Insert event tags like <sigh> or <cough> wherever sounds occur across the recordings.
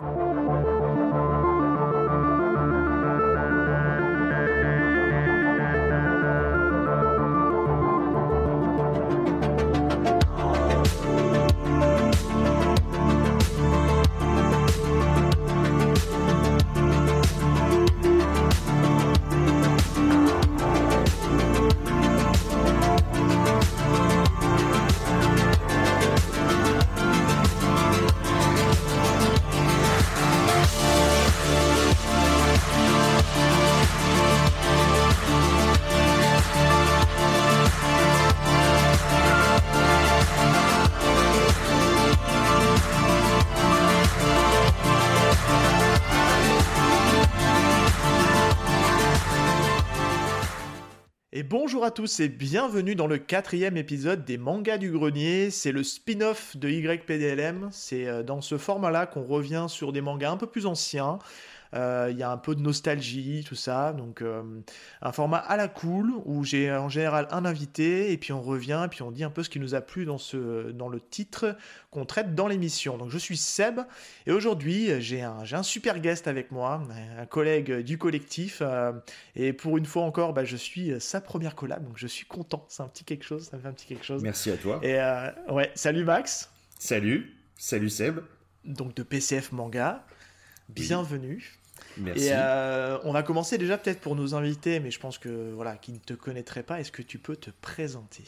you Bonjour à tous et bienvenue dans le quatrième épisode des mangas du grenier. C'est le spin-off de YPDLM. C'est euh, dans ce format-là qu'on revient sur des mangas un peu plus anciens, il y a un peu de nostalgie, tout ça. Donc, euh, un format à la cool où j'ai en général un invité et puis on revient et puis on dit un peu ce qui nous a plu dans, ce, dans le titre qu'on traite dans l'émission. Donc, je suis Seb et aujourd'hui, j'ai un, un super guest avec moi, un collègue du collectif. Euh, et pour une fois encore, bah, je suis sa première collab. Donc, je suis content. C'est un petit quelque chose. Ça me fait un petit quelque chose. Merci à toi. Et ouais, salut Max. Salut. Salut Seb. Donc, de PCF Manga. Bienvenue. Merci. Et euh, on va commencer déjà peut-être pour nos invités, mais je pense que voilà, qui ne te connaîtraient pas, est-ce que tu peux te présenter?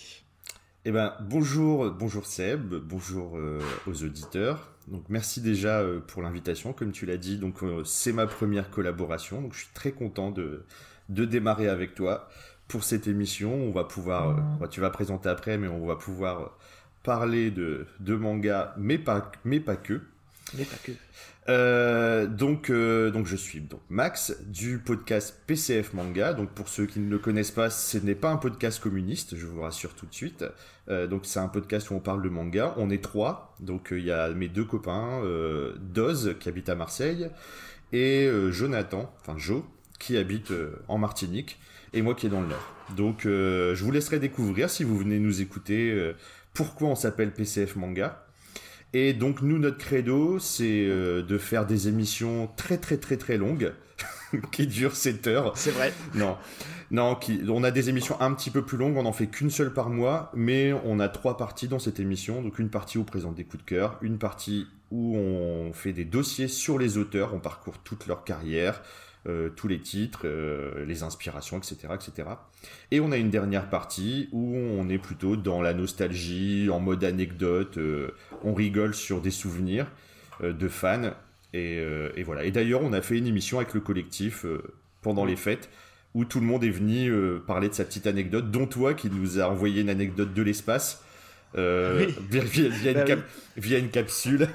Eh ben bonjour, bonjour Seb, bonjour euh, aux auditeurs. Donc merci déjà euh, pour l'invitation, comme tu l'as dit. Donc c'est ma première collaboration, donc je suis très content de de démarrer avec toi pour cette émission. On va pouvoir, tu vas présenter après, mais on va pouvoir parler de de manga, mais pas mais pas que. Mais pas que. Euh, donc, euh, donc je suis donc Max du podcast PCF Manga. Donc pour ceux qui ne le connaissent pas, ce n'est pas un podcast communiste, je vous rassure tout de suite. Euh, donc c'est un podcast où on parle de manga. On est trois. Donc il y a mes deux copains, Doz qui habite à Marseille et Jonathan, enfin Joe qui habite en Martinique et moi qui est dans le Nord. Donc je vous laisserai découvrir si vous venez nous écouter pourquoi on s'appelle PCF Manga. Et donc nous, notre credo, c'est euh, de faire des émissions très très très très longues, <laughs> qui durent 7 heures. C'est vrai. Non, non, qui, on a des émissions un petit peu plus longues, on n'en fait qu'une seule par mois, mais on a trois parties dans cette émission. Donc une partie où on présente des coups de cœur, une partie où on fait des dossiers sur les auteurs, on parcourt toute leur carrière, euh, tous les titres, euh, les inspirations, etc., etc. Et on a une dernière partie où on est plutôt dans la nostalgie, en mode anecdote, euh, on rigole sur des souvenirs de fans. Et, et, voilà. Et d'ailleurs, on a fait une émission avec le collectif pendant les fêtes où tout le monde est venu parler de sa petite anecdote, dont toi qui nous a envoyé une anecdote de l'espace. <laughs> via, via, une via, une capsule.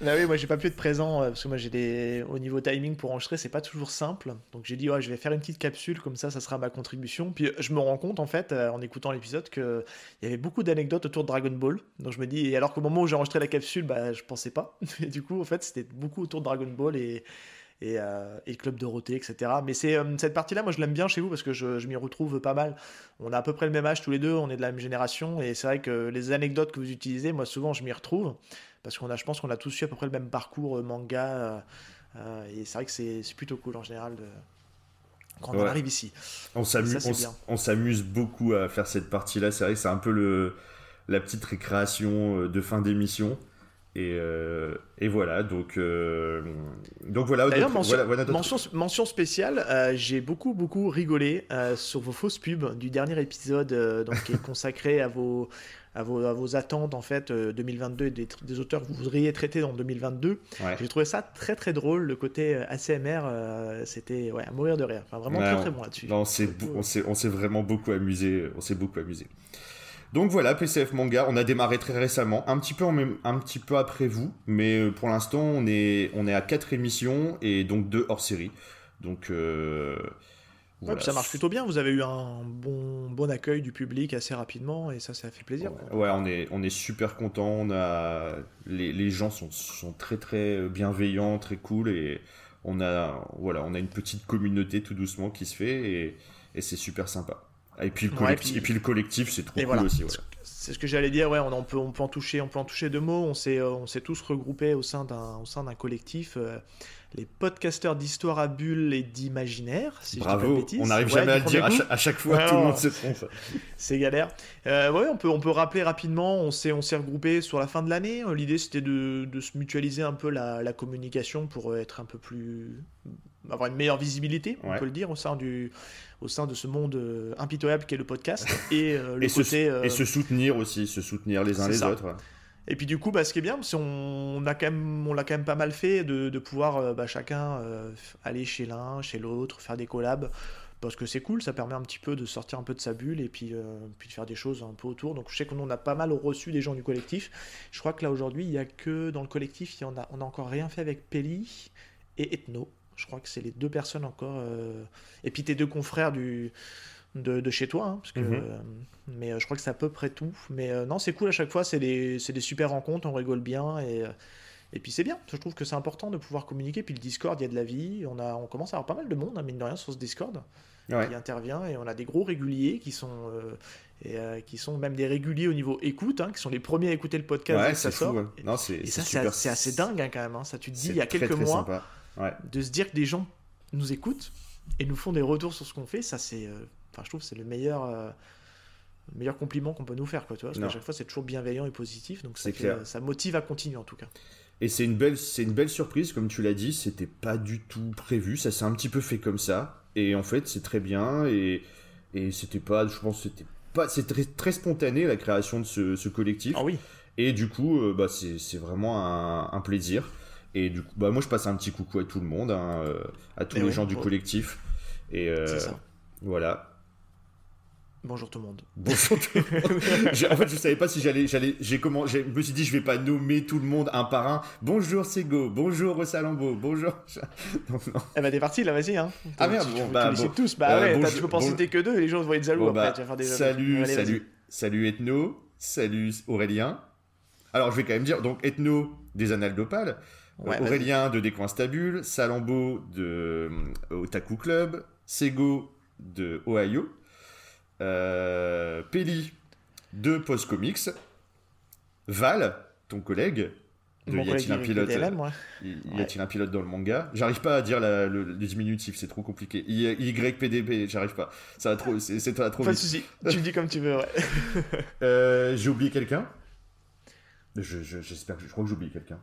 Ah oui, moi j'ai pas pu être présent euh, parce que moi j'ai des au niveau timing pour enregistrer, c'est pas toujours simple. Donc j'ai dit ouais, je vais faire une petite capsule comme ça, ça sera ma contribution. Puis je me rends compte en fait euh, en écoutant l'épisode que il y avait beaucoup d'anecdotes autour de Dragon Ball. Donc je me dis et alors qu'au moment où j'ai enregistré la capsule, bah je pensais pas. <laughs> Du coup en fait c'était beaucoup autour de Dragon Ball et et, euh, et Club Dorothée, etc. Mais c'est cette partie-là, moi je l'aime bien chez vous parce que je m'y retrouve pas mal. On a à peu près le même âge tous les deux, on est de la même génération et c'est vrai que les anecdotes que vous utilisez, moi souvent je m'y retrouve parce qu'on a, je pense qu'on a tous eu à peu près le même parcours euh, manga. Euh, euh, et c'est vrai que c'est plutôt cool en général de, quand on arrive ici. On s'amuse beaucoup à faire cette partie-là. C'est vrai que c'est un peu le, la petite récréation de fin d'émission. Et, et, voilà, donc, donc voilà. D'ailleurs, mention, mention, mention, spéciale, j'ai beaucoup, beaucoup rigolé sur vos fausses pubs du dernier épisode donc, qui est consacré à vos, à vos, attentes en fait 2022 euh, des, des, auteurs que vous voudriez traiter dans 2022. J'ai trouvé ça très très drôle, le côté euh, ACMR, euh, c'était ouais, à mourir de rire. Enfin, vraiment très très bon là-dessus. On s'est vraiment beaucoup amusé, on s'est beaucoup amusé. Donc voilà, PCF Manga, on a démarré très récemment, un petit peu, en même, un petit peu après vous, mais pour l'instant on est, on est à 4 émissions et donc 2 hors série. Donc ça marche plutôt bien. Vous avez eu un bon, bon accueil du public assez rapidement et ça, ça fait plaisir. Ouais, on, est, on est super content. On a les, les gens sont, sont, très très bienveillants, très cool et on a voilà, on a une petite communauté tout doucement qui se fait et, et c'est super sympa. Et puis le collectif, et puis... le collectif c'est trop cool aussi. C'est ce que j'allais dire, ouais, on, peut, on, peut en toucher, on peut en toucher deux mots. On s'est, on s'est tous regroupés au sein d'un, au sein d'un collectif les podcasteurs d'histoire à bulles et d'imaginaire. Si Bravo, on n'arrive jamais à le dire à chaque, fois, tout le monde se trompe. <laughs> C'est galère. Euh, ouais, on peut, on peut rappeler rapidement, on s'est, on s'est regroupé sur la fin de l'année. L'idée c'était de, de, se mutualiser un peu la, la, communication pour être un peu plus. avoir une meilleure visibilité, on peut le dire, au sein, du, au sein de ce monde euh, impitoyable qu'est le podcast. Et, euh, le côté, se, et se soutenir aussi, se soutenir les uns les autres. Et puis du coup, bah, ce qui est bien, c'est on a quand même, on l'a quand même pas mal fait de, pouvoir euh, bah, chacun euh, aller chez l'un, chez l'autre, faire des collabs, parce que c'est cool, ça permet un petit peu de sortir un peu de sa bulle et puis, euh, de faire des choses un peu autour. Donc je sais qu'on a pas mal reçu des gens du collectif. Je crois que là aujourd'hui, il y a que dans le collectif, a, on a encore rien fait avec Peli et Ethno. Je crois que c'est les deux personnes encore. Et puis tes deux confrères du de, chez toi, hein, parce que, mhm. euh, mais euh, je crois que c'est à peu près tout. Mais euh, non, c'est cool à chaque fois, c'est des, des, super rencontres, on rigole bien et, et puis c'est bien. Je trouve que c'est important de pouvoir communiquer. Puis le Discord, il y a de la vie, on, a, on commence à avoir pas mal de monde, hein, mine de rien, sur ce Discord. qui intervient et on a des gros réguliers qui sont et qui sont même des réguliers au niveau écoute hein, qui sont les premiers à écouter le podcast ouais, ça sort non, et, ça c'est assez dingue quand même ça tu te dis il y a quelques mois de se dire que des gens nous écoutent et nous font des retours sur ce qu'on fait ça c'est Enfin, je trouve que c'est le meilleur, euh, meilleur compliment qu'on peut nous faire, quoi, tu vois, parce qu'à chaque fois c'est toujours bienveillant et positif, donc ça, ça motive à continuer en tout cas. Et c'est une belle, c'est une belle surprise, comme tu l'as dit, c'était pas du tout prévu, ça s'est un petit peu fait comme ça, et en fait c'est très bien, et, et c'était pas, je pense, c'était pas, c'est très, très spontané la création de ce, collectif. Ah oui. Et du coup, euh, bah, c'est vraiment un, plaisir. Et du coup, bah, moi je passe un petit coucou à tout le monde, hein, euh, à tous les gens du collectif. Et ça. voilà. Bonjour tout le monde. Bonjour tout le monde. <laughs> en fait, je savais pas si j'allais, j'allais, j'ai comment, je me suis dit, je vais pas nommer tout le monde un par un. Bonjour Sego, bonjour Salambo, bonjour. <laughs> Non. Eh ben, t'es parti là, vas-y, hein. Ah merde, bon, bah, bon. tous. Bah euh, ouais, tu peux penser bon... que deux, les gens vont être jaloux après. Bah, tu vas faire des salut, salut, salut Ethno, salut Aurélien. Alors, je vais quand même dire, donc Ethno des Annales d'Opale, euh, Aurélien de Décoin Stabule, Salambo de euh, Otaku Club, Sego de Ohio. Euh, Peli de Post Comics, Val, ton collègue, de y a-t-il un pilote Y a-t-il un pilote dans le manga? J'arrive pas à dire la, le, les diminutifs, c'est trop compliqué. YPDB, j'arrive pas. Ça va trop, <laughs> c'est trop Pas de soucis, tu dis comme tu veux, ouais. <laughs> euh, j'ai oublié quelqu'un? J'espère que je crois que j'ai oublié quelqu'un.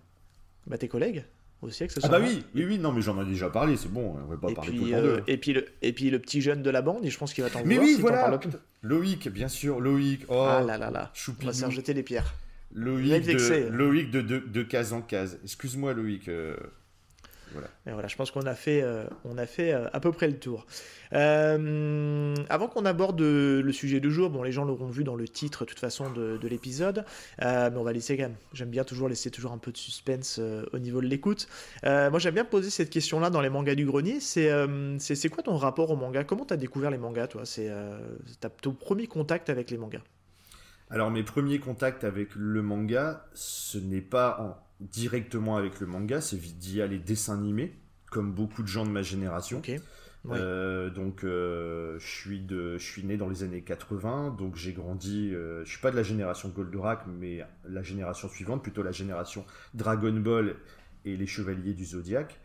Bah tes collègues aussi Ah bah oui, oui, oui, non, mais j'en ai déjà parlé, c'est bon, on va pas parler tout le temps euh, et, puis le, et puis le petit jeune de la bande, je pense qu'il va t'en Mais oui, voilà Loïc, bien sûr, Loïc. Oh, ah là là là, on va se jeter les pierres. Loïc, de, Loïc de, de, de, case en case. Excuse-moi, Loïc. Euh, voilà. voilà, je pense qu'on a fait, euh, on a fait euh, à peu près le tour. Euh, avant qu'on aborde le sujet du jour, bon, les gens l'auront vu dans le titre de toute façon de, l'épisode, mais on va laisser quand même. J'aime bien toujours laisser toujours un peu de suspense au niveau de l'écoute. moi, j'aime bien poser cette question-là dans les mangas du grenier. C'est, c'est, quoi ton rapport au manga? Comment tu as découvert les mangas, toi? C'est ton premier contact avec les mangas? Alors mes premiers contacts avec le manga, ce n'est pas en directement avec le manga, c'est via les dessins animés, comme beaucoup de gens de ma génération. Euh, donc euh, je suis de je suis né dans les années 80 donc j'ai grandi euh, je suis pas de la génération Goldorak mais la génération suivante plutôt la génération Dragon Ball et les chevaliers du zodiaque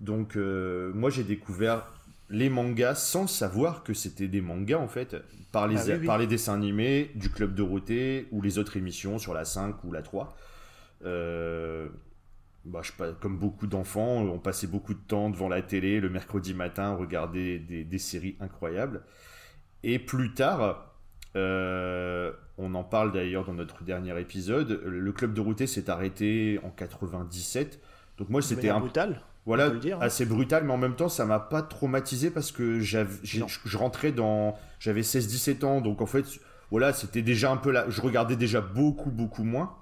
donc moi j'ai découvert les mangas sans savoir que c'était des mangas en fait par les, ah par les dessins animés du club Dorothée ou les autres émissions sur la 5 ou la 3 euh, bah, je, comme beaucoup d'enfants, on passait beaucoup de temps devant la télé le mercredi matin, regarder des, des séries incroyables. Et plus tard, euh, on en parle d'ailleurs dans notre dernier épisode, le club de Routé s'est arrêté en 97. Donc moi c'était un brutal. Voilà, hein. assez brutal, mais en même temps ça m'a pas traumatisé parce que je, je rentrais dans, j'avais 16-17 ans, donc en fait voilà c'était déjà un peu là, je regardais déjà beaucoup beaucoup moins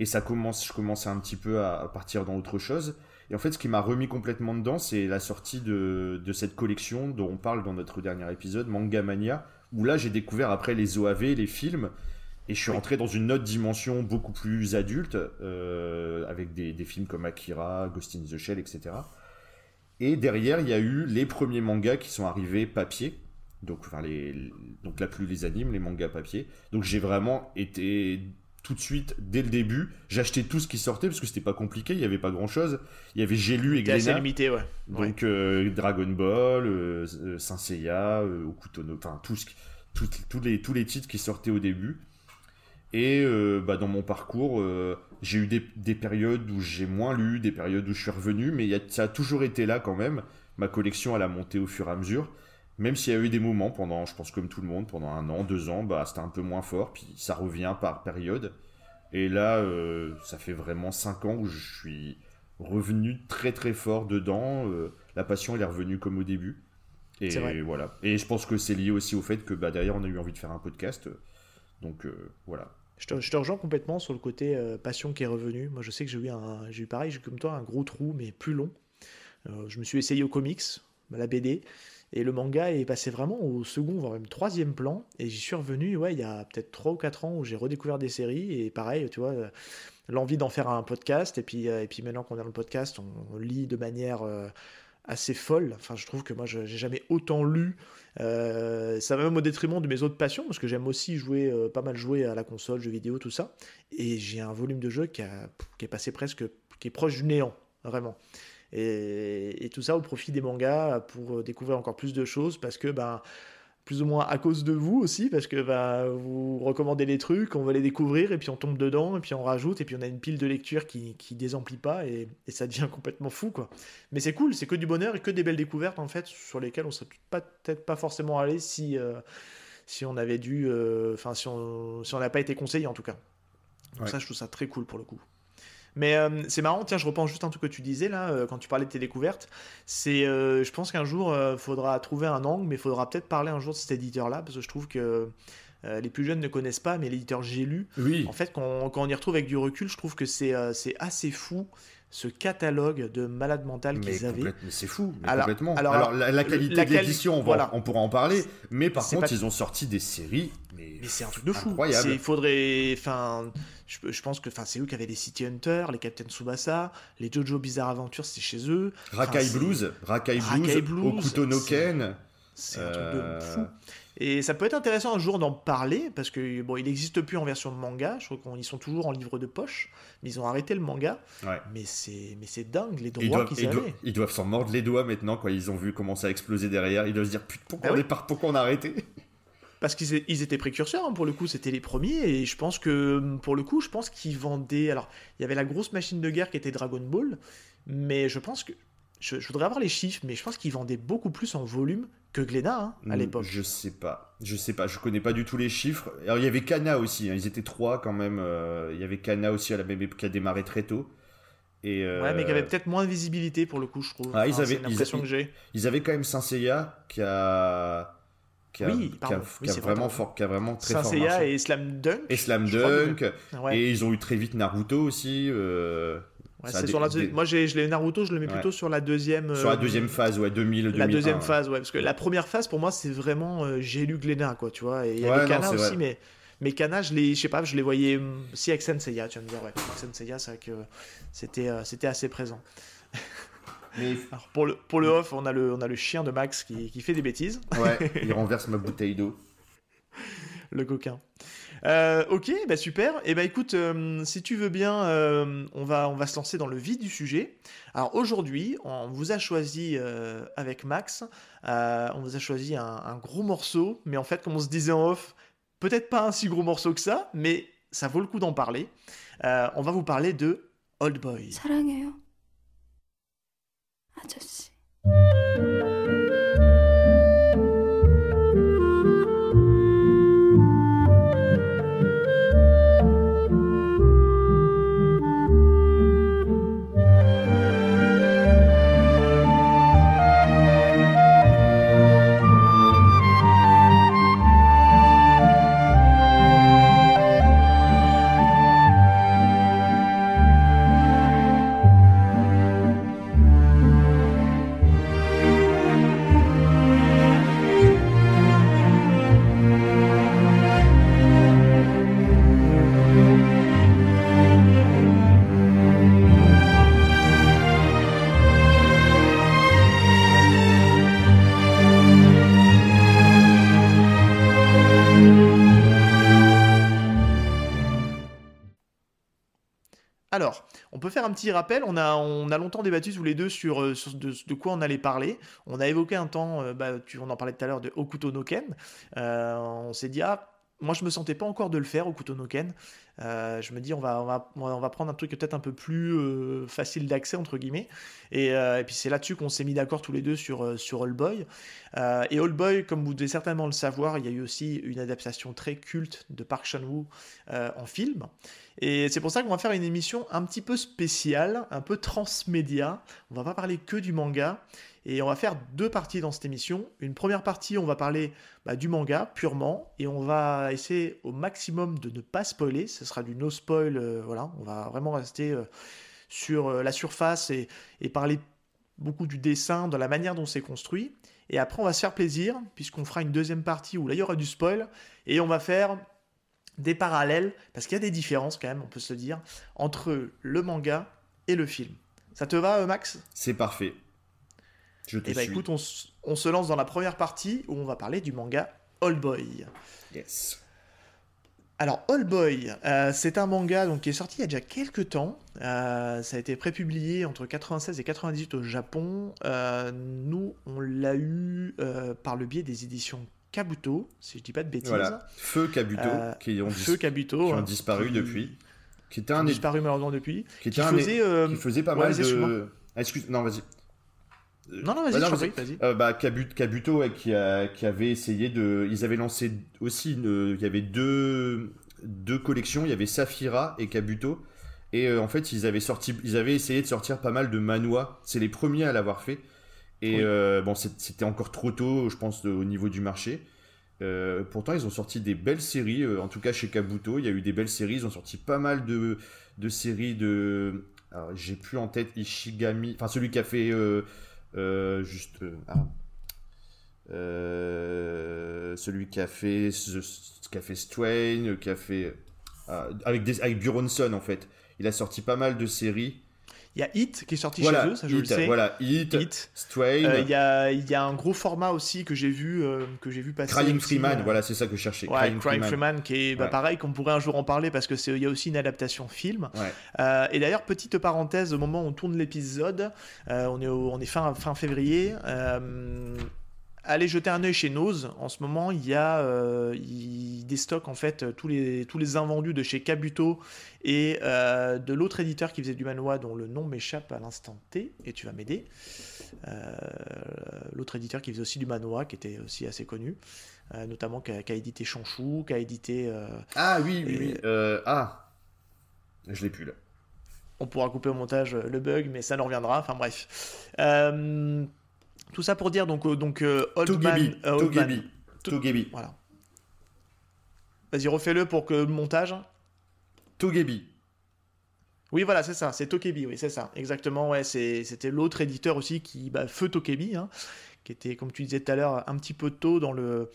et ça commence, je commençais un petit peu à, partir dans autre chose. Et en fait, ce qui m'a remis complètement dedans, c'est la sortie de, de, cette collection dont on parle dans notre dernier épisode, Manga Mania, où là j'ai découvert après les OAV, les films, et je suis rentré dans une autre dimension beaucoup plus adulte, euh, avec des, des, films comme Akira, Ghost in the Shell, etc. Et derrière, il y a eu les premiers mangas qui sont arrivés papier, donc, enfin, les, donc là plus les animes, les mangas papier. Donc j'ai vraiment été tout de suite, dès le début, j'achetais tout ce qui sortait parce que c'était pas compliqué, il y avait pas grand chose. Il y avait J'ai lu et Glénat. limité, ouais. Donc euh, Dragon Ball, euh, euh, Saint Seiya, Okuto no, enfin tous, les, tous les titres qui sortaient au début. Et bah, dans mon parcours, j'ai eu des, des, périodes où j'ai moins lu, des périodes où je suis revenu, mais y a, ça a toujours été là quand même. Ma collection, elle a monté au fur et à mesure. Même s'il y a eu des moments pendant, je pense comme tout le monde, pendant un an, deux ans, bah, c'était un peu moins fort, puis ça revient par période. Et là, euh, ça fait vraiment cinq ans où je suis revenu très très fort dedans. Euh, la passion, elle est revenue comme au début. Et vrai. voilà. Et je pense que c'est lié aussi au fait que bah, derrière, on a eu envie de faire un podcast. Donc euh, voilà. Je te, je te, rejoins complètement sur le côté passion qui est revenu. Moi, je sais que j'ai eu, un, j'ai eu pareil, comme toi, un gros trou, mais plus long. je me suis essayé au comics, à la BD. Et le manga est passé vraiment au second, voire même troisième plan. Et j'y suis revenu, ouais, il y a peut-être 3 ou 4 ans où j'ai redécouvert des séries. Et pareil, tu vois, euh, l'envie d'en faire un podcast. Et puis, euh, et puis maintenant qu'on est dans le podcast, on, lit de manière euh, assez folle. Enfin, je trouve que moi, je j'ai jamais autant lu. ça va même au détriment de mes autres passions, parce que j'aime aussi jouer, pas mal jouer à la console, jeux vidéo, tout ça. Et j'ai un volume de jeu qui est passé presque, qui est proche du néant, vraiment. Et, tout ça au profit des mangas pour euh, découvrir encore plus de choses parce que, ben, plus ou moins à cause de vous aussi, parce que ben, vous recommandez les trucs, on va les découvrir et puis on tombe dedans et puis on rajoute et puis on a une pile de lecture qui, qui désemplit pas et, ça devient <laughs> complètement fou quoi. Mais c'est cool, c'est que du bonheur et que des belles découvertes en fait sur lesquelles on serait peut-être pas forcément allé si, euh, si on avait dû, euh, enfin si on si n'a pas été conseillé en tout cas. Donc ça je trouve ça très cool pour le coup. Mais euh, c'est marrant, tiens, je reprends juste un truc que tu disais là, euh, quand tu parlais de tes découvertes. C'est, euh, je pense qu'un jour, il faudra trouver un angle, mais il faudra peut-être parler un jour de cet éditeur-là, parce que je trouve que les plus jeunes ne connaissent pas, mais l'éditeur J'ai lu, oui. en fait, quand, quand, on y retrouve avec du recul, je trouve que c'est c'est assez fou ce catalogue de malades mentales qu'ils avaient. Mais c'est fou, complètement. Alors, la, qualité de l'édition, on, voilà. on pourra en parler, mais par contre, ils ont sorti des séries. Mais, mais c'est un truc de fou. Il faudrait. Enfin, je, pense que c'est eux qui avaient les City Hunter, les Captain Tsubasa, les Jojo Bizarre Adventure, c'est chez eux. Rakai Blues, Rakai Blues, Blues, Okuto no Ken. C'est un truc de euh, fou. Et ça peut être intéressant un jour d'en parler, parce que bon, il n'existe plus en version de manga, je crois qu'ils sont toujours en livre de poche, mais ils ont arrêté le manga. Mais c'est mais c'est dingue les droits qu'ils avaient. ils doivent s'en mordre les doigts maintenant quand ils ont vu comment ça a explosé derrière. Ils doivent se dire putain pourquoi, bah on, pourquoi on a arrêté? Parce qu'ils étaient précurseurs, hein, pour le coup, c'était les premiers, et je pense que, pour le coup, je pense qu'ils vendaient... Alors, il y avait la grosse machine de guerre qui était Dragon Ball, mais je pense que... Je, voudrais avoir les chiffres, mais je pense qu'ils vendaient beaucoup plus en volume que Glénat hein, à hmm, l'époque. Je sais pas, je sais pas, je connais pas du tout les chiffres. Alors il y avait Kana aussi, hein, ils étaient trois quand même. Euh, il y avait Kana aussi à la même époque qui a démarré très tôt. Et euh, Ouais, mais qui avait peut-être moins de visibilité pour le coup, je trouve. Ah, ils avaient l'impression que j'ai. Ils avaient quand même Saint Seiya qui a qui a, oui, qui a, qui a vraiment fort, qui a vraiment très Saint fort marché. et Slam Dunk. Et Slam Dunk. Et ils ont eu très vite Naruto aussi. Euh, sur la... Moi, je l'ai Naruto, je le mets plutôt sur la deuxième. Sur la euh, deuxième phase, ouais, 2000, 2001, La deuxième phase, ouais, parce que la première phase pour moi, c'est vraiment euh, j'ai lu Glénat, quoi, tu vois. Et il y avait Kana aussi, mais mais Kana, je les, je sais pas, je les voyais si avec Senseiya, tu vas me dire, ouais, avec Senseiya, c'est vrai que c'était c'était assez présent. <laughs> Alors pour le, pour le off, on a le, on a le chien de Max qui, qui fait des bêtises. Ouais, <laughs> il renverse ma bouteille d'eau. Le coquin. Euh, ok, bah super. Et eh bah écoute, euh, si tu veux bien, euh, on, va, on va se lancer dans le vif du sujet. Alors aujourd'hui, on vous a choisi avec Max, on vous a choisi un, gros morceau, mais en fait, comme on se disait en off, peut-être pas un si gros morceau que ça, mais ça vaut le coup d'en parler. on va vous parler de Old Boy. Alors, on peut faire un petit rappel. On a, on a longtemps débattu tous les deux sur, euh, de, quoi on allait parler. On a évoqué un temps, euh, bah, tu, on en parlait tout à l'heure, de Okuto no Ken. Euh, on s'est dit, ah, moi je me sentais pas encore de le faire, Okuto no Ken. Euh, je me dis, on va, prendre un truc peut-être un peu plus euh, facile d'accès, entre guillemets. Et, euh, et puis c'est là-dessus qu'on s'est mis d'accord tous les deux sur, All Boy. Et All Boy, comme vous devez certainement le savoir, il y a eu aussi une adaptation très culte de Park Chan-wook en film. Et c'est pour ça qu'on va faire une émission un petit peu spéciale, un peu transmédia. On va pas parler que du manga. Et on va faire deux parties dans cette émission. Une première partie, on va parler bah, du manga purement, et on va essayer au maximum de ne pas spoiler. Ce sera du no spoil. Euh, voilà, on va vraiment rester euh, sur euh, la surface et, et, parler beaucoup du dessin, de la manière dont c'est construit. Et après, on va se faire plaisir, puisqu'on fera une deuxième partie où là, il y aura du spoil, et on va faire des parallèles, parce qu'il y a des différences quand même, on peut se le dire, entre le manga et le film. Ça te va, Max? C'est parfait. Je te et bah suis. écoute, on, on, se lance dans la première partie où on va parler du manga All Boy. Yes. Alors, All Boy, euh, c'est un manga donc, qui est sorti il y a déjà quelques temps. Euh, ça a été prépublié entre 96 et 98 au Japon. Euh, nous, on l'a eu par le biais des éditions Kabuto, si je dis pas de bêtises. Voilà. Feu Kabuto, qui ont, Feu Kabuto, qui ont disparu qui, depuis. Qui était un disparu malheureusement depuis. Qui, était qui un faisait, qui faisait pas ouais, mal de. Excuse, non, vas-y. Non, non, vas-y, bah, vas vas euh, bah, Kabuto, ouais, qui, a, qui avait essayé de. Ils avaient lancé aussi. Une... Il y avait deux, deux collections. Il y avait Safira et Kabuto. Et euh, en fait, ils avaient, sorti, ils avaient essayé de sortir pas mal de manhwa. C'est les premiers à l'avoir fait. Et oui. euh, bon, c'était encore trop tôt, je pense, au niveau du marché. Euh, pourtant, ils ont sorti des belles séries. Euh, en tout cas, chez Kabuto, il y a eu des belles séries. Ils ont sorti pas mal de, de séries de. J'ai plus en tête Ishigami. Enfin, celui qui a fait. Euh, euh, juste. Ah. Euh, celui qui a fait. Qui a fait Strain, qui a fait. Ah, avec, avec Buronson, en fait. Il a sorti pas mal de séries. Il y a Hit qui est sorti voilà, chez eux, ça je Hit, le sais. Voilà, Hit, Hit. Strain. Euh, il, y a, il y a un gros format aussi que j'ai vu, euh, que j'ai vu passer. Crying Freeman, euh... voilà, c'est ça que je cherchais. Ouais, Crying, Crying Freeman. Freeman. qui est bah, ouais. pareil, qu'on pourrait un jour en parler parce que c'est il y a aussi une adaptation film. Ouais. et d'ailleurs, petite parenthèse, au moment où on tourne l'épisode, on est, au, on est fin, fin février. Allez jeter un œil chez Nose. En ce moment, il y a euh, il déstocke en fait tous les, tous les invendus de chez Kabuto et euh, de l'autre éditeur qui faisait du manoir dont le nom m'échappe à l'instant T et tu vas m'aider. Euh, l'autre éditeur qui faisait aussi du manoir qui était aussi assez connu. Notamment qui a, qui a, édité Chanchou, qui a édité. ah oui, oui, oui. ah, je l'ai plus là. On pourra couper au montage le bug, mais ça nous reviendra. Enfin bref. Euh, tout ça pour dire donc euh, donc euh, Old Togebi, Man, euh, Old. Togebi. Voilà. Vas-y, refais-le pour que le montage. Togebi. Oui, voilà, c'est ça, c'est Tokebi, oui, c'est ça, exactement, ouais, c'était l'autre éditeur aussi qui, bah, Feu Tokebi, hein, qui était, comme tu disais tout à l'heure, un petit peu tôt dans, le,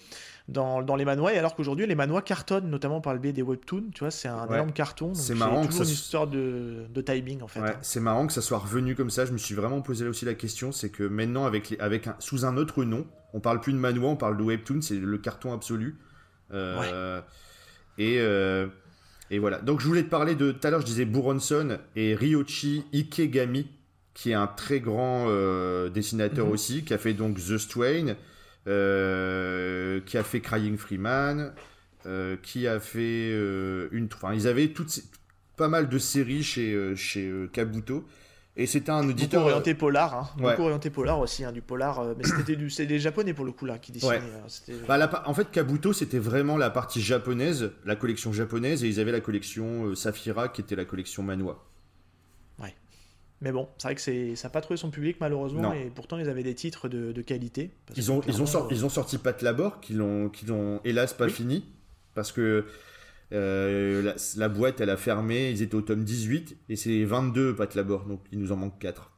dans, dans les manois, alors qu'aujourd'hui, les manois cartonnent, notamment par le biais des webtoons, tu vois, c'est un ouais. énorme carton. C'est marrant que ça... une histoire de, de timing, en fait. Ouais, c'est marrant que ça soit revenu comme ça, je me suis vraiment posé aussi la question, c'est que maintenant, avec, les, avec un, sous un autre nom, on parle plus de manois, on parle de webtoon, c'est le carton absolu. Euh, ouais. Et... Euh, et voilà. Donc je voulais te parler de. Tout à l'heure, je disais Buronson et Ryochi Ikegami, qui est un très grand euh, dessinateur mm -hmm. aussi, qui a fait donc The Strain, euh, qui a fait Crying Freeman, euh, qui a fait une. Enfin, ils avaient toutes pas mal de séries chez, chez Kabuto. Et c'était un auditeur. Beaucoup orienté polar, hein. ouais. beaucoup orienté polar aussi, hein, du polar. Mais c'était du, des japonais pour le coup là qui dessinaient. Ouais. Bah, la, en fait, Kabuto c'était vraiment la partie japonaise, la collection japonaise, et ils avaient la collection Safira qui était la collection Manwa. Mais bon, c'est vrai que ça n'a pas trouvé son public malheureusement, non. et pourtant ils avaient des titres de, de qualité. Ils ont, ils, ont sorti, ils ont sorti Pat Labor, qui l'ont hélas pas oui. fini, parce que euh, la, la, boîte, elle a fermé. Ils étaient au tome 18 et c'est 22 Pat Labor, donc il nous en manque 4.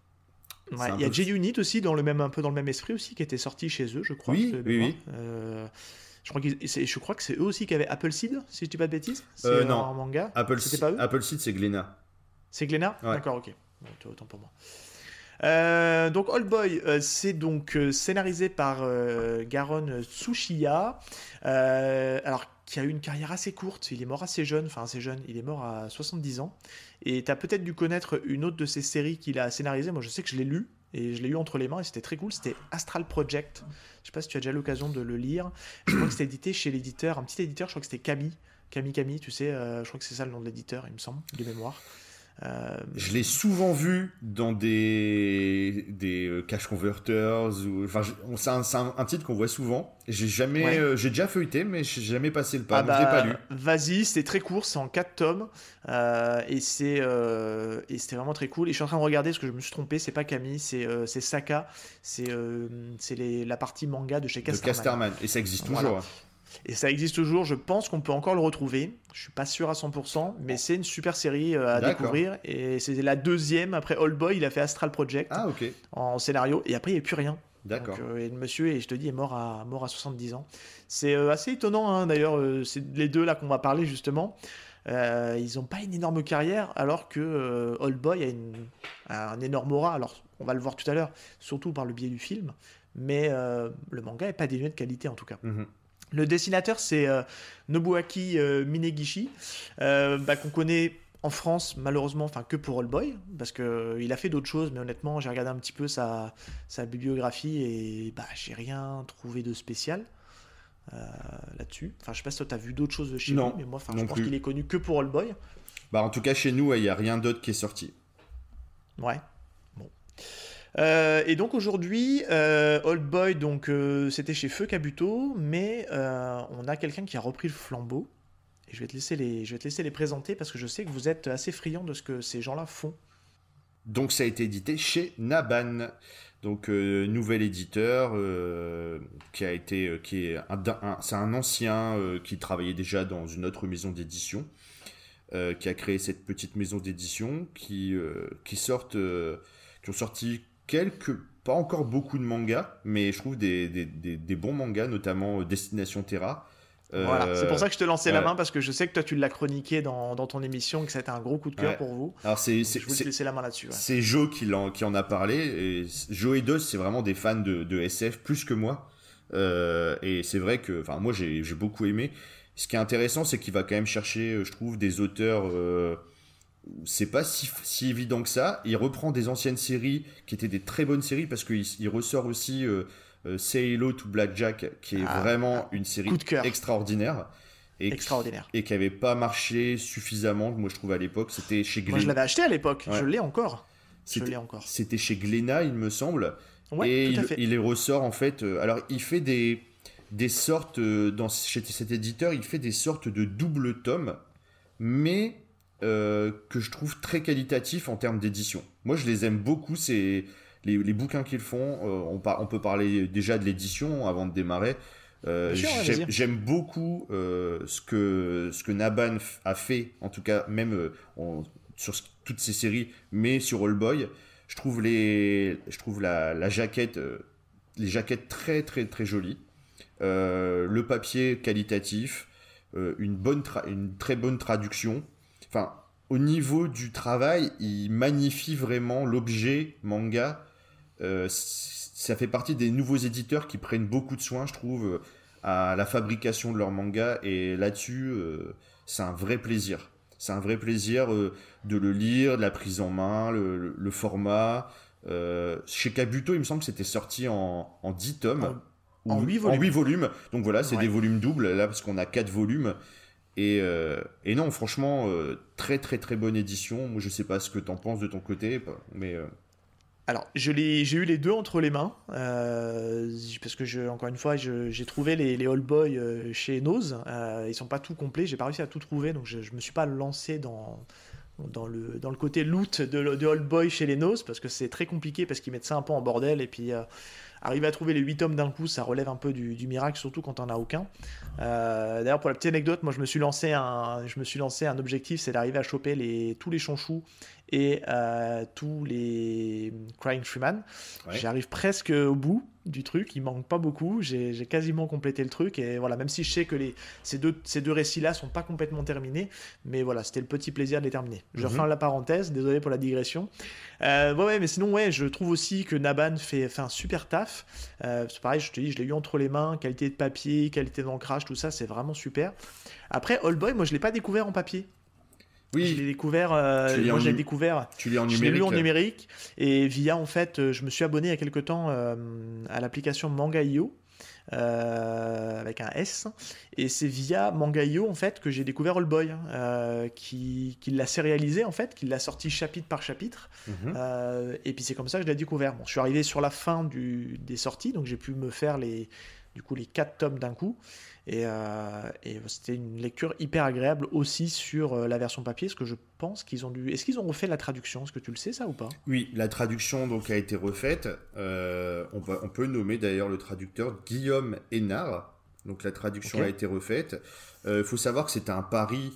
Ouais, il y a J-Unit aussi, dans le même, un peu dans le même esprit aussi, qui était sorti chez eux, je crois. Oui, oui, oui. Euh, je, crois je crois que c'est eux aussi qui avaient Apple Seed, si je dis pas de bêtises. Euh, non. un manga. Apple Seed, c'est Glénat. C'est Glénat? Ouais. D'accord, ok. Autant pour moi. Euh, donc Old Boy, euh, c'est donc euh, scénarisé par Garon Tsushiya. alors qui a eu une carrière assez courte. Il est mort assez jeune, enfin assez jeune, il est mort à 70 ans. Et tu as peut-être dû connaître une autre de ses séries qu'il a scénarisées. Moi, je sais que je l'ai lu et je l'ai eu entre les mains et c'était très cool. C'était Astral Project. Je sais pas si tu as déjà l'occasion de le lire. Je crois que c'était édité chez l'éditeur, un petit éditeur, je crois que c'était Camille. Camille Camille, tu sais, je crois que c'est ça le nom de l'éditeur, il me semble, de mémoire. Euh, je l'ai souvent vu dans des, des euh, cash converters. Ou, enfin, c'est un, un, titre qu'on voit souvent. J'ai jamais, euh, j'ai déjà feuilleté, mais j'ai jamais passé le pas. Ah donc bah, pas lu. Vas-y, c'est très court, c'est en 4 tomes et c'est et c'était vraiment très cool. Et je suis en train de regarder parce que je me suis trompé. C'est pas Camille, c'est c'est Saka. C'est c'est la partie manga de chez Casterman. De Casterman. Et ça existe toujours. Hein. Et ça existe toujours, je pense qu'on peut encore le retrouver. Je suis pas sûr à 100%, mais c'est une super série euh, à découvrir. Et c'est la deuxième, après Old Boy, il a fait Astral Project ah, en scénario, et après il n'y a plus rien. D'accord. Euh, et le monsieur, et je te dis, est mort à, mort à 70 ans. C'est euh, assez étonnant, hein, d'ailleurs, c'est les deux là qu'on va parler justement. ils n'ont pas une énorme carrière, alors que Old Boy a, une, un énorme aura. Alors, on va le voir tout à l'heure, surtout par le biais du film. Mais le manga n'est pas dénué de qualité, en tout cas. Mhm. Le dessinateur, c'est euh, Nobuaki euh, Minegishi, euh, bah, qu'on connaît en France, malheureusement, enfin que pour All Boy, parce qu'il a fait d'autres choses, mais honnêtement, j'ai regardé un petit peu sa, sa bibliographie et bah, j'ai rien trouvé de spécial là-dessus. Enfin, je sais pas si toi, tu as vu d'autres choses de chez non, mais moi, je pense qu'il est connu que pour All Boy. Bah, en tout cas, chez nous, il n'y a rien d'autre qui est sorti. Ouais. Euh, et donc aujourd'hui, euh, Old Boy, donc euh, c'était chez Feu Cabuto, mais on a quelqu'un qui a repris le flambeau. Et je vais te laisser les, je vais te laisser les présenter parce que je sais que vous êtes assez friand de ce que ces gens-là font. Donc ça a été édité chez Naban. Donc nouvel éditeur qui a été qui est c'est un ancien qui travaillait déjà dans une autre maison d'édition qui a créé cette petite maison d'édition qui qui sortent qui ont sorti quelques, pas encore beaucoup de mangas, mais je trouve des, des, des, bons mangas, notamment euh, Destination Terra. Voilà, c'est pour ça que je te lançais la main parce que je sais que toi tu l'as chroniqué dans, dans, ton émission et que ça a été un gros coup de cœur pour vous. Alors c'est je voulais te laisser la main là-dessus. C'est Joe qui, en, qui en a parlé et Joe et Dos c'est vraiment des fans de, de, SF plus que moi euh, et c'est vrai que enfin moi j'ai beaucoup aimé. Ce qui est intéressant c'est qu'il va quand même chercher euh, je trouve des auteurs c'est pas si, évident que ça. Il reprend des anciennes séries qui étaient des très bonnes séries parce qu'il il ressort aussi euh, euh, Say Hello to Blackjack qui est ah, vraiment une série extraordinaire. Et extraordinaire. et qui avait pas marché suffisamment, moi je trouve à l'époque. C'était chez Glénat. Moi je l'avais acheté à l'époque, je l'ai encore. C'était chez Glénat, il me semble. et il, les ressort en fait. Euh, alors il fait des, des sortes, dans, chez cet éditeur, il fait des sortes de double tomes, mais euh, que je trouve très qualitatif en termes d'édition. Moi, je les aime beaucoup, c'est les, bouquins qu'ils font. Euh, on, peut parler déjà de l'édition avant de démarrer. Euh, j'aime beaucoup ce, que, ce que Naban a fait, en tout cas, même sur toutes ces séries, mais sur All Boy. Je trouve, les, je trouve la, la jaquette, les jaquettes très, très, très jolies. le papier qualitatif, une, bonne une très bonne traduction enfin, au niveau du travail, il magnifie vraiment l'objet manga. Euh, ça fait partie des nouveaux éditeurs qui prennent beaucoup de soin, je trouve, à la fabrication de leur manga. Et là-dessus, euh, c'est un vrai plaisir. C'est un vrai plaisir euh, de le lire, de la prise en main, le, format. chez Kabuto, il me semble que c'était sorti en, en 10 tomes. En, 8 volumes. En 8 volumes. Donc voilà, c'est des volumes doubles, là, parce qu'on a 4 volumes. Euh, et, non, franchement, euh, très très très bonne édition. Moi, je sais pas ce que tu en penses de ton côté, mais. Euh, Alors, j'ai eu les deux entre les mains, parce que, encore une fois, j'ai trouvé les, les All Boy chez Nose. ils sont pas tout complets, j'ai pas réussi à tout trouver, donc je, je me suis pas lancé dans, dans, le, dans le côté loot de, de All Boy chez les Nose, parce que c'est très compliqué, parce qu'ils mettent ça un peu en bordel, et puis arriver à trouver les 8 tomes d'un coup, ça relève un peu du, miracle, surtout quand on a aucun. Euh, d'ailleurs, pour la petite anecdote, moi je me suis lancé un, objectif, c'est d'arriver à choper les, tous les chonchous et euh, tous les Crying Freeman. J'arrive presque au bout du truc, il manque pas beaucoup, j'ai quasiment complété le truc et voilà, même si je sais que les, ces deux, ces deux récits-là sont pas complètement terminés, mais voilà, c'était le petit plaisir de les terminer. Je mm la parenthèse, désolé pour la digression. Euh, ouais, mais sinon, ouais, je trouve aussi que Naban fait, fait un super taf taf. c'est pareil, je te dis, je l'ai eu entre les mains, qualité de papier, qualité d'ancrage, tout ça, c'est vraiment super. Après, All Boy, moi je l'ai pas découvert en papier. Oui. Je l'ai découvert. moi, je l'ai découvert. Tu l'as en numérique. Je lu en numérique. Et via, en fait, je me suis abonné il y a quelques temps à l'application Manga.io. Euh, avec un S. Et c'est via Mangayo en fait que j'ai découvert All Boy, hein, euh, qui, qui l'a sérialisé en fait, qui l'a sorti chapitre par chapitre. Mhm. Euh, et puis c'est comme ça que je l'ai découvert. Bon, je suis arrivé sur la fin du, des sorties, donc j'ai pu me faire les, du coup les quatre tomes d'un coup. Euh, et, c'était une lecture hyper agréable aussi sur euh, la version papier, parce que je pense qu'ils ont dû. Est-ce qu'ils ont refait la traduction? Est-ce que tu le sais ça ou pas? Oui, la traduction donc a été refaite. Euh, on, on, peut nommer d'ailleurs le traducteur Guillaume Hénard. Donc la traduction a été refaite. Il faut savoir que c'était un pari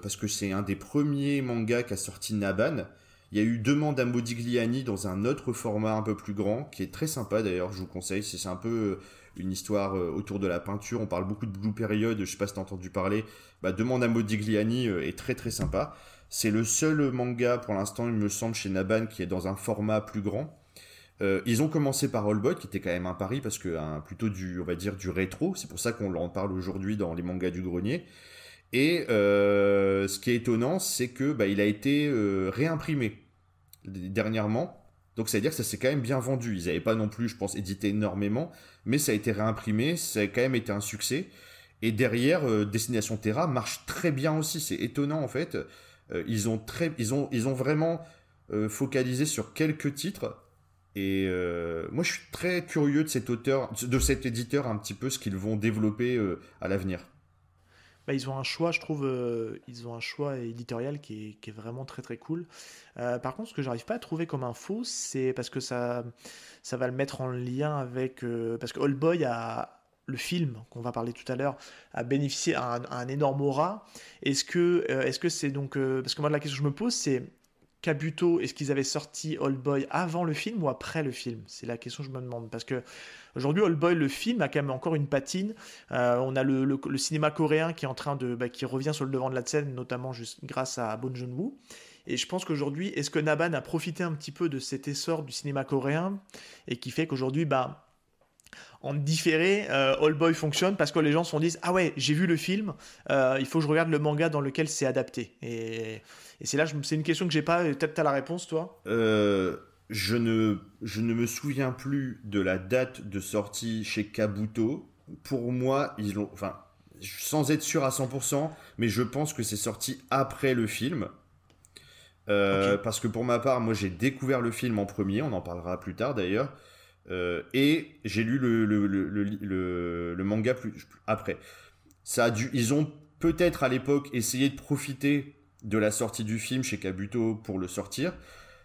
parce que c'est un des premiers mangas qu'a sorti Naban. Il y a eu Demande à Modigliani dans un autre format un peu plus grand, qui est très sympa d'ailleurs, je vous conseille. C'est un peu une histoire euh, autour de la peinture. On parle beaucoup de Blue Period, je sais pas si t'as entendu parler. Bah, Demande à Modigliani euh, est très très sympa. C'est le seul manga pour l'instant, il me semble, chez Naban qui est dans un format plus grand. Euh, ils ont commencé par All Boy, qui était quand même un pari parce que plutôt du, on va dire, du rétro. C'est pour ça qu'on en parle aujourd'hui dans les mangas du grenier. Et ce qui est étonnant, c'est que bah, il a été réimprimé dernièrement. Donc ça veut dire que ça s'est quand même bien vendu. Ils n'avaient pas non plus, je pense, édité énormément, mais ça a été réimprimé, ça a quand même été un succès. Et derrière, euh, Destination Terra marche très bien aussi. C'est étonnant en fait. Euh, ils, ont vraiment euh, focalisé sur quelques titres. Et moi, je suis très curieux de cet auteur, de cet éditeur, un petit peu ce qu'ils vont développer à l'avenir. Bah, ils ont un choix, je trouve, euh, ils ont un choix éditorial qui est, vraiment très très cool. Euh, par contre, ce que j'arrive pas à trouver comme info, c'est parce que ça, ça va le mettre en lien avec. Euh, parce que Old Boy a, le film qu'on va parler tout à l'heure a bénéficié à un, énorme aura. Est-ce que que c'est donc parce que moi la question que je me pose c'est Kabuto, est-ce qu'ils avaient sorti Old Boy avant le film ou après le film? C'est la question que je me demande. Parce que aujourd'hui, Old Boy, le film, a quand même encore une patine. Euh, on a le, cinéma coréen qui est en train de. Bah, qui revient sur le devant de la scène, notamment juste grâce à Bon Joon-woo. Et je pense qu'aujourd'hui, est-ce que Naban a profité un petit peu de cet essor du cinéma coréen et qui fait qu'aujourd'hui, bah, en différé, euh, All Boy fonctionne parce que les gens se dit Ah ouais, j'ai vu le film, euh, il faut que je regarde le manga dans lequel c'est adapté. Et et c'est là, c'est une question que j'ai pas. Peut-être tu as la réponse, toi euh, je, ne, je ne me souviens plus de la date de sortie chez Kabuto. Pour moi, ils ont. Enfin, sans être sûr à 100%, mais je pense que c'est sorti après le film. Euh, parce que pour ma part, moi j'ai découvert le film en premier, on en parlera plus tard d'ailleurs, euh, et j'ai lu le, le, le, le, manga plus, après. Ça a dû, ils ont peut-être à l'époque essayé de profiter de la sortie du film chez Kabuto pour le sortir.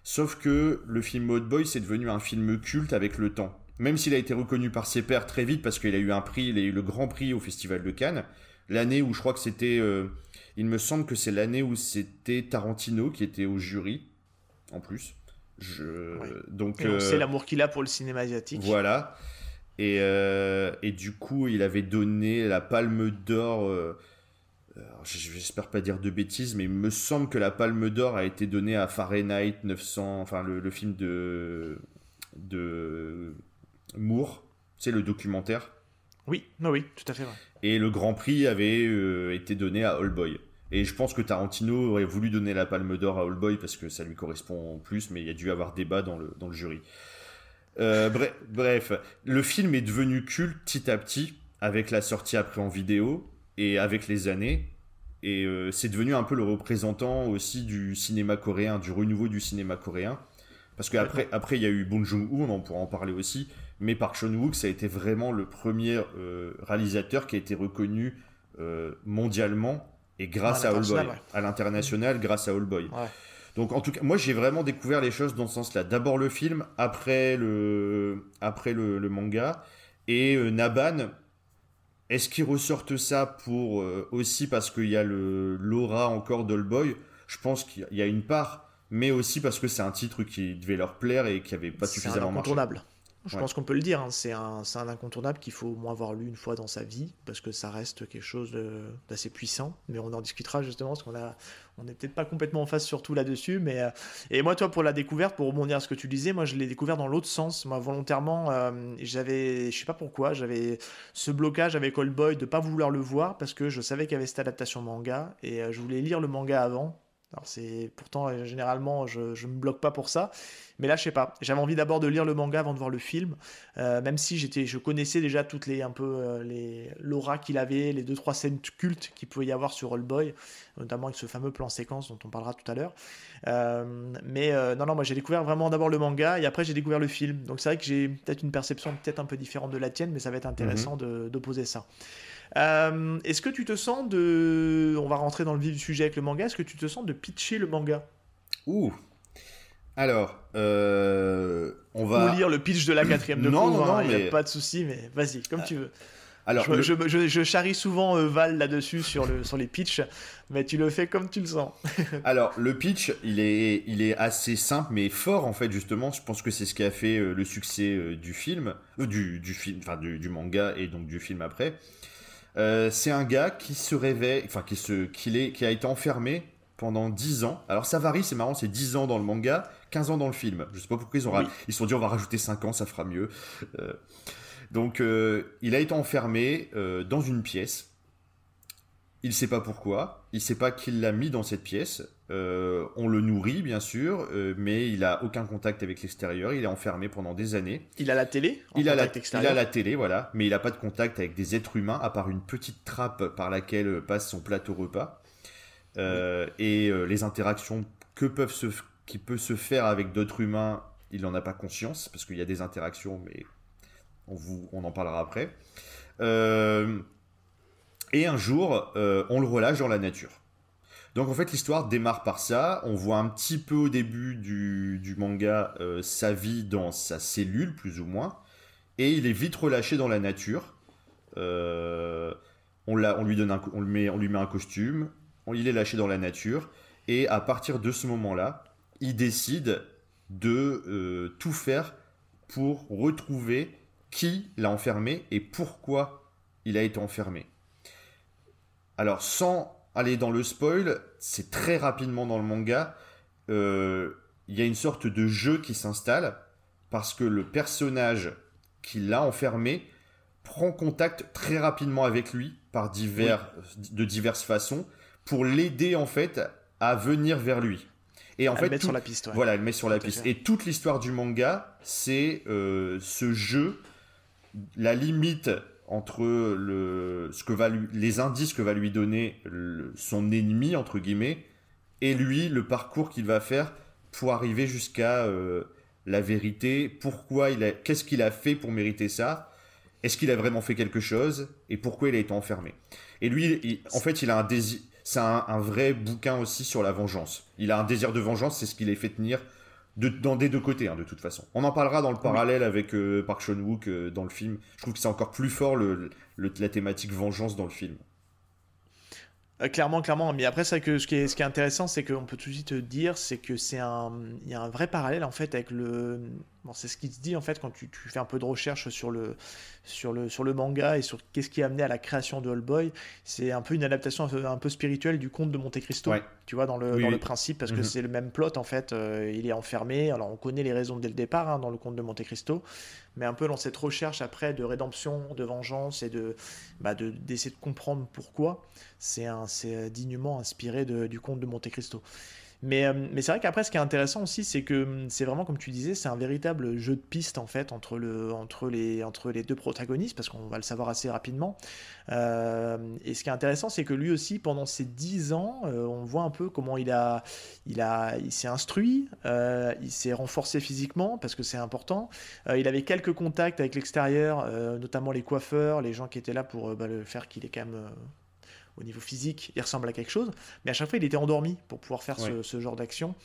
Sauf que le film Mode Boy, c'est devenu un film culte avec le temps. Même s'il a été reconnu par ses pairs très vite parce qu'il a eu un prix, il a eu le grand prix au Festival de Cannes. L'année où je crois que c'était. Euh, il me semble que c'est l'année où c'était Tarantino qui était au jury, en plus. Je, donc c'est euh, l'amour qu'il a pour le cinéma asiatique. Voilà. Et, euh, et, du coup, il avait donné la Palme d'Or j'espère pas dire de bêtises, mais il me semble que la Palme d'Or a été donnée à Fahrenheit 900, enfin le, film de, de Moore, c'est le documentaire. Oui, non, oui, tout à fait Et le Grand Prix avait euh, été donné à All Boy. Et je pense que Tarantino aurait voulu donner la Palme d'Or à All Boy parce que ça lui correspond plus, mais il y a dû avoir débat dans le, dans le jury. Euh, bref, bref, le film est devenu culte petit à petit avec la sortie après en vidéo et avec les années. Et euh, c'est devenu un peu le représentant aussi du cinéma coréen, du renouveau du cinéma coréen. Parce qu'après, après, il y a eu Bong Joon-ho, on pourra en parler aussi. Mais Park Chan-wook, ça a été vraiment le premier euh, réalisateur qui a été reconnu euh, mondialement et grâce à All Boy, à l'international, grâce à All Boy. Donc en tout cas, moi j'ai vraiment découvert les choses dans ce sens-là. D'abord le film, après le, après le, le manga. Et Naban, est-ce qu'ils ressortent ça pour euh, aussi parce qu'il y a le l'aura encore d'Allboy Je pense qu'il y a une part, mais aussi parce que c'est un titre qui devait leur plaire et qui avait pas suffisamment marché. Je pense qu'on peut le dire, hein. c'est un, un, incontournable qu'il faut au moins avoir lu une fois dans sa vie, parce que ça reste quelque chose d'assez puissant. Mais on en discutera justement, parce qu'on a, on n'est peut-être pas complètement en face surtout là-dessus. Mais euh, et moi, toi, pour la découverte, pour rebondir à ce que tu disais, moi, je l'ai découvert dans l'autre sens. Moi, volontairement, euh, j'avais, je sais pas pourquoi, j'avais ce blocage avec Old Boy de pas vouloir le voir parce que je savais qu'il y avait cette adaptation manga et je voulais lire le manga avant alors c'est pourtant euh, généralement je, ne me bloque pas pour ça, mais là je sais pas. J'avais envie d'abord de lire le manga avant de voir le film, euh, même si j'étais, je connaissais déjà toutes les un peu euh, les l'aura qu'il avait, les deux trois scènes cultes qu'il pouvait y avoir sur All Boy, notamment avec ce fameux plan séquence dont on parlera tout à l'heure. mais non non, moi j'ai découvert vraiment d'abord le manga et après j'ai découvert le film. Donc c'est vrai que j'ai peut-être une perception peut-être un peu différente de la tienne, mais ça va être intéressant mhm. d'opposer ça. Euh, est-ce que tu te sens de. On va rentrer dans le vif du sujet avec le manga. Est-ce que tu te sens de pitcher le manga? Ouh alors, euh, on va. Ou lire le pitch de la quatrième de non, non, non, il n'y a pas de souci, mais vas-y, comme tu veux. Alors, je, je, charrie souvent euh, Val là-dessus sur, le, sur les pitchs, mais tu le fais comme tu le sens. <laughs> Alors, le pitch, il est, il est assez simple, mais fort en fait, justement. Je pense que c'est ce qui a fait le succès du film, du, du, film, enfin du, du, manga et donc du film après. Euh, c'est un gars qui se réveille, enfin qui, se, qui, est, qui a été enfermé pendant 10 ans. Alors ça varie, c'est marrant, c'est 10 ans dans le manga, 15 ans dans le film. Je sais pas pourquoi ils ont ils se sont dit on va rajouter 5 ans, ça fera mieux. Euh, donc euh, il a été enfermé dans une pièce. Il sait pas pourquoi, il sait pas qui l'a mis dans cette pièce. Euh, on le nourrit, bien sûr, euh, mais il a aucun contact avec l'extérieur. Il est enfermé pendant des années. Il a la télé il a la, il a la, télé, voilà, mais il n'a pas de contact avec des êtres humains, à part une petite trappe par laquelle passe son plateau repas. Euh, et les interactions que peuvent se, qui peut se faire avec d'autres humains, il n'en a pas conscience, parce qu'il y a des interactions, mais on, vous, on en parlera après. et un jour, on le relâche dans la nature. Donc en fait l'histoire démarre par ça, on voit un petit peu au début du, manga euh, sa vie dans sa cellule plus ou moins, et il est vite relâché dans la nature. Euh, on, on, lui donne on, met, on lui met un costume, il est lâché dans la nature, et à partir de ce moment-là, il décide de euh, tout faire pour retrouver qui l'a enfermé et pourquoi il a été enfermé. Alors sans aller dans le spoil, c'est très rapidement dans le manga. Euh, il y a une sorte de jeu qui s'installe parce que le personnage qui l'a enfermé prend contact très rapidement avec lui par divers, de diverses façons pour l'aider en fait à venir vers lui. Et en fait, met sur la piste. Voilà, elle met sur la piste. Et toute l'histoire du manga, c'est euh, ce jeu, la limite entre le, ce que va les indices que va lui donner son ennemi, entre guillemets, et lui, le parcours qu'il va faire pour arriver jusqu'à euh, la vérité, pourquoi il qu'est-ce qu'il a fait pour mériter ça, est-ce qu'il a vraiment fait quelque chose, et pourquoi il a été enfermé? Et lui, en fait, il a un désir, c'est un, vrai bouquin aussi sur la vengeance. Il a un désir de vengeance, c'est ce qui l'a fait tenir de, dans des deux côtés, hein, de toute façon. On en parlera dans le parallèle avec euh, Park Chan-wook euh, dans le film. Je trouve que c'est encore plus fort le, la thématique vengeance dans le film. Euh, clairement, clairement. Mais après, ça que ce qui est, ce qui est intéressant, c'est qu'on peut tout de suite dire, c'est que c'est un, il y a un vrai parallèle en fait avec le, bon, c'est ce qui se dit en fait quand tu, tu, fais un peu de recherche sur le, sur le, sur le manga et sur qu'est-ce qui a amené à la création de All Boy. C'est un peu une adaptation un peu, spirituelle du conte de Monte Cristo. Tu vois dans le, dans le principe parce que mhm. c'est le même plot en fait. Euh, il est enfermé. Alors on connaît les raisons dès le départ hein, dans le conte de Monte Cristo, mais un peu dans cette recherche après de rédemption, de vengeance et de, bah, d'essayer de, comprendre pourquoi. C'est dignement inspiré du conte de Monte Cristo. Mais, euh, mais c'est vrai qu'après, ce qui est intéressant aussi, c'est que hum, c'est vraiment, comme tu disais, c'est un véritable jeu de piste, en fait, entre, le, entre, les, deux protagonistes, parce qu'on va le savoir assez rapidement. Euh, et ce qui est intéressant, c'est que lui aussi, pendant ces dix ans, euh, on voit un peu comment il, a, il, a, s'est instruit, il s'est renforcé physiquement, parce que c'est important. il avait quelques contacts avec l'extérieur, notamment les coiffeurs, les gens qui étaient là pour bah, le faire qu'il est quand même au niveau physique, il ressemble à quelque chose, mais à chaque fois, il était endormi pour pouvoir faire ce, genre d'action.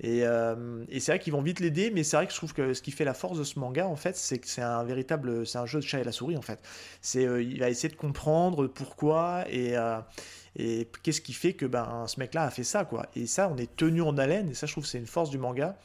Et, euh, et c'est vrai qu'ils vont vite l'aider, mais c'est vrai que je trouve que ce qui fait la force de ce manga, en fait, c'est que c'est un véritable, c'est un jeu de chat et la souris, en fait. C'est, euh, il va essayer de comprendre pourquoi et, euh, et qu'est-ce qui fait que ben, ce mec-là a fait ça, quoi? Et ça, on est tenu en haleine, et ça, je trouve c'est une force du manga.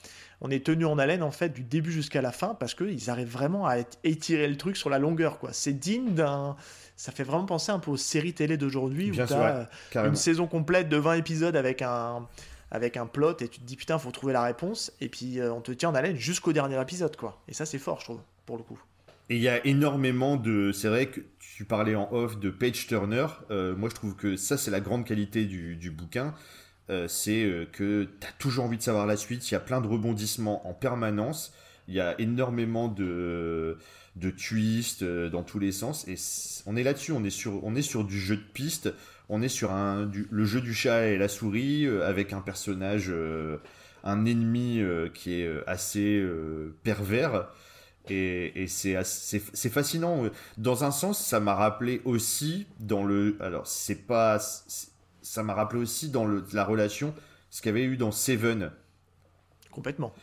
On est tenu en haleine, en fait, du début jusqu'à la fin, parce qu'ils arrivent vraiment à étirer le truc sur la longueur, quoi. C'est digne d'un ça fait vraiment penser un peu aux séries télé d'aujourd'hui où tu as une saison complète de 20 épisodes avec un, avec un plot et tu te dis putain, faut trouver la réponse et puis euh, on te tient en haleine jusqu'au dernier épisode quoi. Et ça c'est fort je trouve pour le coup. Et il y a énormément de. C'est vrai que tu parlais en off de Page Turner. Euh, moi, je trouve que ça, c'est la grande qualité du, du bouquin. Euh, c'est que tu as toujours envie de savoir la suite. Il y a plein de rebondissements en permanence. Il y a énormément de, de twists dans tous les sens. Et on est là-dessus. On, est sur, on est sur du jeu de piste on est sur un, le jeu du chat et la souris euh, avec un personnage, euh, un ennemi euh, qui est assez pervers. Et, c'est fascinant. Dans un sens, ça m'a rappelé aussi dans le. Alors, c'est pas. Ça m'a rappelé aussi dans le, la relation ce qu'il y avait eu dans Seven. Complètement.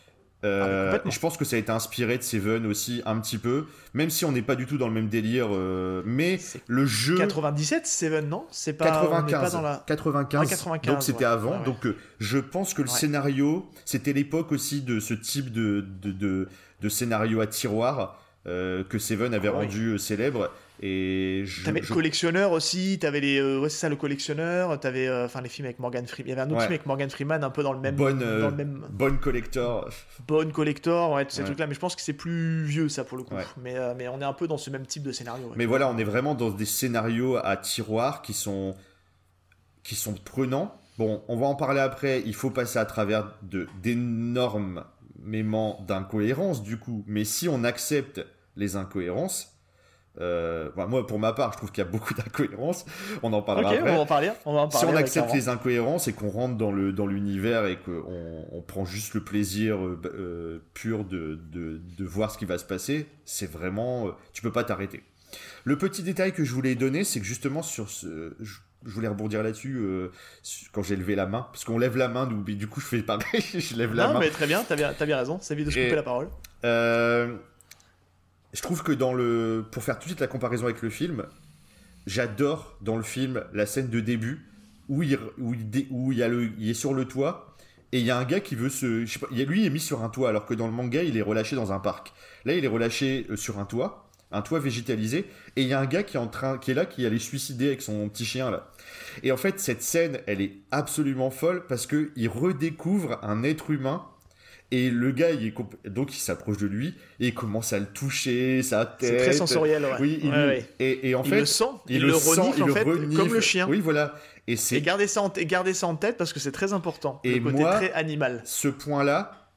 Euh, ah, je pense que ça a été inspiré de Seven aussi un petit peu, même si on n'est pas du tout dans le même délire. Euh, mais le jeu 97 Seven non? C'est pas 95. dans la... 95, Donc c'était avant. Donc euh, je pense que le scénario, c'était l'époque aussi de ce type de de, de, de scénario à tiroir que Seven avait ah rendu célèbre. Et je, t'avais le collectionneur aussi, t'avais les, euh, ouais, c'est ça le collectionneur, t'avais, euh, enfin les films avec Morgan Freeman, il y avait un autre film avec Morgan Freeman un peu dans le même, bonne, dans le même... bonne collector, bonne collector, ouais, ces trucs là, mais je pense que c'est plus vieux ça pour le coup, mais, euh, mais on est un peu dans ce même type de scénario. Mais voilà, on est vraiment dans des scénarios à tiroir qui sont qui sont prenants. Bon, on va en parler après. Il faut passer à travers de d'énormément d'incohérences du coup, mais si on accepte les incohérences euh, moi, pour ma part, je trouve qu'il y a beaucoup <laughs> d'incohérences. On en parlera après. On va en parler. On va en parler si on accepte les incohérences et qu'on rentre dans le dans l'univers et qu'on on prend juste le plaisir euh, euh, pur de, de, de, voir ce qui va se passer, c'est vraiment, tu peux pas t'arrêter. Le petit détail que je voulais donner, c'est que justement sur ce, je, voulais rebondir là-dessus quand j'ai levé la main, parce qu'on lève la main, du coup je fais pareil, <laughs> je lève la main. Non, mais très bien, t'as bien, as bien raison. C'est vite de se couper la parole. Euh, je trouve que dans le. Pour faire tout de suite la comparaison avec le film, j'adore dans le film la scène de début où il, où il, où il, y est sur le toit et il y a un gars qui veut se. Je lui il est mis sur un toit alors que dans le manga il est relâché dans un parc. Là il est relâché euh, sur un toit, un toit végétalisé et il y a un gars qui est, en train, qui est là qui allait suicider avec son petit chien là. Et en fait cette scène elle est absolument folle parce qu'il redécouvre un être humain et le gars, il est donc il s'approche de lui et il commence à le toucher, sa tête. C'est très sensoriel, ouais. Oui, Et, en il fait, le sent, il, le, renifle, en fait, comme le chien. Oui, voilà. Et, c'est... garder ça, en... et ça en tête parce que c'est très important. Et le côté très animal. Ce point-là,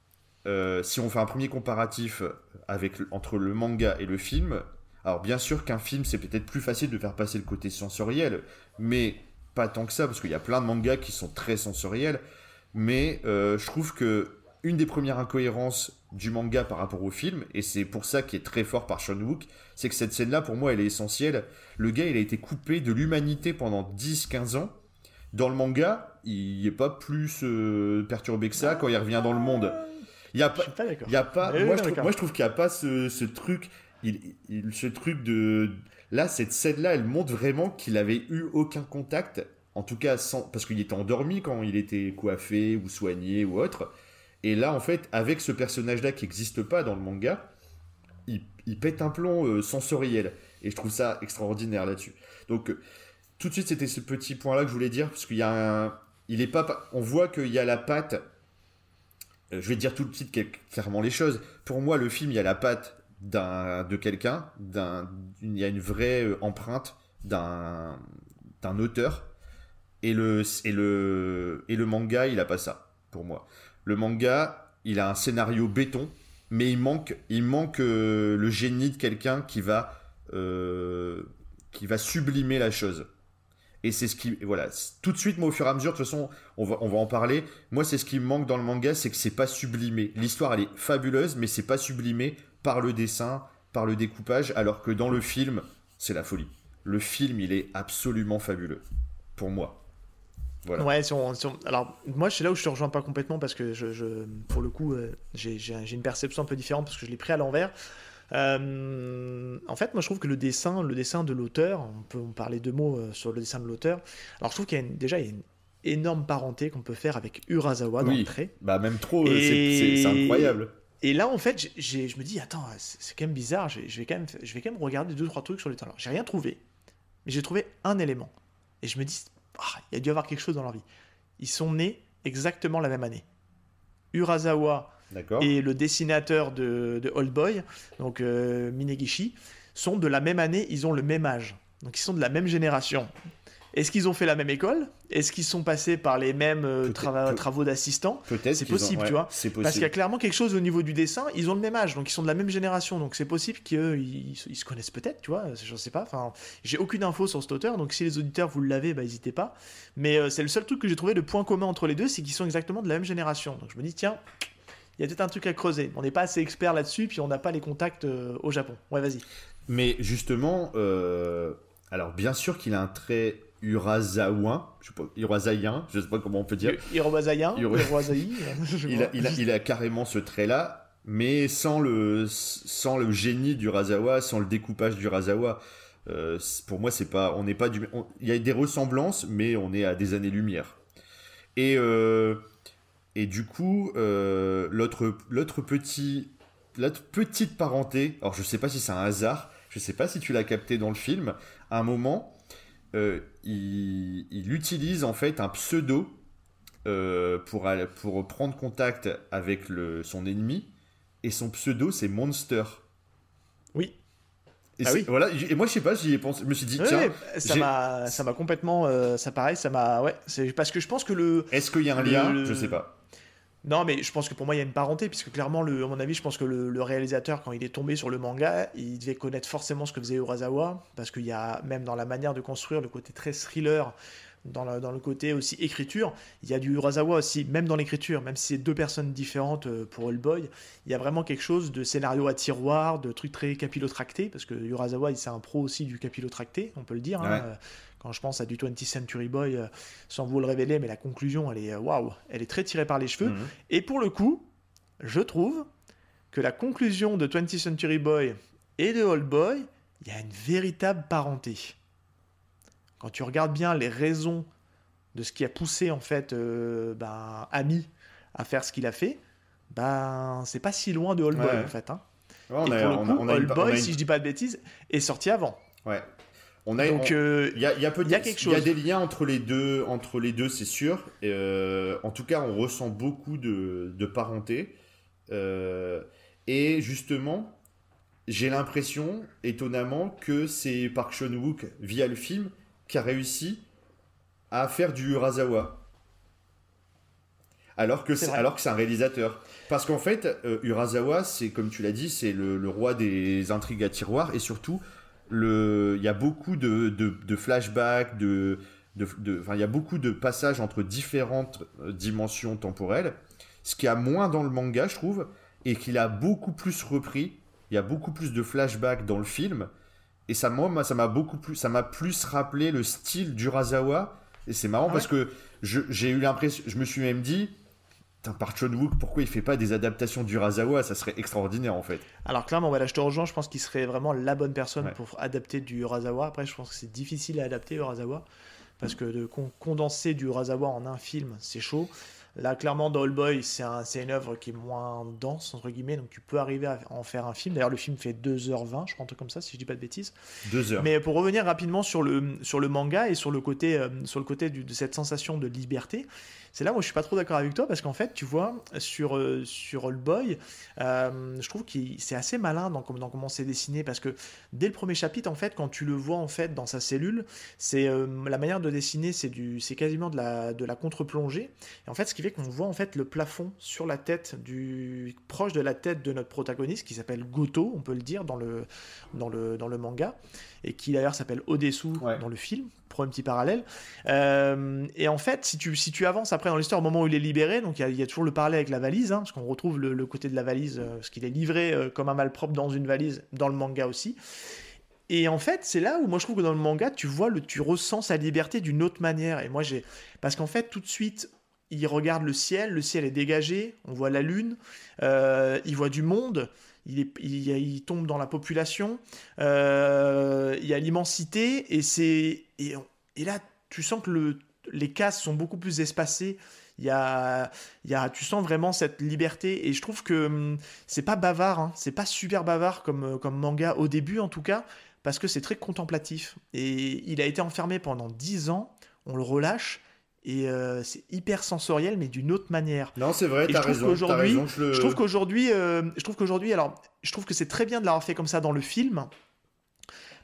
euh, si on fait un premier comparatif avec entre le manga et le film, alors bien sûr qu'un film c'est peut-être plus facile de faire passer le côté sensoriel, mais pas tant que ça parce qu'il y a plein de mangas qui sont très sensoriels. Mais euh, je trouve que une des premières incohérences du manga par rapport au film, et c'est pour ça qui est très fort par Sean Wook, c'est que cette scène-là, pour moi, elle est essentielle. Le gars, il a été coupé de l'humanité pendant 10-15 ans. Dans le manga, il n'est pas plus euh, perturbé que ça quand il revient dans le monde. Il y a pas, il y a pas. moi, je trouve, moi, je trouve qu'il n'y a pas ce, truc. Il, ce truc de. Là, cette scène-là, elle montre vraiment qu'il avait eu aucun contact. En tout cas, sans, parce qu'il était endormi quand il était coiffé ou soigné ou autre. Et là, en fait, avec ce personnage-là qui n'existe pas dans le manga, il, pète un plomb euh, sensoriel. Et je trouve ça extraordinaire là-dessus. Donc, euh, tout de suite, c'était ce petit point-là que je voulais dire, parce qu'il y a un. Il est pas. On voit qu'il y a la patte. Euh, je vais dire tout de suite clairement les choses. Pour moi, le film, il y a la patte d'un de quelqu'un, d'un, il y a une vraie empreinte d'un d'un auteur. Et le, et, le, et le manga, il a pas ça, pour moi. Le manga, il a un scénario béton, mais il manque, il manque euh, le génie de quelqu'un qui va, euh, qui va sublimer la chose. Et c'est ce qui, voilà, tout de suite, moi, au fur et à mesure, de toute façon, on va, on va en parler. Moi, c'est ce qui me manque dans le manga, c'est que c'est pas sublimé. L'histoire, elle est fabuleuse, mais c'est pas sublimé par le dessin, par le découpage, alors que dans le film, c'est la folie. Le film, il est absolument fabuleux, pour moi. Voilà. Ouais, si on- si on- alors moi, c'est là où je te rejoins pas complètement parce que je, je- pour le coup, euh, j'ai une perception un peu différente parce que je l'ai pris à l'envers. Euh, en fait, moi, je trouve que le dessin, le dessin de l'auteur, on peut en parler deux mots euh, sur le dessin de l'auteur. Alors, je trouve qu'il y a une- déjà il y a une énorme parenté qu'on peut faire avec Urasawa dans Oui. le trait. Bah, même trop, Et- c'est- incroyable. Et là, en fait, je me dis, attends, c'est quand même bizarre. Je vais, quand même, je vais quand même regarder deux trois trucs sur le talent. J'ai rien trouvé, mais j'ai trouvé un élément. Et je me dis, ah, il y a dû y avoir quelque chose dans leur vie. Ils sont nés exactement la même année. Urasawa et le dessinateur de, de Old Boy, donc euh, Minegishi, sont de la même année. Ils ont le même âge, donc ils sont de la même génération. Est-ce qu'ils ont fait la même école? Est-ce qu'ils sont passés par les mêmes euh, travaux d'assistants? Peut-être c'est qu'ils ont- possible, ouais, tu vois. Parce qu'il y a clairement quelque chose au niveau du dessin, ils ont le même âge, donc ils sont de la même génération, donc c'est possible qu'eux, ils, ils se connaissent peut-être, tu vois, je sais pas, enfin, j'ai aucune info sur cet auteur, donc si les auditeurs vous l'avez, bah n'hésitez pas, mais euh, c'est le seul truc que j'ai trouvé de point commun entre les deux, c'est qu'ils sont exactement de la même génération, donc je me dis, tiens, il y a peut-être un truc à creuser, on n'est pas assez expert là-dessus, puis on n'a pas les contacts euh, au Japon. Ouais, vas-y. Mais justement, euh, alors bien sûr qu'il a un trait urasawan, je sais pas, je sais pas comment on peut dire. Hirobazaï, <laughs> je Il a, il, a, il a carrément ce trait-là, mais sans le, sans le génie du Razawa, sans le découpage du Razawa. Euh, pour moi, c'est pas, on n'est pas du, il y a des ressemblances, mais on est à des années-lumière. Et euh, et du coup, euh, l'autre, l'autre petit, l'autre petite parenté. Alors, je sais pas si c'est un hasard. Je sais pas si tu l'as capté dans le film. À un moment, il, il utilise en fait un pseudo euh, pour, pour prendre contact avec le, son ennemi. Et son pseudo, c'est Monster. Oui. Et, Ah oui. voilà, et moi, je sais pas, j'y ai pensé. Je me suis dit, tiens, ouais, ça m'a, ça m'a complètement, euh, ça pareil, ça m'a, ouais, c'est parce que je pense que le, est-ce qu'il y a un lien? le- Je sais pas. Non, mais je pense que pour moi, il y a une parenté, puisque clairement, le, à mon avis, je pense que le, réalisateur, quand il est tombé sur le manga, il devait connaître forcément ce que faisait Urasawa, parce qu'il y a, même dans la manière de construire, le côté très thriller, dans le, côté aussi écriture, il y a du Urasawa aussi, même dans l'écriture, même si c'est deux personnes différentes euh, pour Boy, il y a vraiment quelque chose de scénario à tiroir, de trucs très capillotractés, parce que Urasawa, c'est un pro aussi du capillotracté, on peut le dire. hein, Ouais. Quand je pense à du 20th Century Boy, euh, sans vous le révéler, mais la conclusion, elle est euh, waouh, elle est très tirée par les cheveux. Mhm. Et pour le coup, je trouve que la conclusion de 20th Century Boy et de Old Boy, il y a une véritable parenté. Quand tu regardes bien les raisons de ce qui a poussé en fait euh, ben, Ami à faire ce qu'il a fait, ben c'est pas si loin de Old Boy en fait. hein. Ouais, on et a- pour le on a- coup, on a une Old Boy, une- si je dis pas de bêtises, est sorti avant. Ouais. On a, Donc on- euh, Il y a, il y a peut-être il y a quelque il y a chose. des liens entre les deux, entre les deux, c'est sûr. Euh, en tout cas, on ressent beaucoup de, de parenté. Euh, et justement, j'ai l'impression, étonnamment, que c'est Park Chan-wook via le film qui a réussi à faire du Urasawa. Alors que C'est c'est vrai. alors que c'est un réalisateur. Parce qu'en fait, euh, Urasawa, c'est comme tu l'as dit, c'est le, le roi des intrigues à tiroir et surtout le, il y a beaucoup de, de, de flashbacks, de, de, de- enfin, il y a beaucoup de passages entre différentes euh, dimensions temporelles, ce qui a moins dans le manga, je trouve, et qu'il a beaucoup plus repris. Il y a beaucoup plus de flashbacks dans le film, et ça, moi, moi, ça m'a beaucoup plus, ça m'a plus rappelé le style d'Urasawa. Et c'est marrant Ah parce que j'ai eu l'impression, je me suis même dit, Putain, par John Wook, pourquoi il fait pas des adaptations d'Urasawa? Ça serait extraordinaire en fait. Alors clairement, voilà, je te rejoins, je pense qu'il serait vraiment la bonne personne Ouais. pour adapter du Urasawa. Après, je pense que c'est difficile à adapter Urasawa, parce que de con- condenser du Urasawa en un film, c'est chaud. Là, clairement, dans All Boy, c'est un, une œuvre qui est moins dense, entre guillemets, donc tu peux arriver à en faire un film. D'ailleurs, le film fait 2h20, je crois, un truc comme ça, si je dis pas de bêtises. Deux heures. Mais pour revenir rapidement sur le, sur le manga et sur le côté, euh, sur le côté du- de cette sensation de liberté, c'est là où je suis pas trop d'accord avec toi parce qu'en fait, tu vois, sur, euh, sur Old Boy, euh, je trouve que c'est assez malin dans, comment c'est dessiné parce que dès le premier chapitre, en fait, quand tu le vois en fait dans sa cellule, c'est euh, la manière de dessiner, c'est du, c'est quasiment de la, de la contre-plongée. Et en fait, ce qui fait qu'on voit en fait le plafond sur la tête du proche de la tête de notre protagoniste qui s'appelle Goto, on peut le dire dans le dans le dans le manga et qui d'ailleurs s'appelle Odesu Ouais. dans le film pour un petit parallèle. Euh, et en fait, si tu, si tu avances après dans l'histoire, au moment où il est libéré, donc il y a, il y a toujours le parallèle avec la valise, hein, parce qu'on retrouve le, le côté de la valise, euh, parce qu'il est livré euh, comme un malpropre dans une valise, dans le manga aussi. Et en fait, c'est là où moi je trouve que dans le manga, tu vois, le, tu ressens sa liberté d'une autre manière. Et moi, j'ai. Parce qu'en fait, tout de suite, il regarde le ciel, le ciel est dégagé, on voit la lune, il voit du monde, il, tombe dans la population, euh, il y a l'immensité, et, c'est, et, là, tu sens que le, les cases sont beaucoup plus espacées. Il y a, tu sens vraiment cette liberté et je trouve que hum, c'est pas bavard, hein, c'est pas super bavard comme, comme manga au début en tout cas, parce que c'est très contemplatif. Et il a été enfermé pendant 10 ans, on le relâche, et euh, c'est hyper sensoriel mais d'une autre manière. Non, c'est vrai, t'as raison, raison. Je, le... je, trouve qu'aujourd'hui, euh, je trouve qu'aujourd'hui, alors, je trouve que c'est très bien de l'avoir fait comme ça dans le film,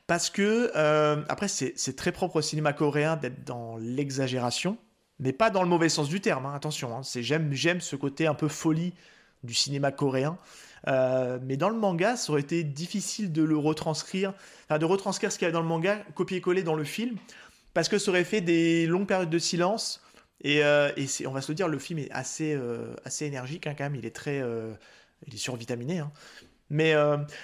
parce que euh, après c'est très propre au cinéma coréen d'être dans l'exagération, mais pas dans le mauvais sens du terme. Hein, attention, hein, j'aime ce côté un peu folie du cinéma coréen. mais dans le manga, ça aurait été difficile de le retranscrire, enfin, de retranscrire ce qu'il y a dans le manga, copier-coller dans le film parce que ça aurait fait des longues périodes de silence. Et, euh, on va se le dire, le film est assez, euh, assez énergique hein, quand même. Il est très, euh, il est survitaminé. Hein. Mais,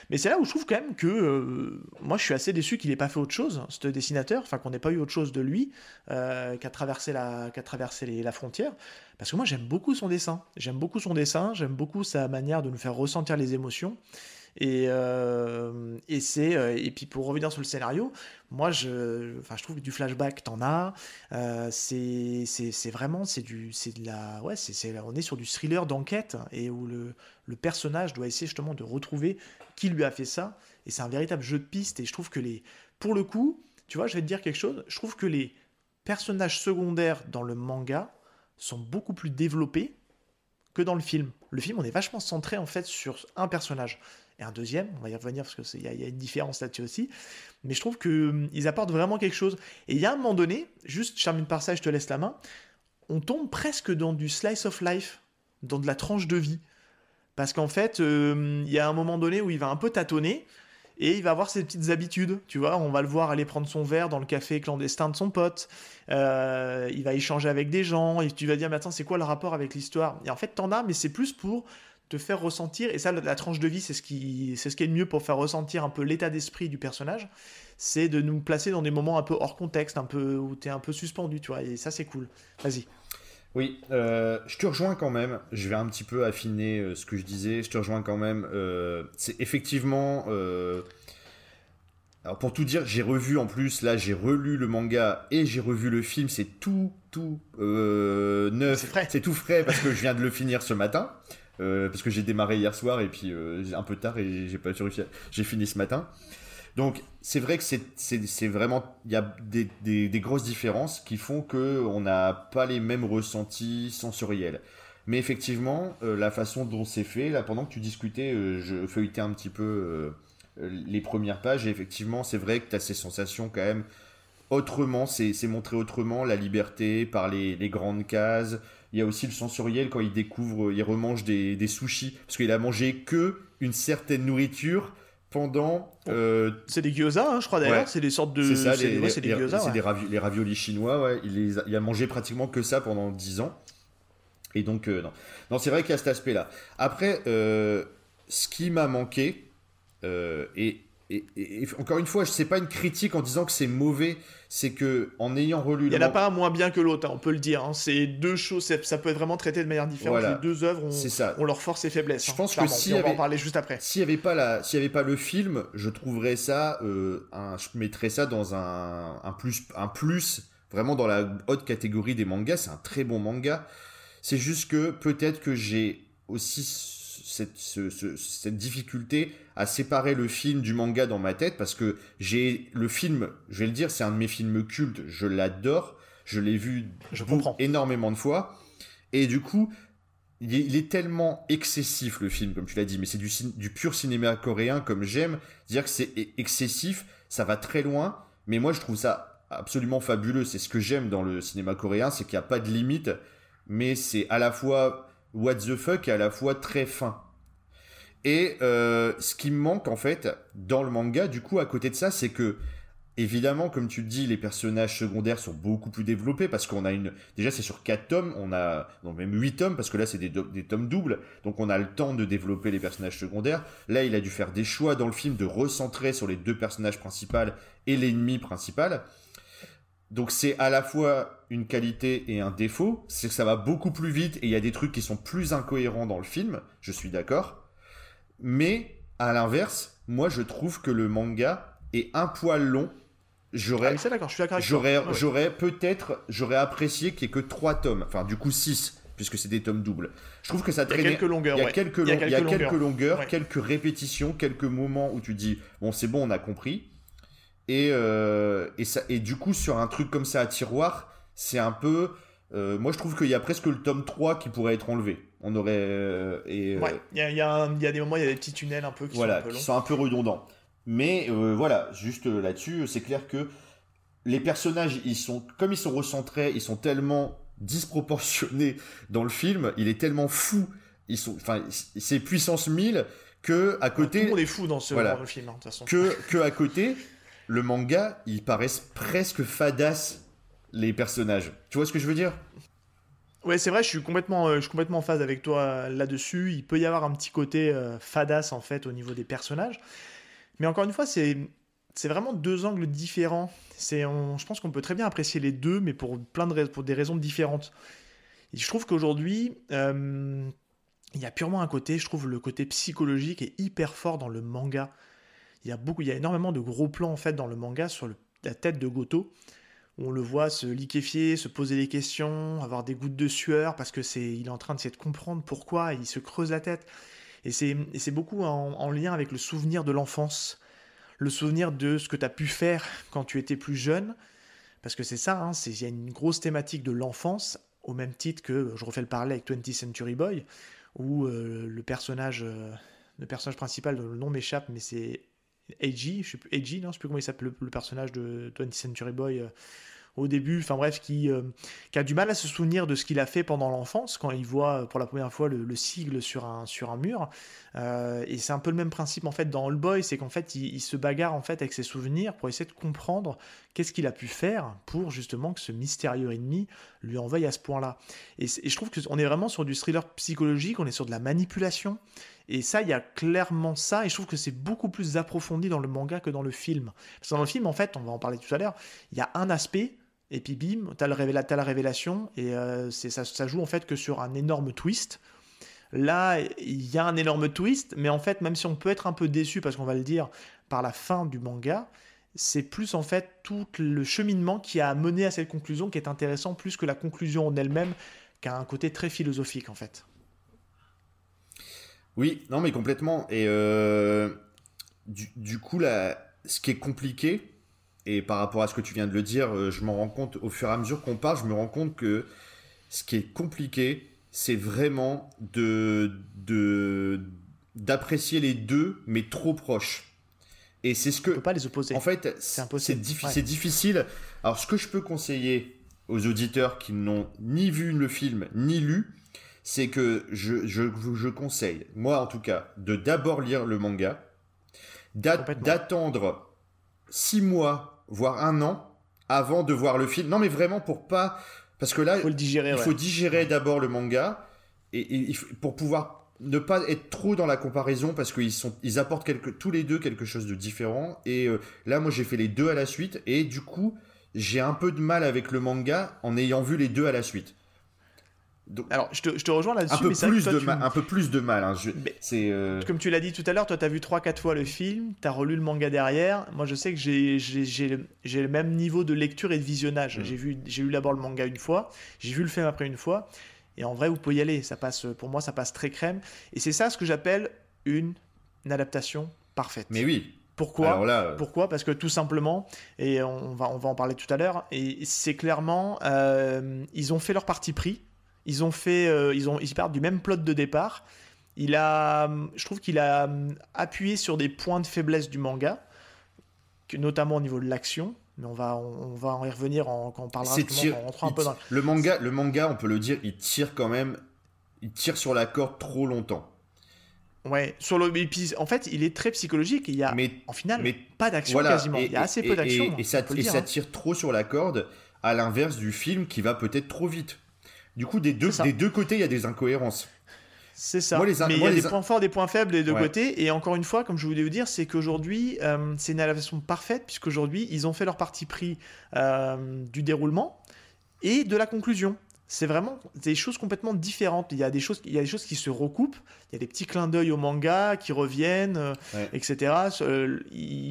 mais c'est là où je trouve quand même que moi je suis assez déçu qu'il n'ait pas fait autre chose, ce dessinateur, enfin qu'on n'ait pas eu autre chose de lui, qu'à traverser, la, qu'à traverser la frontière. Parce que moi j'aime beaucoup son dessin. J'aime beaucoup son dessin, j'aime beaucoup sa manière de nous faire ressentir les émotions. Et, euh, et, euh, et puis pour revenir sur le scénario, moi je, enfin, je trouve que du flashback, t'en as. Euh, c'est, vraiment c'est du, c'est de la, ouais, c'est, on est sur du thriller d'enquête et où le, le personnage doit essayer justement de retrouver qui lui a fait ça. Et c'est un véritable jeu de piste. Et je trouve que les, pour le coup, tu vois, je vais te dire quelque chose. Je trouve que les personnages secondaires dans le manga sont beaucoup plus développés que dans le film. Le film, on est vachement centré en fait sur un personnage et un deuxième, on va y revenir parce qu'il y, a une différence là-dessus aussi, mais je trouve qu'ils hum, apportent vraiment quelque chose. Et il y a un moment donné, juste je termine par ça, je te laisse la main, on tombe presque dans du slice of life, dans de la tranche de vie. Parce qu'en fait, hum, il y a un moment donné où il va un peu tâtonner, et il va avoir ses petites habitudes, tu vois, on va le voir aller prendre son verre dans le café clandestin de son pote, euh, il va échanger avec des gens, et tu vas dire, mais attends, c'est quoi le rapport avec l'histoire? Et en fait, t'en as, mais c'est plus pour te faire ressentir, et ça, la, tranche de vie, c'est ce, qui, c'est ce qui est le mieux pour faire ressentir un peu l'état d'esprit du personnage, c'est de nous placer dans des moments un peu hors contexte, un peu où tu es un peu suspendu, tu vois, et ça, c'est cool. Vas-y. Oui, euh, je te rejoins quand même. Je vais un petit peu affiner euh, ce que je disais. Je te rejoins quand même. Euh, c'est effectivement. alors pour tout dire, j'ai revu en plus. Là, j'ai relu le manga et j'ai revu le film. C'est tout, tout neuf. C'est tout frais parce que je viens de le finir ce matin. Parce que j'ai démarré hier soir et puis un peu tard et j'ai pas réussi. J'ai fini ce matin. Donc c'est vrai que c'est vraiment il y a des, des, grosses différences qui font que on n'a pas les mêmes ressentis sensoriels. Mais effectivement, euh, la façon dont c'est fait, là pendant que tu discutais, je feuilletais un petit peu les premières pages et effectivement c'est vrai que tu as ces sensations quand même autrement, c'est montré autrement, la liberté par les, les grandes cases, il y a aussi le sensoriel quand il découvre, il remange des, des sushis, parce qu'il a mangé que une certaine nourriture pendant. Euh, c'est des gyoza, hein, je crois d'ailleurs. C'est des sortes de. C'est ça, les, des gyoza. C'est des les raviolis chinois, ouais. Il, a, il, a, mangé pratiquement que ça pendant 10 ans. Et donc, euh, non. Non, c'est vrai qu'il y a cet aspect-là. Après, euh, ce qui m'a manqué, et et, encore une fois, c'est pas une critique en disant que c'est mauvais, c'est que en ayant relu. Il n'y en a pas un moins bien que l'autre, hein, on peut le dire. Hein. C'est deux choses, ça peut être vraiment traité de manière différente. Les deux œuvres ont, leur force et faiblesse. Je hein, pense que si on va en parler juste après. S'il n'y avait pas la, s'il y avait pas le film, je trouverais ça, euh, un, je mettrais ça dans un, un plus, un plus, vraiment dans la haute catégorie des mangas. C'est un très bon manga. C'est juste que peut-être que j'ai aussi cette, cette, difficulté à séparer le film du manga dans ma tête parce que j'ai le film, je vais le dire, c'est un de mes films cultes, je l'adore, je l'ai vu je comprends. énormément de fois et du coup il est, tellement excessif le film comme tu l'as dit mais c'est du, du pur cinéma coréen comme j'aime dire que c'est e-, excessif ça va très loin mais moi je trouve ça absolument fabuleux c'est ce que j'aime dans le cinéma coréen c'est qu'il n'y a pas de limite mais c'est à la fois what the fuck à la fois très fin. Et euh, ce qui me manque en fait dans le manga, du coup, à côté de ça, c'est que Évidemment, comme tu le dis, les personnages secondaires sont beaucoup plus développés parce qu'on a une. Déjà, c'est sur 4 tomes, on a. Non, même 8 tomes parce que là, c'est des, tomes doubles. Donc, on a le temps de développer les personnages secondaires. Là, il a dû faire des choix dans le film de recentrer sur les deux personnages principaux et l'ennemi principal. Donc, c'est à la fois une qualité et un défaut. C'est que ça va beaucoup plus vite et il y a des trucs qui sont plus incohérents dans le film. Je suis d'accord. Mais, à l'inverse, moi, je trouve que le manga est un poil long J'aurais, ah j'aurais, j'aurais peut-être, j'aurais apprécié qu'il n'y ait que 3 tomes, enfin du coup 6, puisque c'est des tomes doubles. Je trouve que ça traînait. Il y a quelques longueurs. Il y a quelques, il y a quelques, longueurs, quelques, répétitions, quelques moments où tu dis bon c'est bon on a compris. Et, euh, et, ça, et du coup sur un truc comme ça à tiroir, c'est un peu. Euh, moi je trouve qu'il y a presque le tome 3 qui pourrait être enlevé. On aurait. Euh, et, ouais, il y a, y, a y a, des moments, il y a des petits tunnels un peu qui voilà, sont un peu qui sont un peu redondants. Mais euh, voilà, juste euh, là-dessus, c'est clair que les personnages, ils sont, comme ils sont recentrés, ils sont tellement <laughs> disproportionnés dans le film, il est tellement fou, ils sont, enfin, c'est puissance 1000 que à côté. Tout le monde est fou dans ce film, hein, de toute façon. Que, que à côté, <laughs> le manga, ils paraissent presque fadas les personnages. Tu vois ce que je veux dire? Ouais, c'est vrai, je suis complètement, euh, je suis complètement en phase avec toi là-dessus. Il peut y avoir un petit côté fadas en fait au niveau des personnages. Mais encore une fois, c'est c'est vraiment deux angles différents. C'est, je pense qu'on peut très bien apprécier les deux, mais pour plein de pour des raisons différentes. Je trouve qu'aujourd'hui, euh, il y a purement un côté, je trouve le côté psychologique est hyper fort dans le manga. Il y a beaucoup, il y a énormément de gros plans en fait dans le manga sur la tête de Goto. Où on le voit se liquéfier, se poser des questions, avoir des gouttes de sueur parce que c'est, il est en train d'essayer de comprendre pourquoi, il se creuse la tête. Et c'est beaucoup en, lien avec le souvenir de l'enfance, le souvenir de ce que tu as pu faire quand tu étais plus jeune. Parce que c'est ça, hein, il y a une grosse thématique de l'enfance, au même titre que, je refais le parallèle avec 20th Century Boy, où euh, le, personnage, euh, le personnage principal, le nom m'échappe, mais c'est Eiji, je sais plus, non, sais plus comment il s'appelle le, personnage de 20th Century Boy. Euh, au début, enfin bref, qui, euh, qui, a du mal à se souvenir de ce qu'il a fait pendant l'enfance quand il voit euh, pour la première fois le, sigle sur un, mur. Et c'est un peu le même principe en fait dans All Boy, c'est qu'en fait il, se bagarre en fait avec ses souvenirs pour essayer de comprendre qu'est-ce qu'il a pu faire pour justement que ce mystérieux ennemi lui envoie à ce point-là. Et, et, je trouve qu'on est vraiment sur du thriller psychologique, on est sur de la manipulation. Et ça, il y a clairement ça, et je trouve que c'est beaucoup plus approfondi dans le manga que dans le film. Parce que dans le film, en fait, on va en parler tout à l'heure, il y a un aspect et puis bim, t'as, as la révélation, et euh, ça, ça joue en fait que sur un énorme twist. Là, il y a un énorme twist, mais en fait, même si on peut être un peu déçu, parce qu'on va le dire, par la fin du manga, c'est plus en fait tout le cheminement qui a mené à cette conclusion qui est intéressant, plus que la conclusion en elle-même, qui a un côté très philosophique en fait. Oui, non mais complètement. Et euh, du, du, coup, là, ce qui est compliqué, et par rapport à ce que tu viens de le dire, euh, je m'en rends compte au fur et à mesure qu'on parle, je me rends compte que ce qui est compliqué, c'est vraiment de d'apprécier les deux, mais trop proches. Et c'est ce que. On peut pas les opposer. En fait, c'est impossible. C'est difficile. Alors, ce que je peux conseiller aux auditeurs qui n'ont ni vu le film ni lu, c'est que je, je, je conseille, moi en tout cas, de d'abord lire le manga, d'attendre six mois, voire un an, avant de voir le film. Non, mais vraiment pour pas. Parce que là, faut le digérer, il faut digérer d'abord le manga, et, pour pouvoir ne pas être trop dans la comparaison, parce qu'ils sont, ils apportent quelque, tous les deux quelque chose de différent. Et euh, là, moi, j'ai fait les deux à la suite, et du coup, j'ai un peu de mal avec le manga en ayant vu les deux à la suite. Alors, je te, rejoins là-dessus. Un, peu plus de un peu plus de mal. Hein. Euh, comme tu l'as dit tout à l'heure, toi, tu as vu 3-4 fois le film, tu as relu le manga derrière. Moi, je sais que j'ai le même niveau de lecture et de visionnage. Mm. J'ai vu lu d'abord le manga une fois, j'ai vu le film après une fois. Et en vrai, vous pouvez y aller. Ça passe, pour moi, ça passe très crème. Et c'est ça ce que j'appelle une, adaptation parfaite. Mais oui, pourquoi euh, Pourquoi? Parce que tout simplement, et on va, on va en parler tout à l'heure, et c'est clairement, euh, ils ont fait leur parti pris ils ont fait, euh, ils ont, ils partent du même plot de départ. Il a, je trouve qu'il a euh, appuyé sur des points de faiblesse du manga, notamment au niveau de l'action. Mais on va, on, va en y revenir en, quand on parlera. en un peu dans... le manga. Le manga, on peut le dire, il tire quand même, il tire sur la corde trop longtemps. Ouais, sur le. en fait, il est très psychologique. Il y a, mais, en final, mais, pas d'action quasiment. il y a assez peu d'action. Et, ça, et ça hein. tire trop sur la corde, à l'inverse du film qui va peut-être trop vite. Du coup, des deux, des deux côtés, il y a des incohérences. C'est ça. mais il y a des points forts, des points faibles des deux côtés. Et encore une fois, comme je voulais vous dire, c'est qu'aujourd'hui, euh, c'est une adaptation parfaite, puisqu'aujourd'hui, ils ont fait leur parti pris euh, du déroulement et de la conclusion c'est vraiment des choses complètement différentes. Il y a des choses, il y a des choses qui se recoupent. Il y a des petits clins d'œil au manga qui reviennent, euh, etc. Euh,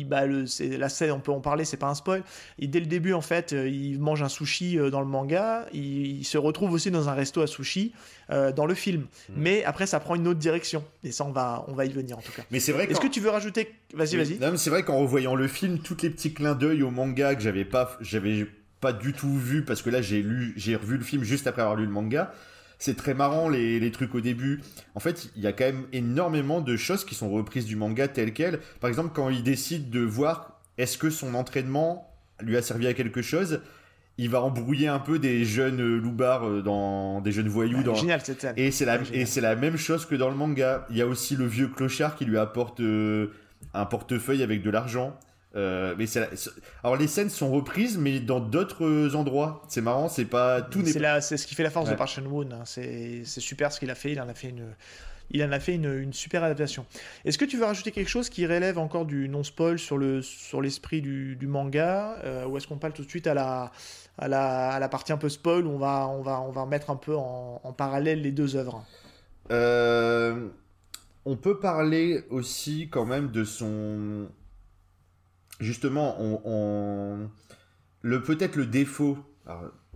bah, le, la scène, on peut en parler, c'est pas un spoil. Et dès le début, en fait, euh, il mange un sushi dans le manga. Il, se retrouve aussi dans un resto à sushi dans le film. Mm. Mais après, ça prend une autre direction. Et ça, on va, on va y venir en tout cas. Mais c'est vrai. Est-ce que tu veux rajouter? Vas-y, vas-y. c'est vrai qu'en revoyant le film, tous les petits clins d'œil au manga que j'avais pas, j'avais pas du tout vu parce que là j'ai lu, j'ai revu le film juste après avoir lu le manga. C'est très marrant les, les, trucs au début. En fait, il y a quand même énormément de choses qui sont reprises du manga tel quel. Par exemple, quand il décide de voir est-ce que son entraînement lui a servi à quelque chose, il va embrouiller un peu des jeunes loupards euh, dans des jeunes voyous dans génial cette scène. et c'est la et c'est la même chose que dans le manga il y a aussi le vieux clochard qui lui apporte euh, un portefeuille avec de l'argent euh, mais c'est alors les scènes sont reprises mais dans d'autres endroits c'est marrant c'est pas tout c'est là c'est ce qui fait la force de Park Chan-woon hein. c'est super ce qu'il a fait il en a fait une il en a fait une, super adaptation. Est-ce que tu veux rajouter quelque chose qui relève encore du non-spoil sur le sur l'esprit du, manga euh, Ou est-ce qu'on parle tout de suite à la, à la, à la, partie un peu spoil où on va, on va, on va mettre un peu en, en parallèle les deux œuvres? Euh, On peut parler aussi quand même de son justement, on, le peut-être le défaut.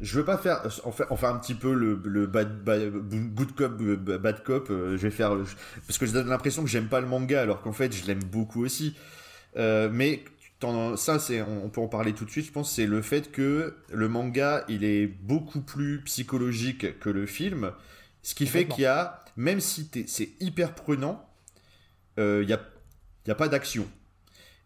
je veux pas faire, enfin, un petit peu le, bad, good cop, bad cop. Euh, je vais faire parce que je donne l'impression que j'aime pas le manga, alors qu'en fait, je l'aime beaucoup aussi. Euh, mais ça, c'est, on, peut en parler tout de suite. Je pense c'est le fait que le manga, il est beaucoup plus psychologique que le film, ce qui fait qu'il y a, même si c'est hyper prenant, euh, il il y a pas d'action.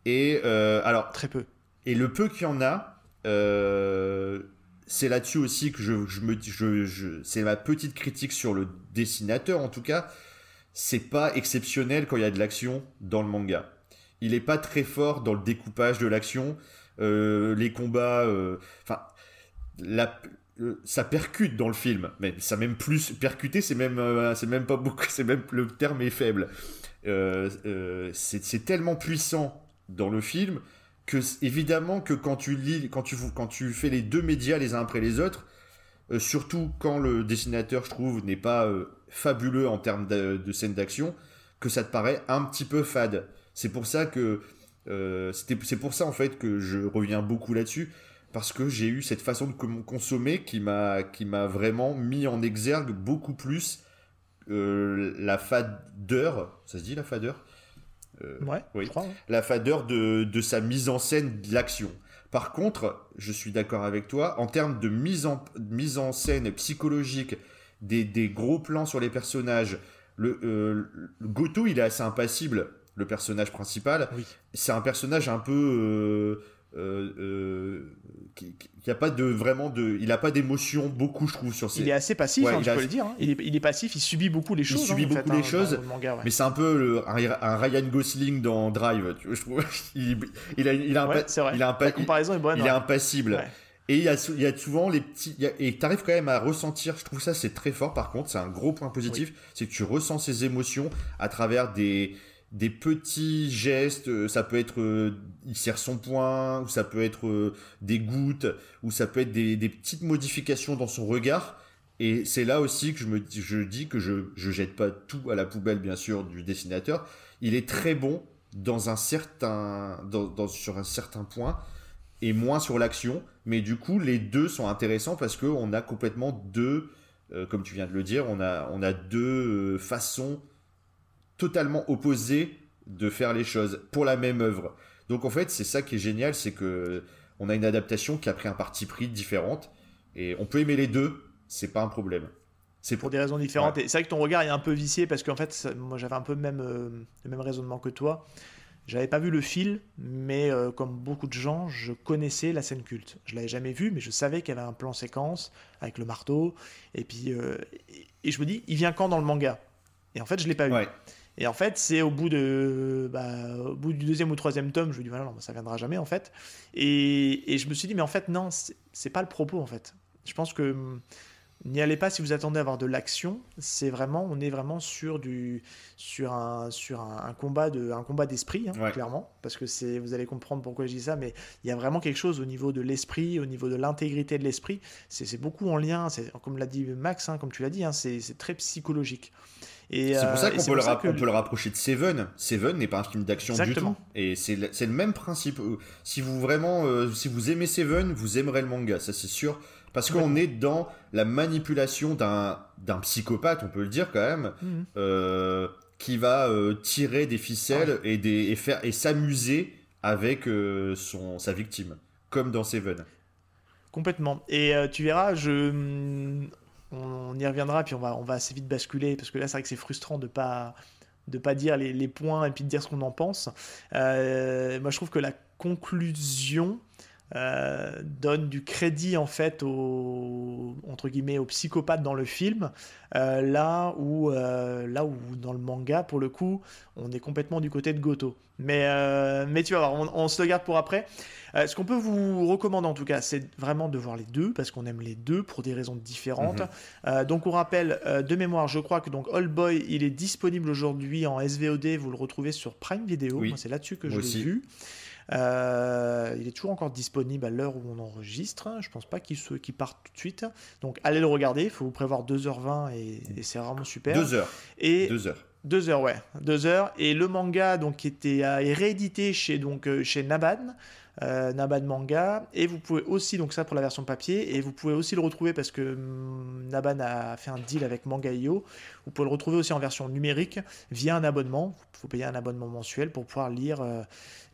Et euh, alors. Très peu. Et le peu qu'il y en a, euh, c'est là-dessus aussi que je, je me je, je, c'est ma petite critique sur le dessinateur en tout cas. C'est pas exceptionnel quand il y a de l'action dans le manga. Il est pas très fort dans le découpage de l'action. Euh, les combats, enfin, la, ça percute dans le film, mais ça même plus percuter, c'est même, c'est même pas beaucoup, <laughs> c'est même le terme est faible. c'est tellement puissant dans le film que évidemment que quand tu lis, quand tu, fais les deux médias les uns après les autres, euh, surtout quand le dessinateur, je trouve, n'est pas euh, fabuleux en termes de, de scènes d'action, que ça te paraît un petit peu fade. C'est pour ça que euh, c'est pour ça en fait que je reviens beaucoup là-dessus parce que j'ai eu cette façon de consommer qui m'a qui m'a vraiment mis en exergue beaucoup plus la fadeur, ça se dit la fadeur? euh, ouais, oui. La fadeur de, de, sa mise en scène de l'action. Par contre, je suis d'accord avec toi, en termes de mise en, mise en scène psychologique, des, des gros plans sur les personnages, le, euh, Goto, il est assez impassible, le personnage principal. C'est un personnage un peu... Euh, euh, euh, qui, qui, a pas de vraiment de, il a pas d'émotion beaucoup, je trouve sur ses. Il est assez passif, hein, je peux le dire. Hein. Il, est, il, est, passif, il subit beaucoup les choses. Il subit hein, beaucoup les choses, mais c'est un peu un, Ryan Gosling dans Drive. Tu vois, je trouve. <laughs> il, il, a, il a un, ouais, il a un, La comparaison est bonne. Il est impassible. Et il y, a, il y a souvent les petits. et tu arrives quand même à ressentir, je trouve ça c'est très fort par contre, c'est un gros point positif, c'est que tu ressens ces émotions à travers des, des petits gestes, euh, ça peut être euh, il serre son poing, ou ça peut être euh, des gouttes, ou ça peut être des, petites modifications dans son regard. Et c'est là aussi que je me je dis que je je jette pas tout à la poubelle bien sûr du dessinateur. Il est très bon dans un certain dans, sur un certain point et moins sur l'action. Mais du coup les deux sont intéressants parce que on a complètement deux comme tu viens de le dire, on a on a deux façons totalement opposés de faire les choses pour la même œuvre. Donc en fait, c'est ça qui est génial, c'est que on a une adaptation qui a pris un parti pris différente et on peut aimer les deux, c'est pas un problème. C'est pour des raisons différentes. Et c'est vrai que ton regard est un peu vicié parce qu'en fait, moi j'avais un peu le même, euh, le même raisonnement que toi. J'avais pas vu le film, mais euh, comme beaucoup de gens, je connaissais la scène culte. Je l'avais jamais vu, mais je savais qu'il y avait un plan séquence avec le marteau. Et puis, euh, et, je me dis, il vient quand dans le manga? Et en fait, je l'ai pas vu. Et en fait, c'est au bout de, bah, au bout du deuxième ou troisième tome, je me dis voilà, non, ça viendra jamais en fait. Et, et je me suis dit mais en fait non, c'est pas le propos en fait. Je pense que N'y allez pas si vous attendez à avoir de l'action. C'est vraiment, on est vraiment sur du, sur un, sur un, combat de, un combat d'esprit, hein, clairement, parce que c'est, vous allez comprendre pourquoi je dis ça, mais il y a vraiment quelque chose au niveau de l'esprit, au niveau de l'intégrité de l'esprit. C'est, beaucoup en lien, c'est comme l'a dit Max, hein, comme tu l'as dit, hein, c'est, très psychologique. Et c'est pour ça euh, qu'on peut, le, rapprocher de Seven. Seven n'est pas un film d'action du tout. Et c'est le, le, même principe. Si vous vraiment, euh, si vous aimez Seven, vous aimerez le manga, ça c'est sûr. Parce qu'on est dans la manipulation d'un psychopathe, on peut le dire quand même, mhm. euh, qui va euh, tirer des ficelles et, des, et, faire, et s'amuser avec euh, son, sa victime, comme dans Seven. Complètement. Et tu verras, je, on, y reviendra, puis on va, assez vite basculer, parce que là, c'est vrai que c'est frustrant de pas de pas dire les, les, points et puis de dire ce qu'on en pense. moi, je trouve que la conclusion euh, donne du crédit en fait au entre guillemets au psychopathe dans le film euh, là où euh, là où dans le manga pour le coup on est complètement du côté de Goto. Mais mais tu vas voir on, se le garde pour après. Ce qu'on peut vous recommander en tout cas c'est vraiment de voir les deux parce qu'on aime les deux pour des raisons différentes. Mhm. donc on rappelle de mémoire je crois que donc All Boy il est disponible aujourd'hui en SVOD vous le retrouvez sur Prime Video. C'est là-dessus que je l'ai vu euh, il est toujours encore disponible à l'heure où on enregistre. Je pense pas qu'il qu parte tout de suite. Donc allez le regarder. Il faut vous prévoir 2h20 et, c'est vraiment super. 2h. Et 2h. 2 heures, ouais, 2 heures. Et le manga donc qui était est réédité chez donc euh, chez Naban, euh, Naban Manga. Et vous pouvez aussi, donc ça pour la version papier, et vous pouvez aussi le retrouver parce que hum, Naban a fait un deal avec Manga.io. Vous pouvez le retrouver aussi en version numérique via un abonnement. Il faut payer un abonnement mensuel pour pouvoir lire, euh,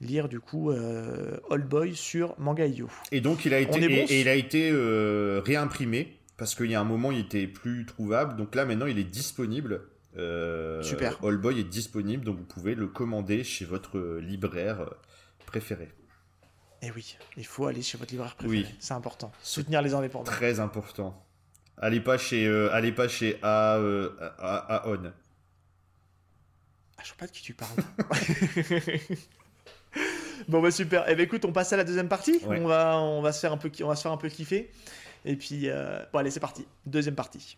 lire du coup euh, All Boy sur Manga.io. Et donc il a été, et, il a été euh, réimprimé parce qu'il y a un moment il était plus trouvable. Donc là maintenant il est disponible. Super. All Boy est disponible, donc vous pouvez le commander chez votre libraire préféré. Et eh oui, il faut aller chez votre libraire préféré. Oui. C'est important. Soutenir les indépendants. Très important. Allez pas chez, euh, allez pas chez A, euh, A, A, Ah, je sais pas de qui tu parles. <laughs> bon bah super. Eh ben écoute, on passe à la deuxième partie. On va, on va se faire un peu, on va se faire un peu kiffer. Et puis, euh, bon allez, c'est parti. Deuxième partie.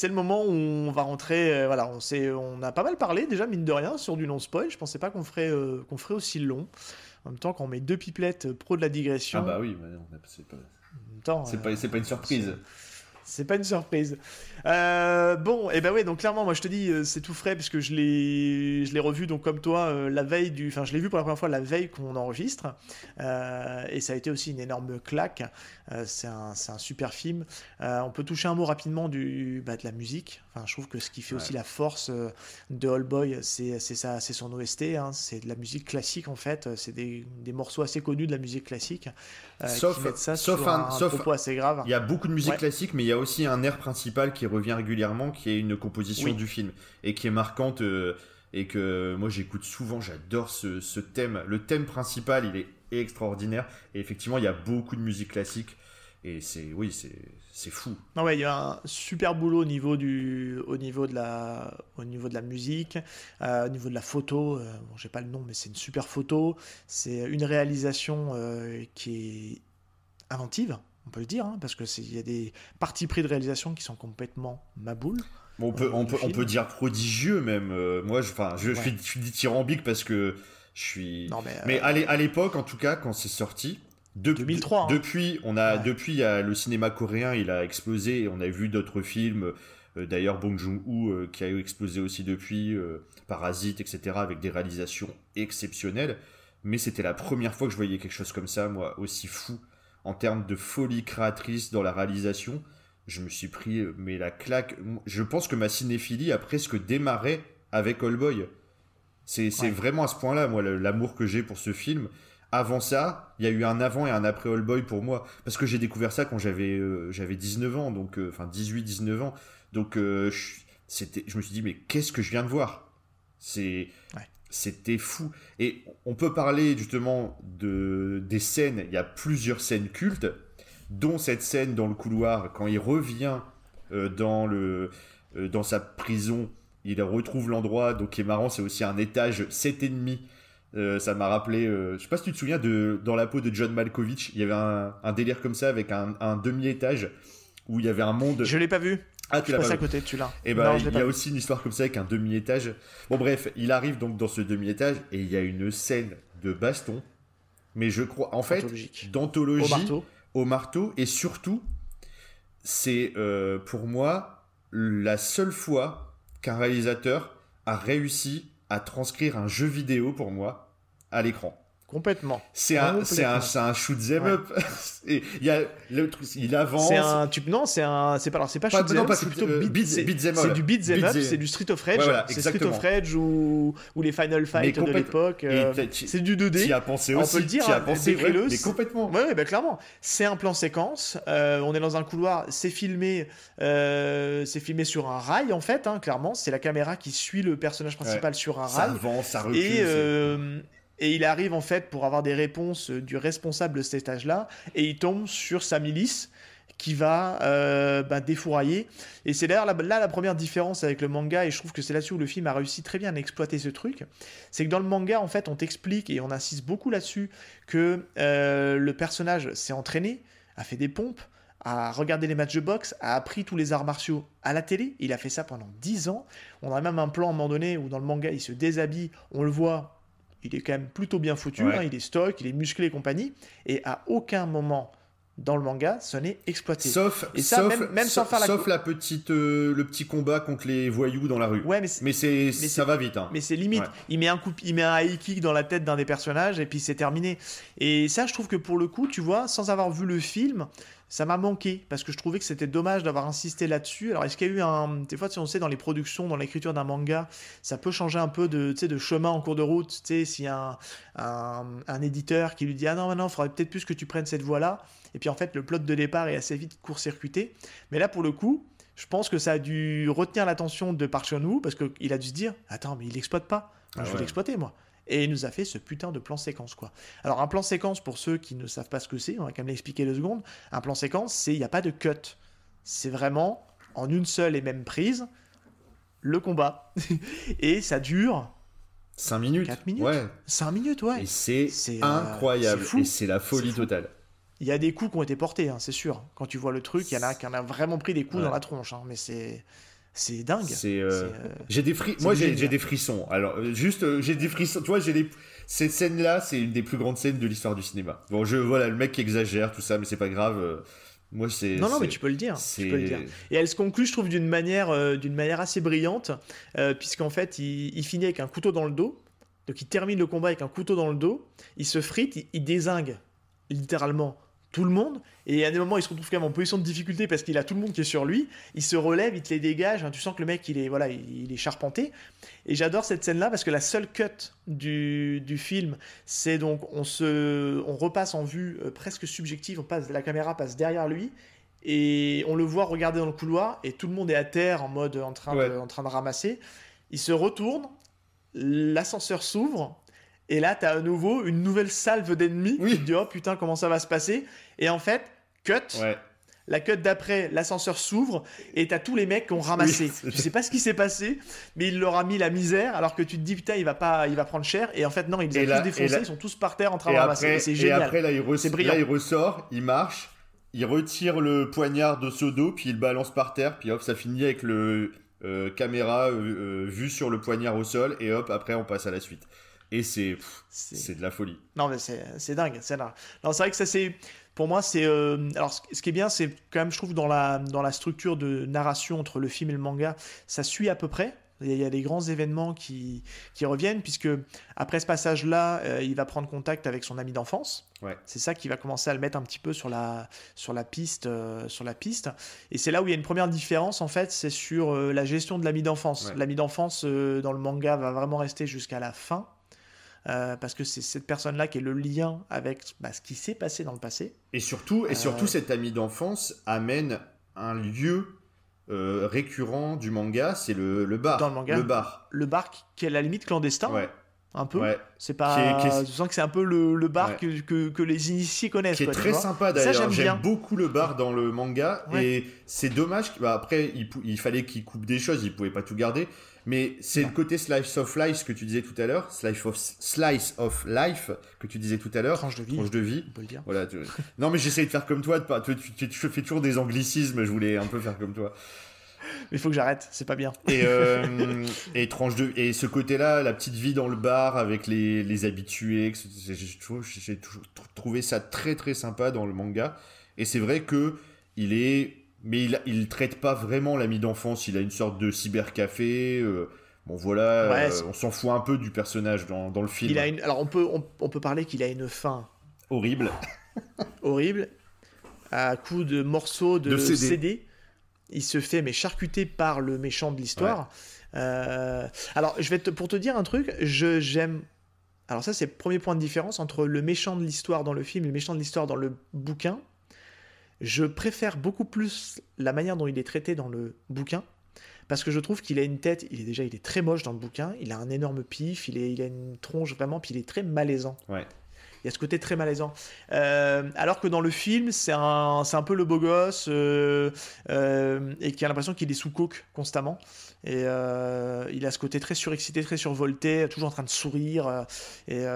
C'est le moment où on va rentrer. Euh, voilà, on, on a pas mal parlé déjà, mine de rien, sur du non-spoil. Je pensais pas qu'on ferait, euh, qu'on ferait aussi long. En même temps, quand on met deux pipelettes pro de la digression. Ah bah oui, c'est pas, c'est pas, pas, une surprise. C'est pas une surprise. Euh, bon, et eh ben oui, donc clairement, moi je te dis, euh, c'est tout frais puisque je l'ai, je l'ai revu donc comme toi euh, la veille du, enfin je l'ai vu pour la première fois la veille qu'on enregistre, et ça a été aussi une énorme claque. c'est un, un, super film. on peut toucher un mot rapidement du, bah, de la musique. Enfin, je trouve que ce qui fait aussi la force de All Boy, c'est, c'est ça, c'est son OST. Hein. c'est de la musique classique en fait. C'est des, des, morceaux assez connus de la musique classique. sauf, ça sauf un, sauf, assez grave. Il y a beaucoup de musique classique, mais il y a aussi un air principal qui revient régulièrement, qui est une composition du film et qui est marquante euh, et que moi j'écoute souvent. J'adore ce, thème. Le thème principal, il est extraordinaire et effectivement, il y a beaucoup de musique classique et c'est oui, c'est fou. Non ouais, il y a un super boulot au niveau du au niveau de la au niveau de la musique, euh, au niveau de la photo. Euh, bon, j'ai pas le nom, mais c'est une super photo. C'est une réalisation qui est inventive on peut le dire, hein, parce que il y a des parties pris de réalisation qui sont complètement maboules. on peut, on peut, on peut dire prodigieux même. Euh, moi, je, je, suis, dithyrambique parce que je suis. mais, euh, à l'époque, en tout cas, quand c'est sorti, 2003. Hein. Depuis, on a, depuis, le cinéma coréen, il a explosé. On a vu d'autres films. Euh, d'ailleurs, Bong Joon-ho euh, qui a explosé aussi depuis, euh, Parasite, etc., avec des réalisations exceptionnelles. Mais c'était la première fois que je voyais quelque chose comme ça, moi, aussi fou en termes de folie créatrice dans la réalisation. Je me suis pris, mais la claque. Je pense que ma cinéphilie a presque démarré avec All Boy. C'est vraiment à ce point-là, moi, l'amour que j'ai pour ce film. Avant ça, il y a eu un avant et un après All Boy pour moi. Parce que j'ai découvert ça quand j'avais euh, j'avais 19 ans, donc, euh, enfin 18-19 ans. Donc euh, je, je me suis dit, mais qu'est-ce que je viens de voir? C'est. C'était fou. Et on peut parler justement de, des scènes. Il y a plusieurs scènes cultes, dont cette scène dans le couloir, quand il revient dans, le, dans sa prison il retrouve l'endroit, donc qui est marrant, c'est aussi un étage 7,5. Euh, ça m'a rappelé, euh, je sais pas si tu te souviens de dans la peau de John Malkovich, il y avait un, délire comme ça avec un, demi-étage où il y avait un monde. Je l'ai pas vu. Ah, tu l'as pas à côté, tu l'as. Et eh ben, il y a aussi une histoire comme ça avec un demi-étage. Bon, bref, il arrive donc dans ce demi-étage et il y a une scène de baston. Mais je crois, en fait, d'anthologie au marteau. au marteau. Et surtout, c'est euh, pour moi la seule fois qu'un réalisateur a réussi à transcrire un jeu vidéo pour moi à l'écran. Complètement. C'est un, c'est un, un shoot them up. <laughs> Et il y a le truc, il avance. C'est un, tu, non, c'est un, c'est pas, alors c'est pas, shoot them up, c'est plutôt euh, beat, C'est du beat them up, c'est du Street of Rage. c'est Street of Rage ou, ou les Final Fight de l'époque. Euh, c'est du 2D. Tu as pensé aussi. On peut le dire. Tu as pensé, mais complètement. Ouais, bah, clairement. C'est un plan séquence. Euh, on est dans un couloir. C'est filmé, c'est filmé sur un rail en fait. Hein, clairement, c'est la caméra qui suit le personnage principal sur un rail. Ça avance, ça recule. Et et il arrive en fait pour avoir des réponses du responsable de cet étage-là, et il tombe sur sa milice qui va euh, bah, défourailler. Et c'est d'ailleurs là, la première différence avec le manga, et je trouve que c'est là-dessus où le film a réussi très bien à exploiter ce truc. C'est que dans le manga, en fait, on t'explique, et on insiste beaucoup là-dessus, que euh, le personnage s'est entraîné, a fait des pompes, a regardé les matchs de boxe, a appris tous les arts martiaux à la télé. Il a fait ça pendant 10 ans. On a même un plan à un moment donné où dans le manga, il se déshabille, on le voit il est quand même plutôt bien foutu, hein, il est stock, il est musclé et compagnie, et à aucun moment dans le manga, ce n'est exploité. Sauf, et ça, même, sans faire la... sauf la petite, euh, le petit combat contre les voyous dans la rue. Ouais, mais, mais, c'est, ça va vite. Hein. Mais c'est limite. Il met un coup, il met un high kick dans la tête d'un des personnages et puis c'est terminé. Et ça, je trouve que pour le coup, tu vois, sans avoir vu le film, ça m'a manqué parce que je trouvais que c'était dommage d'avoir insisté là-dessus. Alors, est-ce qu'il y a eu un. Des fois, si on sait, dans les productions, dans l'écriture d'un manga, ça peut changer un peu de, de chemin en cours de route. Tu sais, s'il y a un, un, éditeur qui lui dit Ah non, non, il faudrait peut-être plus que tu prennes cette voie-là. Et puis, en fait, le plot de départ est assez vite court-circuité. Mais là, pour le coup, je pense que ça a dû retenir l'attention de Park Chan-wook parce qu'il a dû se dire Attends, mais il l'exploite pas. Ah je vais l'exploiter, moi et il nous a fait ce putain de plan séquence quoi. Alors un plan séquence pour ceux qui ne savent pas ce que c'est, on va quand même l'expliquer deux secondes. Un plan séquence, c'est il n'y a pas de cut. C'est vraiment en une seule et même prise le combat <laughs> et ça dure 5 minutes. 4 minutes. Ouais. 5 minutes, ouais. Et c'est euh, incroyable. et c'est la folie totale. Il y a des coups qui ont été portés, hein, c'est sûr. Quand tu vois le truc, il y en a qui en a vraiment pris des coups dans la tronche. Hein, mais c'est c'est dingue. C'est, euh, euh, j'ai des moi j'ai, des frissons. Alors euh, juste j'ai des frissons. Tu vois, j'ai des cette scène là, c'est une des plus grandes scènes de l'histoire du cinéma. Bon, je voilà le mec qui exagère tout ça, mais c'est pas grave. Moi, c'est. Non, non, mais tu peux le dire. Tu peux le dire. Et elle se conclut, je trouve, d'une manière, d'une manière assez brillante, puisqu'en fait, il, il, finit avec un couteau dans le dos. Donc, il termine le combat avec un couteau dans le dos. Il se frite, il, il désingue littéralement tout le monde. Et à des moments, il se retrouve quand même en position de difficulté parce qu'il a tout le monde qui est sur lui. Il se relève, il te les dégage. Hein, tu sens que le mec, il est, voilà, il, est charpenté. Et j'adore cette scène-là parce que la seule cut du, du film, c'est donc on, se, on repasse en vue euh, presque subjective. On passe, la caméra passe derrière lui. Et on le voit regarder dans le couloir. Et tout le monde est à terre en mode en train, de, en train de ramasser. Il se retourne. L'ascenseur s'ouvre et là, tu as à nouveau une nouvelle salve d'ennemis. Oui. Tu te dis, oh putain, comment ça va se passer? Et en fait, cut. La cut d'après, l'ascenseur s'ouvre et t'as tous les mecs qui ont ramassé. tu sais pas ce qui s'est passé, mais il leur a mis la misère alors que tu te dis putain il va pas, il va prendre cher et en fait non, ils les ont tous défoncés, ils sont tous par terre en train de ramasser. C'est génial. Et après là il, là, il ressort, il marche, il retire le poignard de Sodo puis il balance par terre puis hop ça finit avec le euh, caméra euh, euh, vue sur le poignard au sol et hop après on passe à la suite. Et c'est c'est de la folie. Non, mais c'est dingue. C'est vrai que ça, c'est. Pour moi, c'est. Euh, alors, ce qui est bien, c'est quand même, je trouve, dans la, dans la structure de narration entre le film et le manga, ça suit à peu près. Il y a des grands événements qui, qui reviennent, puisque après ce passage-là, euh, il va prendre contact avec son ami d'enfance. Ouais. C'est ça qui va commencer à le mettre un petit peu sur la, sur la, piste, euh, sur la piste. Et c'est là où il y a une première différence, en fait, c'est sur euh, la gestion de l'ami d'enfance. L'ami d'enfance, dans le manga, va vraiment rester jusqu'à la fin. Parce que c'est cette personne-là qui est le lien avec bah, ce qui s'est passé dans le passé. Et surtout, et surtout cet ami d'enfance amène un lieu euh, récurrent du manga, c'est le, le, bar. Dans le manga. Le bar. Le bar qui est à la limite clandestin. Ouais. Un peu. C'est pas. Je sens que c'est un peu le, le bar que, que, que, les initiés connaissent. Qui est très sympa d'ailleurs. J'aime beaucoup le bar dans le manga. Et c'est dommage. Bah, après, il, il fallait qu'il coupe des choses. Il pouvait pas tout garder. Mais c'est le côté slice of life que tu disais tout à l'heure, slice of, slice of life que tu disais tout à l'heure. Tranche de vie. Tranche de vie. On peut le dire. Voilà, <laughs> non, mais j'essaie de faire comme toi. Tu, tu, tu, fais toujours des anglicismes. Je voulais un peu faire comme toi. Mais il faut que j'arrête, c'est pas bien. Et, euh, <laughs> et, tranche de, et ce côté-là, la petite vie dans le bar avec les, les habitués, j'ai toujours trouvé ça très très sympa dans le manga. Et c'est vrai que il est. Mais il, il traite pas vraiment l'ami d'enfance, il a une sorte de cybercafé. Euh, bon voilà, euh, on s'en fout un peu du personnage dans, dans le film. Il a une, alors on peut, on, peut parler qu'il a une fin. Horrible. <laughs> horrible. À coup de morceaux de, CD il se fait mais charcuter par le méchant de l'histoire. Euh, alors, je vais te, pour te dire un truc, je j'aime. Alors ça, c'est le premier point de différence entre le méchant de l'histoire dans le film et le méchant de l'histoire dans le bouquin. Je préfère beaucoup plus la manière dont il est traité dans le bouquin, parce que je trouve qu'il a une tête, il est déjà, il est très moche dans le bouquin, il a un énorme pif, il, il a une tronche vraiment, puis il est très malaisant. Ouais. Il y a ce côté très malaisant. Euh, alors que dans le film, c'est un, un peu le beau gosse euh, euh, et qui a l'impression qu'il est sous coke constamment. Et il a ce côté très surexcité, très survolté, toujours en train de sourire. et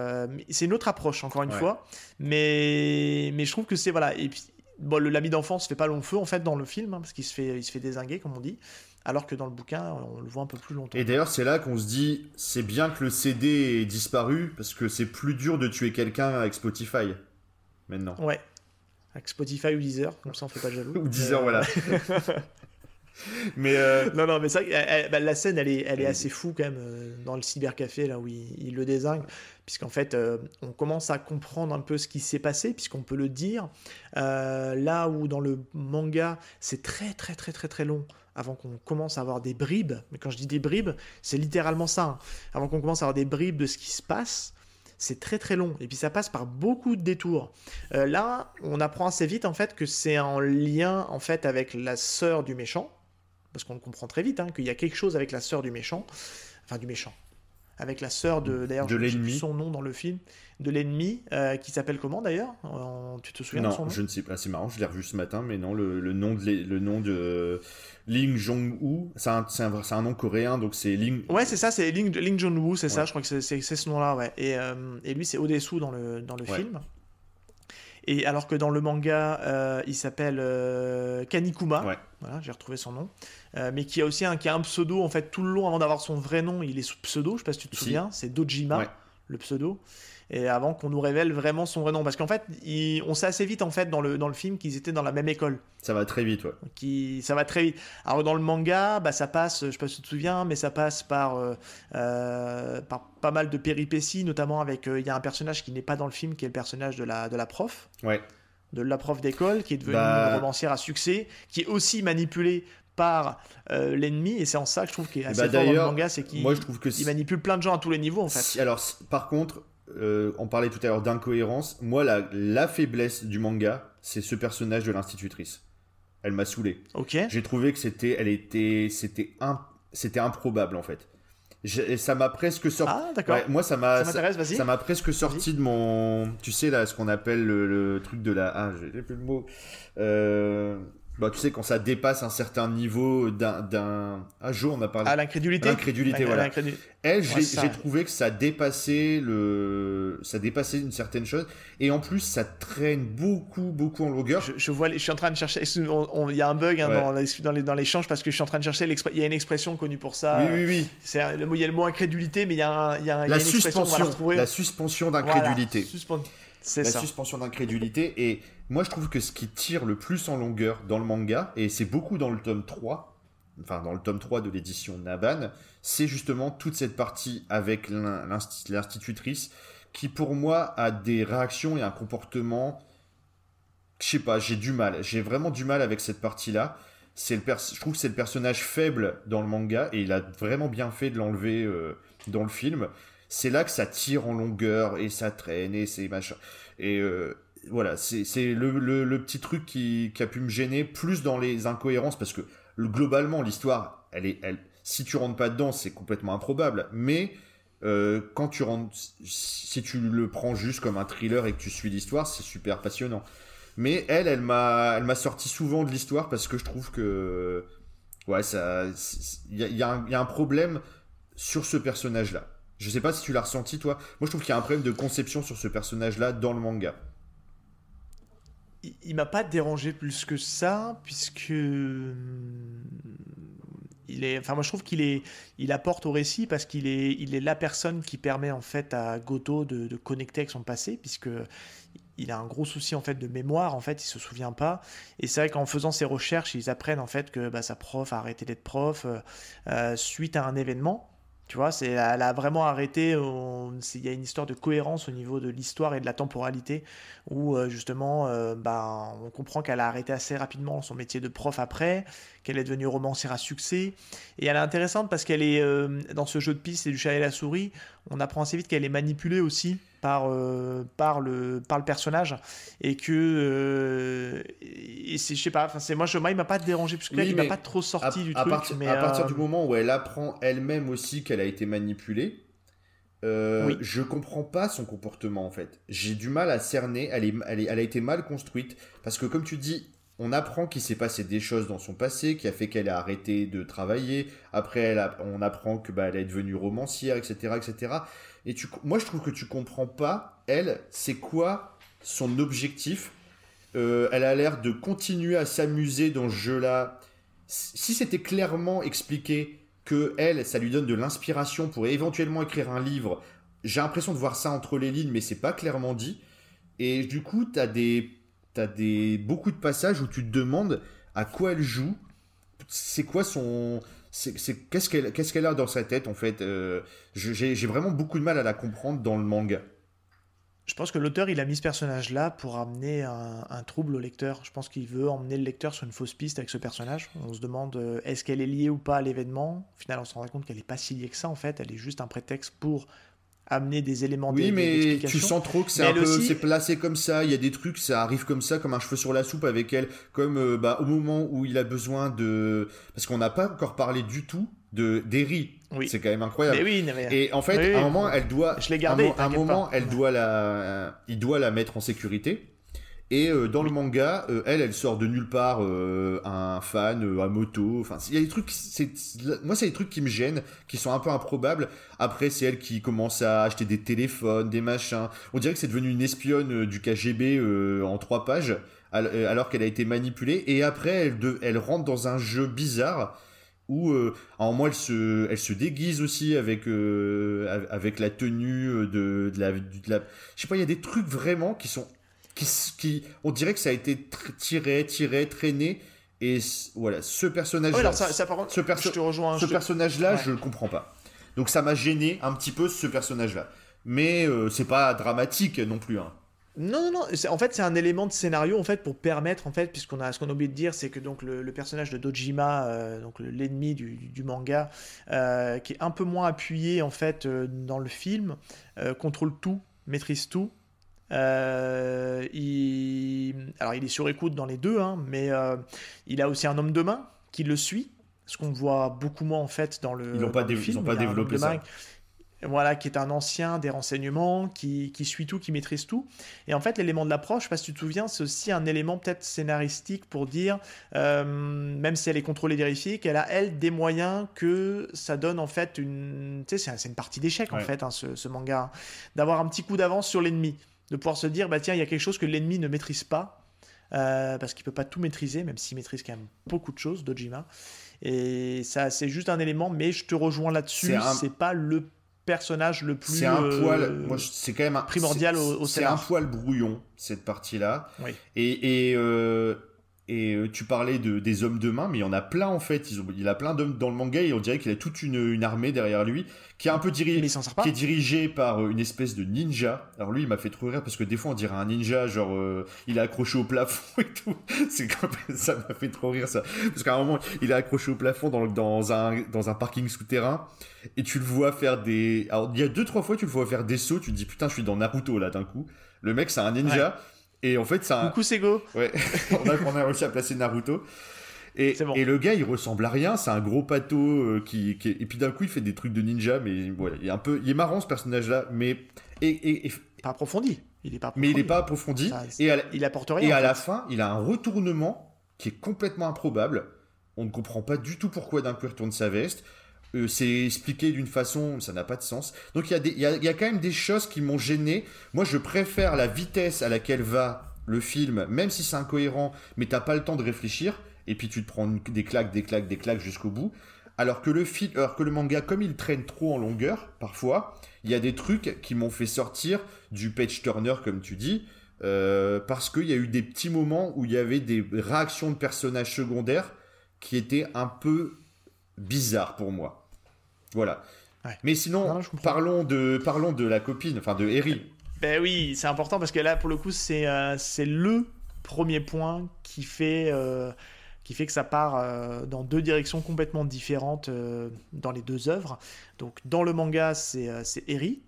c'est une autre approche, encore une fois. Mais, mais je trouve que c'est. Voilà. Et puis, bon, l'ami d'enfance fait pas long feu, en fait, dans le film, hein, parce qu'il se, fait, il se fait désinguer, comme on dit alors que dans le bouquin, on le voit un peu plus longtemps. Et d'ailleurs, c'est là qu'on se dit, c'est bien que le CD ait disparu, parce que c'est plus dur de tuer quelqu'un avec Spotify, maintenant. Ouais, avec Spotify ou Deezer, comme ça on fait pas jaloux. <laughs> ou Deezer, voilà. <laughs> mais euh, non non mais ça bah, la scène elle est elle est assez fou quand même euh, dans le cybercafé là où il, le désingue puisqu'en fait euh, on commence à comprendre un peu ce qui s'est passé puisqu'on peut le dire là où dans le manga c'est très très très très très long avant qu'on commence à avoir des bribes, mais quand je dis des bribes, c'est littéralement ça, hein. avant qu'on commence à avoir des bribes de ce qui se passe, c'est très très long, et puis ça passe par beaucoup de détours. Euh, là, on apprend assez vite en fait que c'est en lien en fait avec la sœur du méchant, parce qu'on comprend très vite hein, qu'il y a quelque chose avec la sœur du méchant, enfin du méchant, avec la sœur de d'ailleurs de l'ennemi. son nom dans le film de l'ennemi euh, qui s'appelle comment d'ailleurs? Tu te souviens non, de son nom? je ne sais pas c'est marrant je l'ai revu ce matin mais non le, nom de le nom de Ling Jong-woo c'est un, un, un, nom coréen donc c'est Ling ouais c'est ça c'est Ling, Ling Jong-woo c'est ça je crois que c'est ce nom là ouais. Et, euh, et lui c'est Odesu dans le dans le film et alors que dans le manga, euh, il s'appelle Kanikuma. Ouais. Voilà, j'ai retrouvé son nom. mais qui a aussi un, qui a un pseudo, en fait, tout le long, avant d'avoir son vrai nom, il est sous pseudo, je sais pas si tu te souviens, c'est Dojima, le pseudo et avant qu'on nous révèle vraiment son vrai nom. Parce qu'en fait, on sait assez vite en fait dans le, dans le film qu'ils étaient dans la même école. Ça va très vite, ouais. Qui, ça va très vite. Alors dans le manga, bah, ça passe, je sais pas si tu te souviens, mais ça passe par, euh, euh, par pas mal de péripéties, notamment avec, euh, il y a un personnage qui n'est pas dans le film, qui est le personnage de la, de la prof. Ouais. De la prof d'école, qui est devenue bah... une romancière à succès, qui est aussi manipulée par l'ennemi et c'est en ça que je trouve qu'il est assez bah, fort dans le manga c'est qu'il manipule plein de gens à tous les niveaux en fait alors par contre euh, on parlait tout à l'heure d'incohérence. Moi, la, la, faiblesse du manga, c'est ce personnage de l'institutrice. Elle m'a saoulé. Ok. J'ai trouvé que c'était, elle était, c'était, c'était improbable en fait. ça m'a presque sorti. Ah, d'accord. moi, ça m'a. Ça, m'a presque sorti de mon. Tu sais, là, ce qu'on appelle le, truc de la. Ah, j'ai plus le mot. Euh, bah, tu sais, quand ça dépasse un certain niveau d'un. Un jour, on a parlé. Ah, l'incrédulité L'incrédulité, voilà. Elle, j'ai trouvé que ça dépassait, le... ça dépassait une certaine chose. Et en plus, ça traîne beaucoup, beaucoup en longueur. Je, vois, je suis en train de chercher. Il y a un bug hein, dans, dans l'échange parce que je suis en train de chercher. Il y a une expression connue pour ça. Oui, oui, oui. il y a le mot incrédulité, mais il y a, il y a, la une suspension, La suspension d'incrédulité. C'est la suspension d'incrédulité. Et moi, je trouve que ce qui tire le plus en longueur dans le manga, et c'est beaucoup dans le tome 3, enfin dans le tome 3 de l'édition Naban, c'est justement toute cette partie avec l'institutrice qui, pour moi, a des réactions et un comportement. Je sais pas, j'ai du mal. J'ai vraiment du mal avec cette partie-là. C'est le je trouve que c'est le personnage faible dans le manga et il a vraiment bien fait de l'enlever euh, dans le film c'est là que ça tire en longueur et ça traîne et c'est machin. Et euh, voilà, c'est le, petit truc qui, a pu me gêner plus dans les incohérences parce que globalement l'histoire, elle est, elle, si tu rentres pas dedans, c'est complètement improbable. Mais euh, quand tu rentres, si tu le prends juste comme un thriller et que tu suis l'histoire, c'est super passionnant. Mais elle, elle m'a, sorti souvent de l'histoire parce que je trouve que, ouais, il y a, y a un problème sur ce personnage-là. Je sais pas si tu l'as ressenti toi. Moi je trouve qu'il y a un problème de conception sur ce personnage-là dans le manga. Il, m'a pas dérangé plus que ça, puisque hmm, il est, enfin moi je trouve qu'il est, il apporte au récit parce qu'il est, il est la personne qui permet en fait à Goto de, connecter avec son passé, puisque il a un gros souci en fait de mémoire, en fait il se souvient pas. Et c'est vrai qu'en faisant ses recherches, ils apprennent en fait que bah, sa prof a arrêté d'être prof euh, euh, suite à un événement. Tu vois, c'est, elle a vraiment arrêté. Il y a une histoire de cohérence au niveau de l'histoire et de la temporalité où euh, justement, bah, on comprend qu'elle a arrêté assez rapidement son métier de prof après, qu'elle est devenue romancière à succès. Et elle est intéressante parce qu'elle est euh, dans ce jeu de piste et du chat et la souris. On apprend assez vite qu'elle est manipulée aussi par, euh, par, le, par le personnage et que euh, et c'est je sais pas c'est moi je il m'a pas dérangé parce que là il m'a pas trop sorti du truc mais à partir du moment où elle apprend elle-même aussi qu'elle a été manipulée euh, Je comprends pas son comportement en fait. J'ai du mal à cerner. Elle, est, elle, elle, a été mal construite parce que comme tu dis, on apprend qu'il s'est passé des choses dans son passé qui a fait qu'elle a arrêté de travailler. Après, elle on apprend que bah, elle est devenue romancière, etc., etc. Et moi, je trouve que tu comprends pas, elle, c'est quoi son objectif? Euh, elle a l'air de continuer à s'amuser dans ce jeu-là. Si c'était clairement expliqué que elle, ça lui donne de l'inspiration pour éventuellement écrire un livre, j'ai l'impression de voir ça entre les lignes, mais c'est pas clairement dit. Et du coup, tu as des, as des, beaucoup de passages où tu te demandes à quoi elle joue, c'est quoi son, c'est qu'est-ce qu'elle qu'est-ce qu'elle a dans sa tête en fait euh, j'ai vraiment beaucoup de mal à la comprendre dans le manga. Je pense que l'auteur il a mis ce personnage là pour amener un, trouble au lecteur. Je pense qu'il veut emmener le lecteur sur une fausse piste avec ce personnage. On se demande euh, est-ce qu'elle est liée ou pas à l'événement? Au final on se rend compte qu'elle n'est pas si liée que ça en fait. Elle est juste un prétexte pour amener des éléments oui mais tu sens trop que c'est un peu c'est placé comme ça il y a des trucs ça arrive comme ça comme un cheveu sur la soupe avec elle comme euh, bah, au moment où il a besoin de parce qu'on n'a pas encore parlé du tout de d'Eri. Oui. c'est quand même incroyable. Oui, et en fait à un moment elle doit je l'ai gardé un, un moment elle doit la il doit la mettre en sécurité et euh, dans le manga, euh, elle, elle sort de nulle part euh, un fan, à moto. Enfin, il y a des trucs. Moi, c'est des trucs qui me gênent, qui sont un peu improbables. Après, c'est elle qui commence à acheter des téléphones, des machins. On dirait que c'est devenu une espionne du KGB en trois pages, alors qu'elle a été manipulée. Et après, elle, elle rentre dans un jeu bizarre où un moment elle se, elle se déguise aussi avec, avec la tenue de, de la, de la... Je sais pas, il y a des trucs vraiment qui sont qui, on dirait que ça a été tiré, tiré, traîné. Et voilà, ce personnage-là, ce, ce personnage-là, je le comprends pas. Donc ça m'a gêné un petit peu ce personnage-là. Mais euh, c'est pas dramatique non plus. Hein. Non, non, non. En fait, c'est un élément de scénario en fait pour permettre en fait, puisqu'on a ce qu'on a oublié de dire, c'est que donc le, personnage de Dojima, euh, donc l'ennemi du, manga, euh, qui est un peu moins appuyé en fait dans le film, contrôle tout, maîtrise tout, euh, il... Alors, il est sur écoute dans les deux, hein, mais euh, il a aussi un homme de main qui le suit, ce qu'on voit beaucoup moins en fait dans le. Ils n'ont pas, film. Ils ont pas développé ça. voilà, qui est un ancien des renseignements, qui, qui, suit tout, qui maîtrise tout. Et en fait, l'élément de l'approche, je sais pas si tu te souviens, c'est aussi un élément peut-être scénaristique pour dire, euh, même si elle est contrôlée, vérifiée, qu'elle a, elle, des moyens que ça donne en fait une... Tu sais, c'est une partie d'échec en fait, hein, ce, ce, manga. Hein. D'avoir un petit coup d'avance sur l'ennemi. De pouvoir se dire, bah tiens, il y a quelque chose que l'ennemi ne maîtrise pas. Euh, parce qu'il peut pas tout maîtriser, même s'il maîtrise quand même beaucoup de choses, Dojima. Et ça, c'est juste un élément, mais je te rejoins là-dessus. C'est pas le personnage le plus. C'est un poil. c'est quand même un, primordial au, au C'est un poil brouillon cette partie-là. Et, et euh, et euh, tu parlais de, des hommes de main, mais il y en a plein en fait. Ils ont, il a plein d'hommes dans le manga et on dirait qu'il a toute une, une, armée derrière lui qui est un peu dirigée, qui est dirigée par euh, une espèce de ninja. Alors lui, il m'a fait trop rire parce que des fois on dirait un ninja, genre euh, il est accroché au plafond <laughs> et tout. C'est ça m'a fait trop rire ça, parce qu'à un moment il est accroché au plafond dans, dans un dans un parking souterrain et tu le vois faire des. Alors il y a deux trois fois tu le vois faire des sauts. Tu te dis putain, je suis dans Naruto là d'un coup. Le mec c'est un ninja. Et en fait, ça. Coucou Sego. Ouais, <laughs> on, a, on a réussi à placer Naruto. Et, et, le gars, il ressemble à rien. C'est un gros pâteau euh, qui, Et puis d'un coup, il fait des trucs de ninja, mais voilà. Il est un peu. Il est marrant ce personnage-là, mais. Et, et, Pas approfondi. Il est pas Mais il n'est pas approfondi. et il apporte rien. Et à la fin, il a un retournement qui est complètement improbable. On ne comprend pas du tout pourquoi d'un coup il retourne sa veste. Euh, c'est expliqué d'une façon, ça n'a pas de sens. Donc il y, a y, a, quand même des choses qui m'ont gêné. Moi, je préfère la vitesse à laquelle va le film, même si c'est incohérent, mais t'as pas le temps de réfléchir, et puis tu te prends des claques, des claques, des claques jusqu'au bout. Alors que le film, alors que le manga, comme il traîne trop en longueur, parfois, il y a des trucs qui m'ont fait sortir du page turner, comme tu dis, euh, parce qu'il y a eu des petits moments où il y avait des réactions de personnages secondaires qui étaient un peu bizarres pour moi. Voilà. Mais sinon, parlons, de, parlons de la copine, enfin de Eri. Ben oui, c'est important parce que là, pour le coup, c'est euh, c'est le premier point qui fait, euh, qui fait que ça part euh, dans deux directions complètement différentes dans les deux œuvres. Donc, dans le manga, c'est Eri,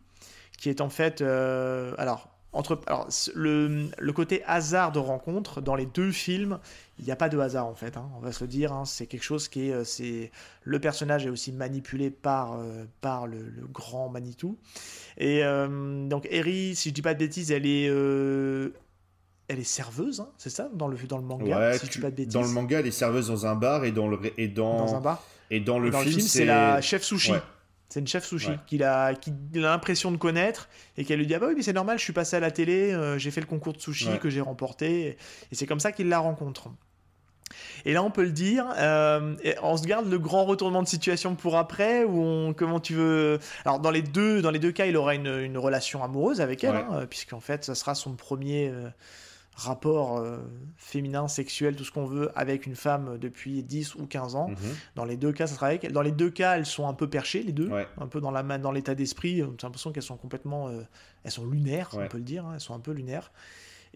qui est en fait. alors, entre, alors, le, le, côté hasard de rencontre dans les deux films, il n'y a pas de hasard en fait. Hein, on va se le dire. Hein, c'est quelque chose qui est, euh, c'est le personnage est aussi manipulé par euh, par le, grand Manitou. Et euh, donc Eri, si je dis pas de bêtises, elle est elle est serveuse, hein, c'est ça dans le dans le manga. si je dis pas de bêtises? Dans le manga, elle est serveuse dans un bar et dans le et dans, dans un bar. Et dans le, film, c'est la chef sushi. C'est une chef sushi qu'il a, qui a l'impression de connaître et qu'elle lui dit Ah bah oui, mais c'est normal, je suis passé à la télé, j'ai fait le concours de sushi que j'ai remporté. Et c'est comme ça qu'il la rencontre. Et là, on peut le dire, euh, on se garde le grand retournement de situation pour après, ou on, comment tu veux. Alors, dans les deux, dans les deux cas, il aura une, relation amoureuse avec elle, hein, puisqu'en fait, ça sera son premier euh, rapport euh, féminin, sexuel, tout ce qu'on veut, avec une femme depuis 10 ou 15 ans. Mhm. Dans les deux cas, ça. Dans les deux cas, elles sont un peu perchées, les deux, un peu dans la dans l'état d'esprit. J'ai l'impression qu'elles sont complètement. elles sont lunaires, on peut le dire, hein, elles sont un peu lunaires.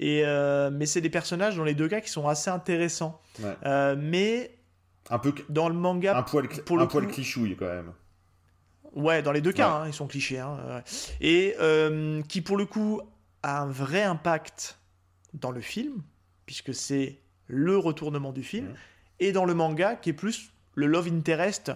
Et, euh, mais c'est des personnages dans les deux cas qui sont assez intéressants. Euh, mais un peu dans le manga, un poil, pour un poil clichouille quand même. Ouais, dans les deux cas, hein, ils sont clichés. Hein, Et euh, qui pour le coup a un vrai impact dans le film, puisque c'est le retournement du film, et dans le manga qui est plus le love interest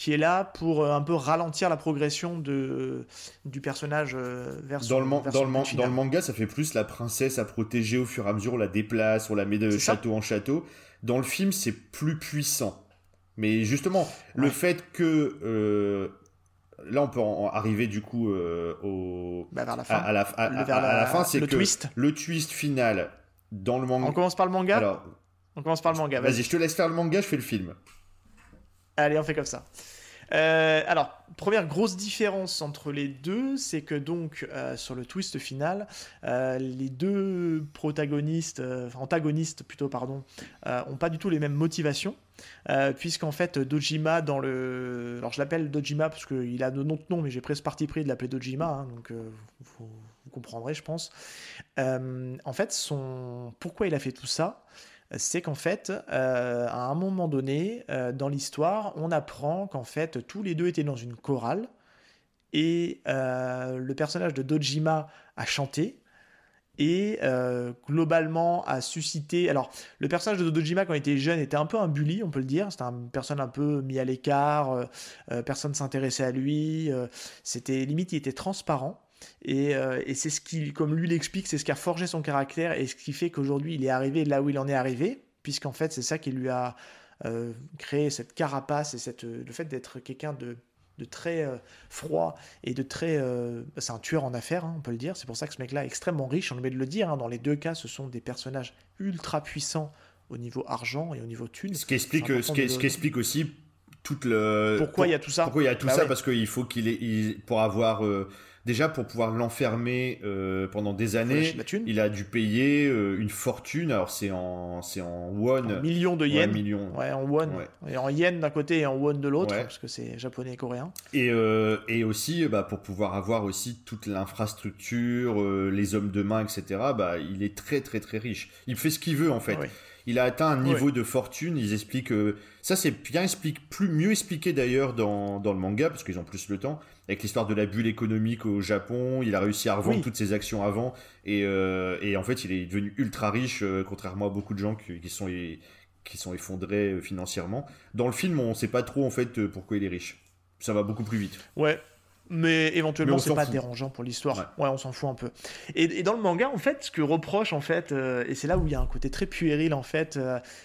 qui est là pour euh, un peu ralentir la progression de, du personnage euh, vers dans, le, dans, le dans le manga, ça fait plus la princesse à protéger au fur et à mesure, on la déplace, on la met de château en château. Dans le film, c'est plus puissant. Mais justement, le fait que euh, là, on peut arriver du coup au bah, vers la fin. À, la, la, fin, c'est que twist. le twist final dans le manga. On commence par le manga. Alors, on commence par le manga. Vas-y, je te laisse faire le manga, je fais le film. Allez, on fait comme ça. Euh, alors, première grosse différence entre les deux, c'est que donc euh, sur le twist final, euh, les deux protagonistes, antagonistes plutôt, pardon, ont pas du tout les mêmes motivations. puisqu'en fait Dojima dans le alors je l'appelle Dojima parce qu'il a de autre nom mais j'ai pris ce parti pris de l'appeler Dojima hein, donc vous, vous, comprendrez je pense en fait son pourquoi il a fait tout ça c'est qu'en fait, euh, à un moment donné, euh, dans l'histoire, on apprend qu'en fait, tous les deux étaient dans une chorale et euh, le personnage de Dojima a chanté et globalement a suscité. Alors, le personnage de Dojima quand il était jeune était un peu un bully, on peut le dire. C'était une personne un peu mis à l'écart, personne s'intéressait à lui. C'était limite, il était transparent. Et, et c'est ce qui, comme lui l'explique, c'est ce qui a forgé son caractère et ce qui fait qu'aujourd'hui il est arrivé là où il en est arrivé, puisqu'en fait c'est ça qui lui a créé cette carapace et cette, le fait d'être quelqu'un de de très euh, froid et de très. Euh, c'est un tueur en affaires, hein, on peut le dire. C'est pour ça que ce mec-là est extrêmement riche. On est de le dire. Hein. dans les deux cas, ce sont des personnages ultra puissants au niveau argent et au niveau thune. Ce qui explique, ce qui, ce qui explique aussi toute le. Pourquoi il y a tout ça? Pourquoi il y a tout bah ça? Parce qu'il faut qu'il ait. pour avoir. Euh, déjà pour pouvoir l'enfermer euh, pendant des années, il a dû payer euh, une fortune. Alors c'est en c'est en won, en millions de yens, ouais, en won, et en yen d'un côté et en won de l'autre, parce que c'est japonais et coréen. Et euh, et aussi bah, pour pouvoir avoir aussi toute l'infrastructure, les hommes de main, etc. Bah il est très très très riche. Il fait ce qu'il veut en fait. Il a atteint un niveau de fortune. Ils expliquent ça c'est bien expliqué, plus mieux expliqué d'ailleurs dans, dans le manga parce qu'ils ont plus le temps avec l'histoire de la bulle économique au Japon. Il a réussi à revendre toutes ses actions avant et, euh, et, en fait, il est devenu ultra riche, euh, contrairement à beaucoup de gens qui, sont, qui sont effondrés euh, financièrement. Dans le film, on ne sait pas trop en fait pourquoi il est riche. Ça va beaucoup plus vite. Ouais, mais éventuellement c'est pas dérangeant pour l'histoire. Ouais. on s'en fout un peu. Et, dans le manga, en fait, ce que reproche en fait, et c'est là où il y a un côté très puéril en fait,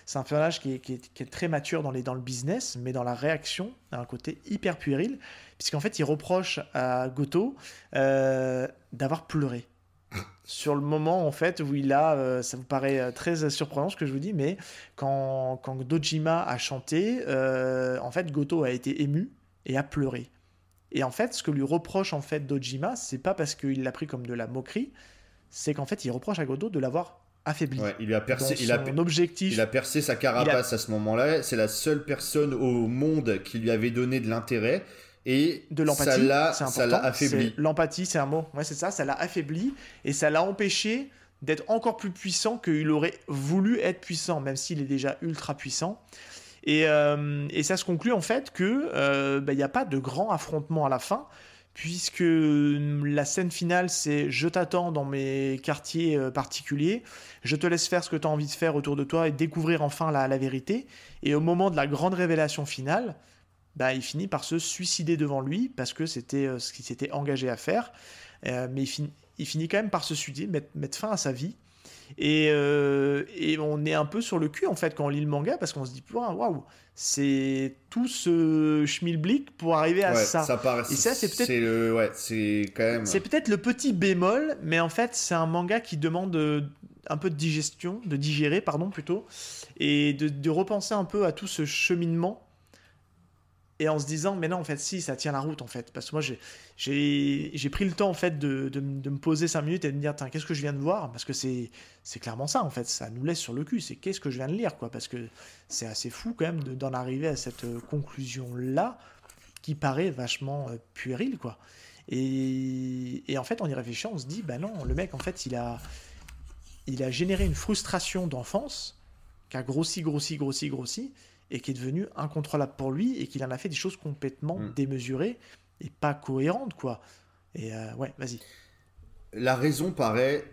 c'est un personnage qui est, qui, est, très mature dans, les, dans le business, mais dans la réaction, il a un côté hyper puéril puisqu'en fait, il reproche à Goto euh, d'avoir pleuré. <laughs> Sur le moment en fait où il a, euh, ça vous paraît euh, très surprenant ce que je vous dis, mais quand, quand Dojima a chanté, en fait Goto a été ému et a pleuré. Et en fait, ce que lui reproche en fait Dojima, c'est pas parce qu'il l'a pris comme de la moquerie, c'est qu'en fait il reproche à Goto de l'avoir affaibli. il a percé, il a, objectif. Il a percé sa carapace à ce moment-là. C'est la seule personne au monde qui lui avait donné de l'intérêt et de l'empathie, ça l'a affaibli. L'empathie, c'est un mot. Ouais, c'est ça, ça l'a affaibli et ça l'a empêché d'être encore plus puissant qu'il aurait voulu être puissant, même s'il est déjà ultra puissant. Et, euh, et, ça se conclut en fait que euh, bah, il n'y a pas de grand affrontement à la fin, puisque la scène finale c'est je t'attends dans mes quartiers euh, particuliers, je te laisse faire ce que tu as envie de faire autour de toi et découvrir enfin la, la vérité. Et au moment de la grande révélation finale, bah, il finit par se suicider devant lui parce que c'était ce qu'il s'était engagé à faire. Mais il, finit quand même par se suicider, mettre fin à sa vie. Et, euh, et, on est un peu sur le cul en fait quand on lit le manga parce qu'on se dit waouh, c'est tout ce schmilblick pour arriver à ça. ça et ça c'est peut-être ouais, c'est quand même c'est peut-être le petit bémol, mais en fait c'est un manga qui demande un peu de digestion, de digérer pardon plutôt, et de, de repenser un peu à tout ce cheminement et en se disant mais non en fait si ça tient la route en fait. Parce que moi j'ai pris le temps en fait de, de, me poser 5 minutes et de me dire qu'est-ce que je viens de voir? Parce que c'est clairement ça en fait. Ça nous laisse sur le cul. C'est qu'est-ce que je viens de lire quoi. Parce que c'est assez fou quand même d'en arriver à cette euh, conclusion là qui paraît vachement euh, puéril quoi. Et, et, en fait en y réfléchissant on se dit bah non le mec en fait il a il a généré une frustration d'enfance qui a grossi grossi grossi grossi et qui est devenu incontrôlable pour lui et qu'il en a fait des choses complètement mm. démesurées et pas cohérentes, quoi. Et euh, ouais, vas-y. La raison paraît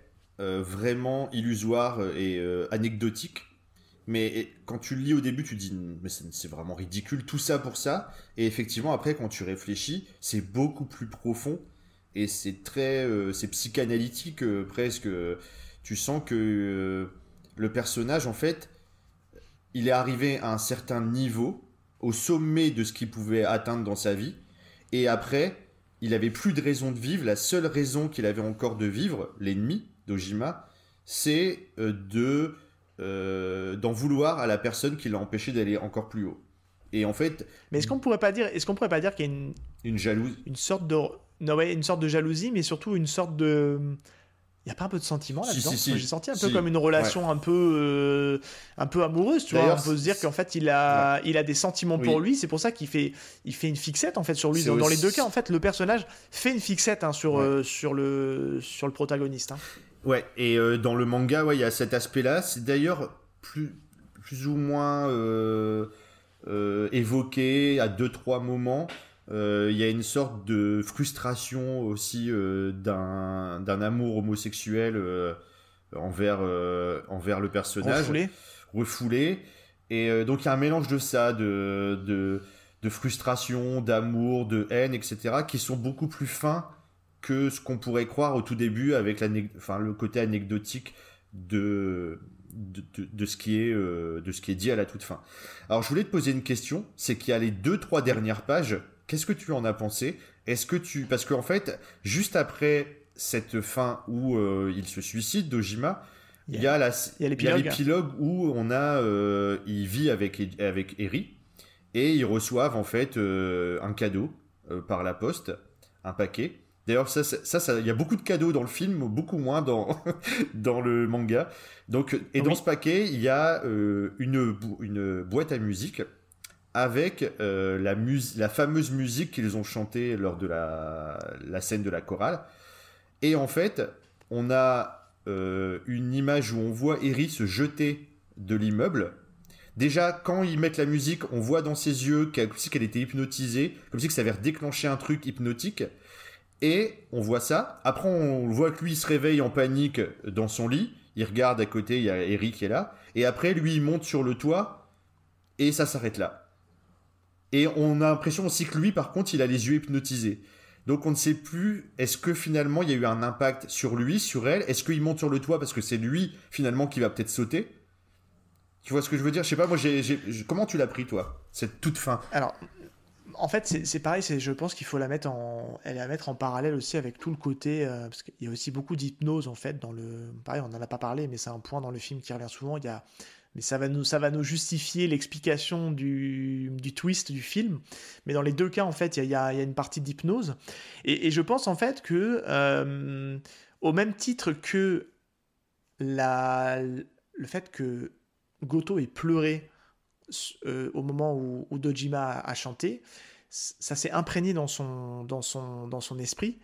euh, vraiment illusoire et euh, anecdotique, mais quand tu le lis au début, tu dis mais c'est vraiment ridicule tout ça pour ça. Et effectivement, après, quand tu réfléchis, c'est beaucoup plus profond et c'est très, c'est psychanalytique presque. Tu sens que le personnage, en fait, il est arrivé à un certain niveau, au sommet de ce qu'il pouvait atteindre dans sa vie, et après, il avait plus de raison de vivre. La seule raison qu'il avait encore de vivre, l'ennemi d'Ojima, c'est euh, de euh, d'en vouloir à la personne qui l'a empêché d'aller encore plus haut. Et en fait. Mais est-ce qu'on pourrait pas dire, est-ce qu'on pourrait pas dire qu'il y a une une jalousie, une sorte de non ouais, une sorte de jalousie, mais surtout une sorte de il n'y a pas un peu de sentiment là-dedans J'ai senti un peu comme une relation un peu euh, un peu amoureuse, tu vois. On peut se dire qu'en fait il a il a des sentiments pour lui. C'est pour ça qu'il fait il fait une fixette en fait sur lui. Dans, les deux cas, en fait, le personnage fait une fixette hein, sur euh, sur le sur le protagoniste. Hein. Ouais. Et euh, dans le manga, ouais, il y a cet aspect-là. C'est d'ailleurs plus plus ou moins évoqué à deux trois moments. Euh, il y a une sorte de frustration aussi euh, d'un amour homosexuel envers, envers le personnage. Refoulé. Refoulé. Et donc il y a un mélange de ça, de, de, de frustration, d'amour, de haine, etc., qui sont beaucoup plus fins que ce qu'on pourrait croire au tout début avec enfin, le côté anecdotique de, de, ce qui est, euh, de ce qui est dit à la toute fin. Alors je voulais te poser une question, c'est qu'il y a les deux, trois dernières pages, qu'est-ce que tu en as pensé? Est-ce que tu... Parce qu'en fait, juste après cette fin où euh, il se suicide, Dojima, il y a, l'épilogue. où on a, euh, il vit avec, avec Eri, et ils reçoivent en fait un cadeau par la poste, un paquet, D'ailleurs, ça, ça, il y a beaucoup de cadeaux dans le film, beaucoup moins dans, <laughs> dans le manga. Donc, et dans ce paquet, il y a euh, une, une boîte à musique avec euh, la, fameuse musique qu'ils ont chantée lors de la, scène de la chorale. Et en fait, on a euh, une image où on voit Eri se jeter de l'immeuble. Déjà, quand ils mettent la musique, on voit dans ses yeux comme si qu'elle était hypnotisée, comme si ça avait déclenché un truc hypnotique. Et on voit ça. Après, on voit que lui, il se réveille en panique dans son lit. Il regarde à côté, il y a Eric qui est là. Et après, lui, il monte sur le toit. Et ça s'arrête là. Et on a l'impression aussi que lui, par contre, il a les yeux hypnotisés. Donc on ne sait plus, est-ce que finalement il y a eu un impact sur lui, sur elle? Est-ce qu'il monte sur le toit parce que c'est lui finalement qui va peut-être sauter? Tu vois ce que je veux dire? Je sais pas, moi, comment tu l'as pris toi, cette toute fin? Alors, en fait, c'est pareil, je pense qu'il faut la mettre en, elle mettre en parallèle aussi avec tout le côté, euh, parce qu'il y a aussi beaucoup d'hypnose en fait dans le, pareil, on n'en a pas parlé, mais c'est un point dans le film qui revient souvent. Il y a, mais ça va nous, ça va nous justifier l'explication du, du, twist du film. Mais dans les deux cas, en fait, il y a, y a une partie d'hypnose, et, je pense en fait que, euh, au même titre que la, le fait que Goto ait pleuré euh, au moment où, Dojima a, chanté, ça s'est imprégné dans son, dans, son, dans son esprit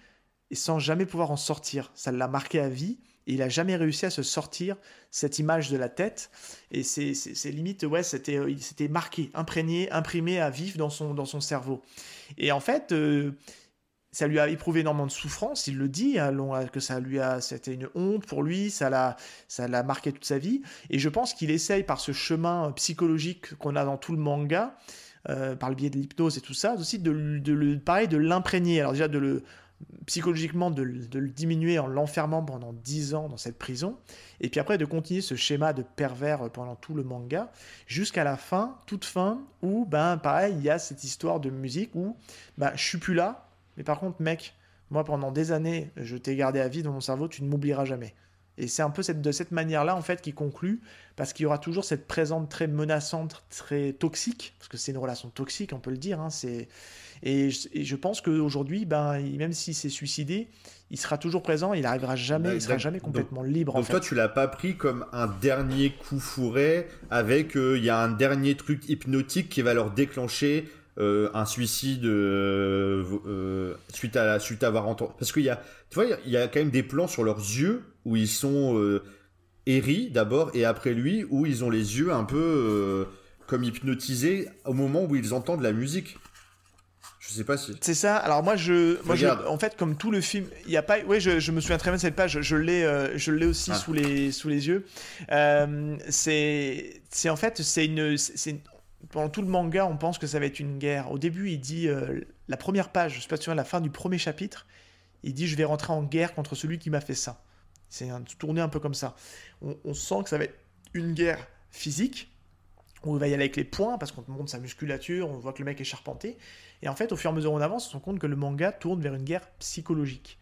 et sans jamais pouvoir en sortir. Ça l'a marqué à vie il a jamais réussi à se sortir cette image de la tête. Et c'est limite, ouais, c'était c'était marqué, imprégné, imprimé à vif dans son, dans son cerveau. Et en fait, euh, ça lui a éprouvé énormément de souffrance, il le dit, hein, que ça lui a, c'était une honte pour lui, ça l'a, ça l'a marqué toute sa vie. Et je pense qu'il essaye par ce chemin psychologique qu'on a dans tout le manga, euh, par le biais de l'hypnose et tout ça, aussi de, pareil, de l'imprégner. Alors déjà de le psychologiquement de, le diminuer en l'enfermant pendant 10 ans dans cette prison, et puis après de continuer ce schéma de pervers pendant tout le manga, jusqu'à la fin, toute fin, où, ben pareil, il y a cette histoire de musique où ben, je suis plus là, mais par contre, mec, moi pendant des années, je t'ai gardé à vie dans mon cerveau, tu ne m'oublieras jamais. Et c'est un peu cette, de cette manière-là, en fait, qui conclut, parce qu'il y aura toujours cette présence très menaçante, très toxique, parce que c'est une relation toxique, on peut le dire. Hein, c'est... Et, je, pense qu'aujourd'hui, ben, même s'il s'est suicidé, il sera toujours présent, il n'arrivera jamais, il sera jamais complètement libre. Donc toi, tu l'as pas pris comme un dernier coup fourré, avec euh, il y a un dernier truc hypnotique qui va leur déclencher euh, un suicide euh, euh, suite à suite à avoir entendu parce qu'il y a tu vois il y, a quand même des plans sur leurs yeux où ils sont héris d'abord et après lui où ils ont les yeux un peu comme hypnotisés au moment où ils entendent la musique je sais pas si. C'est ça. Alors moi je, moi en fait comme tout le film, il y a pas, oui je, me souviens très bien de cette page. Je, l'ai, je l'ai aussi ah. sous les sous les yeux. c'est, c'est en fait c'est une, c'est pendant tout le manga, on pense que ça va être une guerre. Au début, il dit, euh, la première page, je sais pas si tu la fin du premier chapitre, il dit Je vais rentrer en guerre contre celui qui m'a fait ça. C'est tourné un peu comme ça. On, sent que ça va être une guerre physique, où il va y aller avec les poings, parce qu'on te montre sa musculature, on voit que le mec est charpenté. Et en fait, au fur et à mesure où on avance, on se rend compte que le manga tourne vers une guerre psychologique.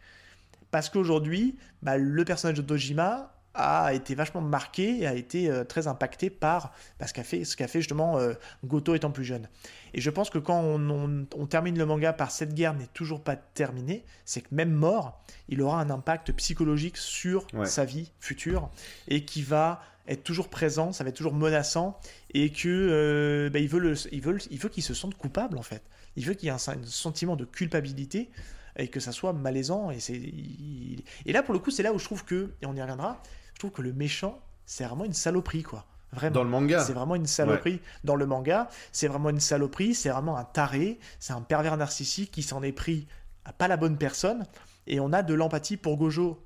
Parce qu'aujourd'hui, bah, le personnage de Dojima, a été vachement marqué et a été euh, très impacté par, ce qu'a fait, ce qu'a fait justement euh, Goto étant plus jeune. Et je pense que quand on, termine le manga par cette guerre n'est toujours pas terminée, c'est que même mort, il aura un impact psychologique sur sa vie future et qui va être toujours présent, ça va être toujours menaçant et que euh, bah, il veut il veut, il veut qu'il se sente coupable en fait. Il veut qu'il y ait un, un sentiment de culpabilité et que ça soit malaisant. Et, c'est, et là, pour le coup, c'est là où je trouve que, et on y reviendra, je trouve que le méchant, c'est vraiment une saloperie, quoi. Vraiment. Dans le manga. C'est vraiment une saloperie. Dans le manga, c'est vraiment une saloperie, c'est vraiment un taré, c'est un pervers narcissique qui s'en est pris à pas la bonne personne. Et on a de l'empathie pour Gojo.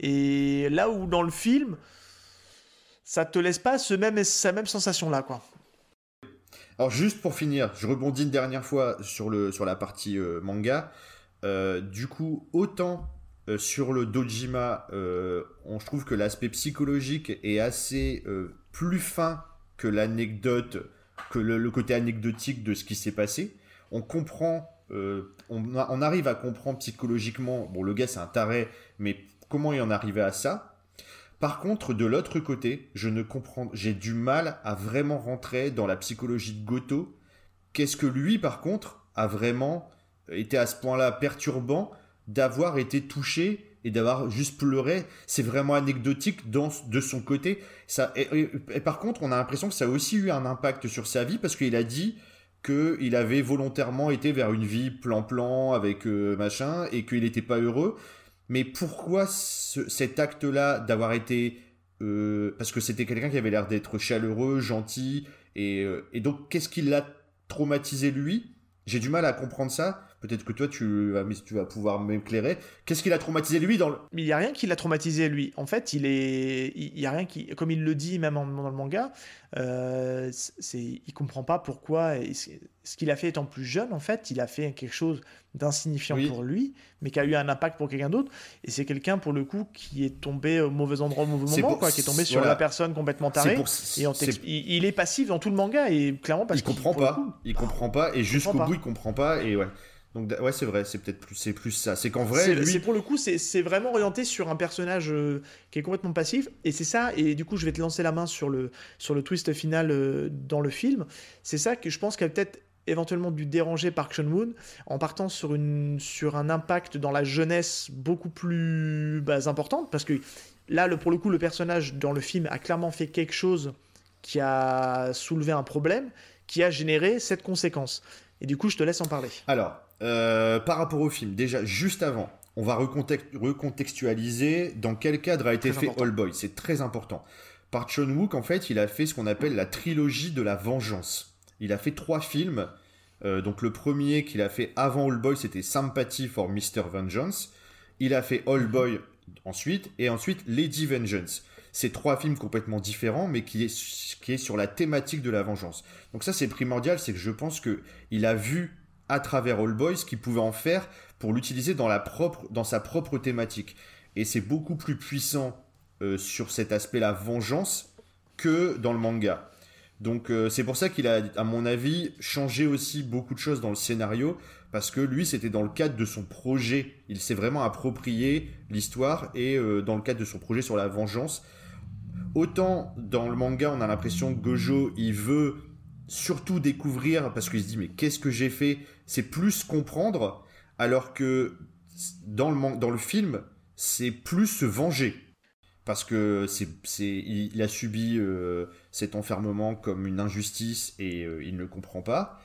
Et là où dans le film, ça te laisse pas ce même, cette même sensation-là, quoi. Alors juste pour finir, je rebondis une dernière fois sur, le, sur la partie euh, manga. Euh, du coup, autant euh, sur le Dojima, on, je trouve que l'aspect psychologique est assez plus fin que l'anecdote, que le, côté anecdotique de ce qui s'est passé. On comprend, on, on, arrive à comprendre psychologiquement, bon le gars c'est un taré, mais comment il en arrivait à ça? Par contre, de l'autre côté, je ne comprends, j'ai du mal à vraiment rentrer dans la psychologie de Goto. Qu'est-ce que lui, par contre, a vraiment été à ce point-là perturbant d'avoir été touché et d'avoir juste pleuré? C'est vraiment anecdotique dans, de son côté. Et, par contre, on a l'impression que ça a aussi eu un impact sur sa vie parce qu'il a dit qu'il avait volontairement été vers une vie plan-plan avec euh, machin et qu'il n'était pas heureux. Mais pourquoi cet acte-là d'avoir été... Euh, parce que c'était quelqu'un qui avait l'air d'être chaleureux, gentil, et, euh, et donc qu'est-ce qui l'a traumatisé lui? J'ai du mal à comprendre ça. Peut-être que toi, tu vas, tu vas pouvoir m'éclairer. Qu'est-ce qui l'a traumatisé lui dans le... Mais il n'y a rien qui l'a traumatisé lui. En fait, il est, il y a rien qui, comme il le dit même dans le manga, euh, c'est, il comprend pas pourquoi. Ce qu'il a fait étant plus jeune, en fait, il a fait quelque chose d'insignifiant pour lui, mais qui a eu un impact pour quelqu'un d'autre. Et c'est quelqu'un, pour le coup, qui est tombé au mauvais endroit au mauvais moment, quoi, qui est tombé sur la personne complètement tarée. et il, est passif dans tout le manga, et clairement parce qu'il comprend pas. il comprend pas, et jusqu'au bout, il comprend pas, et ouais. Donc ouais, c'est vrai, c'est peut-être plus, c'est plus ça. C'est qu'en vrai, lui... c'est pour le coup, c'est vraiment orienté sur un personnage euh, qui est complètement passif, et c'est ça. Et du coup, je vais te lancer la main sur le sur le twist final euh, dans le film. C'est ça que je pense qu'il a peut-être éventuellement dû déranger Park Chan Woon en partant sur, une, sur un impact dans la jeunesse beaucoup plus bah, importante parce que là le, pour le coup le personnage dans le film a clairement fait quelque chose qui a soulevé un problème qui a généré cette conséquence et du coup je te laisse en parler alors euh, par rapport au film, déjà juste avant, on va recontextualiser dans quel cadre a été fait All Boy. C'est très important. Par Chun Wook, en fait, il a fait ce qu'on appelle la trilogie de la vengeance. Il a fait trois films. Euh, donc le premier qu'il a fait avant All Boy, c'était Sympathy for Mr. Vengeance. Il a fait All mhm. Boy ensuite, et ensuite Lady Vengeance. C'est trois films complètement différents, mais qui est, qui est sur la thématique de la vengeance. Donc ça, c'est primordial, c'est que je pense que il a vu à travers All Boys qu'il pouvait en faire pour l'utiliser dans, dans sa propre thématique. Et c'est beaucoup plus puissant euh, sur cet aspect, la vengeance, que dans le manga. Donc euh, c'est pour ça qu'il a, à mon avis, changé aussi beaucoup de choses dans le scénario, parce que lui, c'était dans le cadre de son projet. Il s'est vraiment approprié l'histoire, et euh, dans le cadre de son projet sur la vengeance. Autant dans le manga, on a l'impression que Gojo, il veut surtout découvrir parce qu'il se dit mais qu'est-ce que j'ai fait? C'est plus comprendre alors que dans le, dans le film, c'est plus se venger. Parce que c'est, il, a subi euh, cet enfermement comme une injustice et euh, il ne le comprend pas.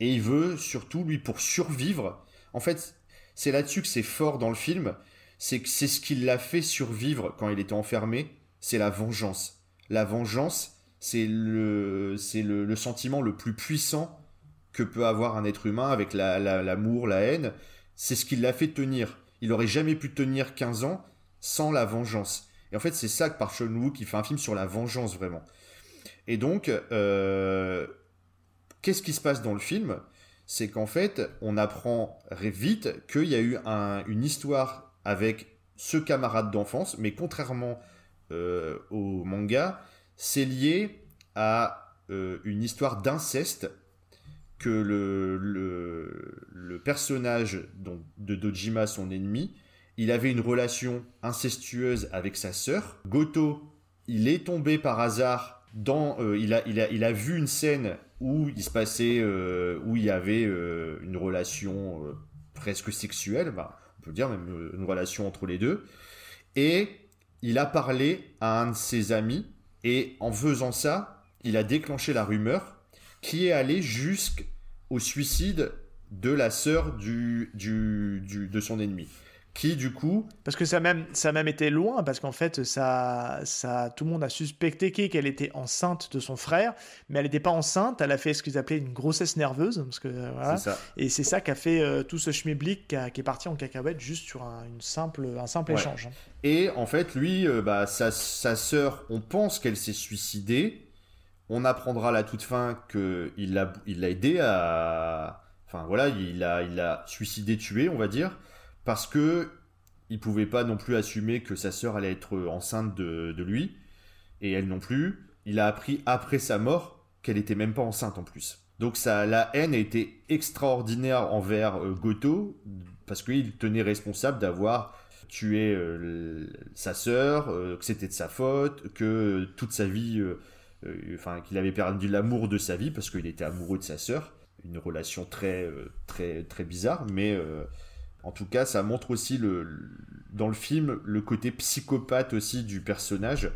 Et il veut surtout, lui, pour survivre. En fait, c'est là-dessus que c'est fort dans le film. C'est c'est ce qui l'a fait survivre quand il était enfermé. C'est la vengeance. La vengeance, c'est le, c'est le, sentiment le plus puissant que peut avoir un être humain avec l'amour, la, haine. C'est ce qui l'a fait tenir. Il aurait jamais pu tenir 15 ans sans la vengeance. Et en fait, c'est ça que par Sean Woo qui fait un film sur la vengeance vraiment. Et donc, euh, qu'est-ce qui se passe dans le film? C'est qu'en fait, on apprend vite qu'il y a eu une histoire avec ce camarade d'enfance, mais contrairement euh, au manga, c'est lié à euh, une histoire d'inceste que le, le, personnage de Dojima, son ennemi, il avait une relation incestueuse avec sa sœur. Goto, il est tombé par hasard dans... Euh, il, a, il, a, il, a, vu une scène où il se passait... Euh, où il y avait une relation presque sexuelle, bah, on peut dire même une relation entre les deux. Et il a parlé à un de ses amis et en faisant ça, il a déclenché la rumeur qui est allée jusqu'au suicide de la sœur de son ennemi. Qui du coup parce que ça même ça même été loin parce qu'en fait ça ça tout le monde a suspecté qu'elle était enceinte de son frère mais elle n'était pas enceinte. Elle a fait ce qu'ils appelaient une grossesse nerveuse parce que voilà. Ça. et c'est ça qui a fait euh, tout ce schmilblick qui, qui, est parti en cacahuète juste sur un, une simple un simple échange hein. et en fait lui euh, bah sa, sa sœur on pense qu'elle s'est suicidée. On apprendra à la toute fin que il l'a il l'a aidé à enfin voilà il a il a suicidé tué on va dire parce que il pouvait pas non plus assumer que sa sœur allait être enceinte de, lui, et elle non plus. Il a appris après sa mort qu'elle était même pas enceinte en plus. Donc ça, la haine a été extraordinaire envers euh, Goto, parce qu'il tenait responsable d'avoir tué euh, sa sœur, euh, que c'était de sa faute, que toute sa vie, enfin qu'il avait perdu l'amour de sa vie parce qu'il était amoureux de sa sœur. Une relation très très très bizarre, mais en tout cas, ça montre aussi le, dans le film le côté psychopathe aussi du personnage.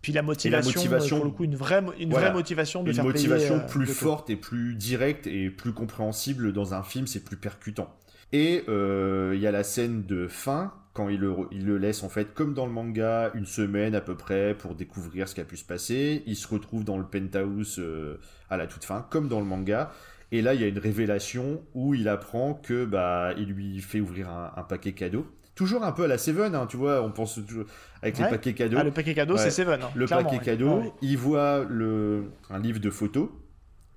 Puis la motivation, la motivation pour le coup, une vraie, une vraie motivation de une faire motivation payer, plus forte et plus directe et plus compréhensible dans un film, c'est plus percutant. Et euh, il y a la scène de fin quand il le, il le, laisse en fait comme dans le manga une semaine à peu près pour découvrir ce qui a pu se passer. Il se retrouve dans le penthouse euh, à la toute fin comme dans le manga et là, il y a une révélation où il apprend que bah, il lui fait ouvrir un, paquet cadeau. Toujours un peu à la Seven, hein, tu vois, on pense toujours avec les paquets cadeaux. Ah, le paquet cadeau, c'est Seven. Hein, le paquet cadeau, il voit le, un livre de photos.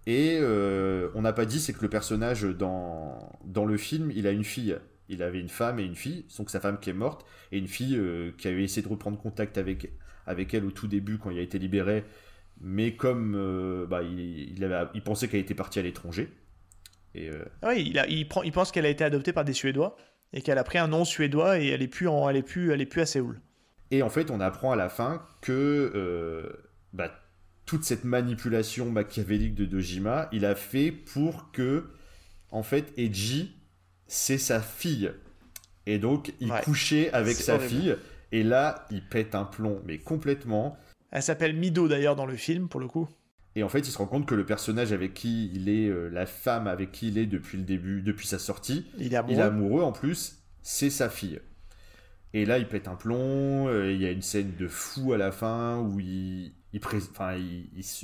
Et euh, on n'a pas dit, c'est que le personnage dans, dans le film, il a une fille. Il avait une femme et une fille, donc sa femme qui est morte, et une fille euh, qui avait essayé de reprendre contact avec, avec elle au tout début quand il a été libéré, mais comme euh, bah, il, avait, il pensait qu'elle était partie à l'étranger. Et euh, ah Oui, il, il, prend, il pense qu'elle a été adoptée par des Suédois et qu'elle a pris un nom suédois et elle est plus, en, elle est plus, elle est plus à Séoul. Et en fait, on apprend à la fin que euh, bah, toute cette manipulation machiavélique de Dojima, il a fait pour que, en fait, Eiji, c'est sa fille. Et donc, il couchait avec sa fille. Et là, il pète un plomb, mais complètement. Elle s'appelle Mido d'ailleurs dans le film, pour le coup. Et en fait, il se rend compte que le personnage avec qui il est, euh, la femme avec qui il est depuis le début, depuis sa sortie, il est amoureux, en plus, c'est sa fille. Et là, il pète un plomb. Euh, il y a une scène de fou à la fin où il, il,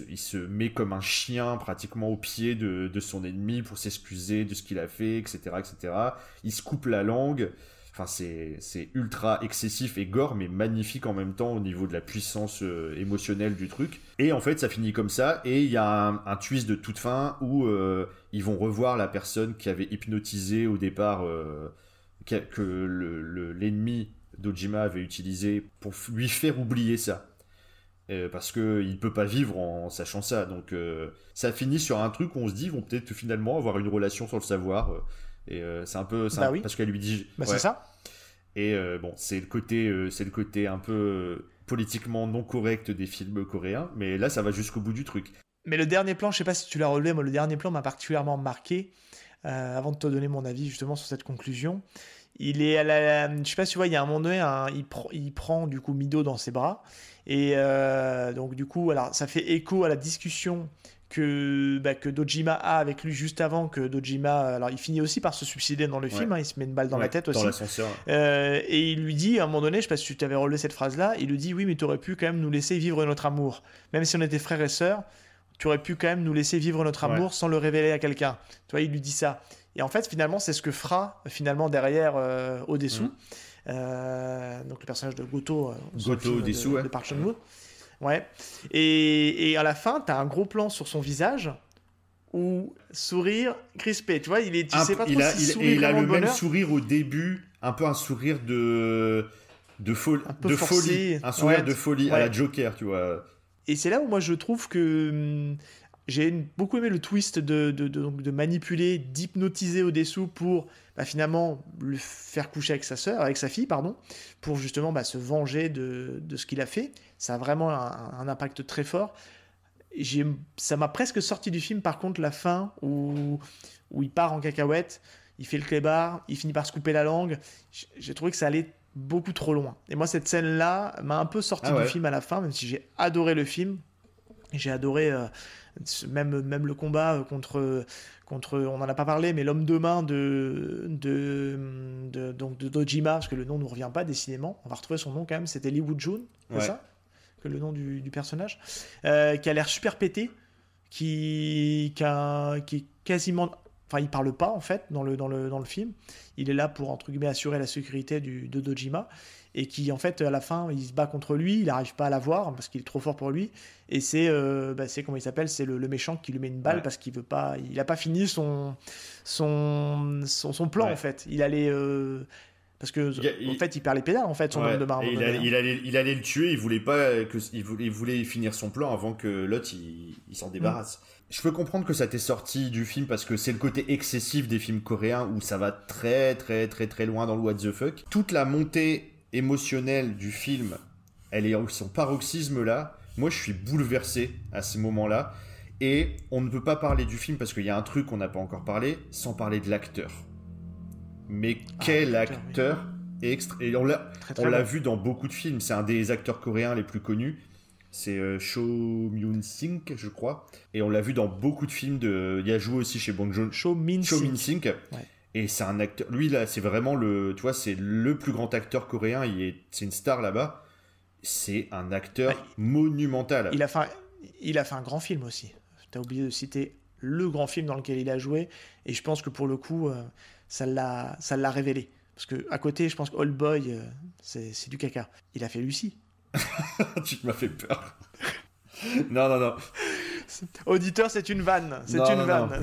il, se, met comme un chien pratiquement au pied de, de son ennemi pour s'excuser de ce qu'il a fait, etc., etc. Il se coupe la langue. Enfin, c'est ultra excessif et gore, mais magnifique en même temps au niveau de la puissance euh, émotionnelle du truc. Et en fait, ça finit comme ça. Et il y a un, twist de toute fin où euh, ils vont revoir la personne qui avait hypnotisé au départ, euh, que, l'ennemi d'Ojima avait utilisé pour lui faire oublier ça. parce qu'il ne peut pas vivre en sachant ça. Donc ça finit sur un truc où on se dit, ils vont peut-être finalement avoir une relation sans le savoir. Et euh, c'est un peu bah oui. parce qu'elle lui dit. Bah c'est ça. Et euh, bon, c'est le côté, euh, c'est le côté un peu politiquement non correct des films coréens, mais là, ça va jusqu'au bout du truc. Mais le dernier plan, je sais pas si tu l'as relevé, moi, le dernier plan m'a particulièrement marqué. avant de te donner mon avis justement sur cette conclusion, il est à la, je sais pas si tu vois, il y a un moment donné, il, il, prend du coup Mido dans ses bras et donc du coup, alors ça fait écho à la discussion que, bah, que Dojima a avec lui juste avant que Dojima. Alors, il finit aussi par se suicider dans le film, hein, il se met une balle dans la tête aussi. Euh, et il lui dit, à un moment donné, je sais pas si tu avais relevé cette phrase-là, il lui dit Oui, mais tu aurais pu quand même nous laisser vivre notre amour. Même si on était frères et sœurs, tu aurais pu quand même nous laisser vivre notre amour sans le révéler à quelqu'un. Tu vois, il lui dit ça. Et en fait, finalement, c'est ce que fera finalement derrière euh, Odessou. Mm. Euh, donc le personnage de Goto, euh, Goto de, de Park Chan-wook. Ouais. Et, et à la fin, tu as un gros plan sur son visage où sourire crispé. Tu vois, il est, tu sais pas trop il a, il, et il a le même sourire au début, un peu un sourire de de, folie, de folie, un sourire de folie à la Joker, tu vois. Et c'est là où moi je trouve que hum, j'ai beaucoup aimé le twist de, de, de, de manipuler, d'hypnotiser au-dessous pour bah, finalement le faire coucher avec sa sœur, avec sa fille, pardon, pour justement bah, se venger de, ce qu'il a fait. Ça a vraiment un, impact très fort. Ça m'a presque sorti du film, par contre, la fin où, où il part en cacahuète, il fait le clébard, il finit par se couper la langue. J'ai trouvé que ça allait beaucoup trop loin. Et moi, cette scène-là m'a un peu sorti ah du film à la fin, même si j'ai adoré le film. J'ai adoré euh, même, même le combat contre, contre on n'en a pas parlé, mais l'homme de main de, de, donc de Dojima, parce que le nom ne nous revient pas décidément, on va retrouver son nom quand même, c'était Lee Woo-jun, c'est ça que le nom du, personnage, qui a l'air super pété, qui, qui, qui est quasiment Enfin, il parle pas en fait dans le, dans le, dans le film. Il est là pour entre guillemets assurer la sécurité du, de Dojima et qui en fait à la fin il se bat contre lui, il n'arrive pas à l'avoir parce qu'il est trop fort pour lui et c'est euh, bah, c'est comment il s'appelle, c'est le, méchant qui lui met une balle parce qu'il veut pas, il a pas fini son son son, plan en fait. Il allait euh, parce que en fait il perd les pédales en fait son homme de marbre. Il allait, il, allait, il allait, le tuer, il voulait pas que il voulait, il voulait finir son plan avant que l'autre il, s'en débarrasse. Je peux comprendre que ça t'est sorti du film parce que c'est le côté excessif des films coréens où ça va très très très très loin dans le what the fuck. Toute la montée émotionnelle du film, elle est son paroxysme là. Moi, je suis bouleversé à ce moment-là. Et on ne peut pas parler du film parce qu'il y a un truc qu'on n'a pas encore parlé, sans parler de l'acteur. Mais ah, quel acteur Et on l'a vu dans beaucoup de films. C'est un des acteurs coréens les plus connus. C'est euh, Cho Myun-sink, je crois. Et on l'a vu dans beaucoup de films. De... Il a joué aussi chez Bong Joon. Cho Min-sink. Et c'est un acteur. Lui, là, c'est vraiment le. Tu vois, c'est le plus grand acteur coréen. Il est... C'est une star là-bas. C'est un acteur monumental. Il a, fait un... il a fait un grand film aussi. Tu as oublié de citer le grand film dans lequel il a joué. Et je pense que pour le coup, euh, ça l'a révélé. Parce que à côté, je pense que Old Boy, euh, c'est du caca. Il a fait Lucie. <laughs> tu m'as fait peur. <laughs> non, non, non. <laughs> Auditeur, c'est une vanne. C'est une vanne.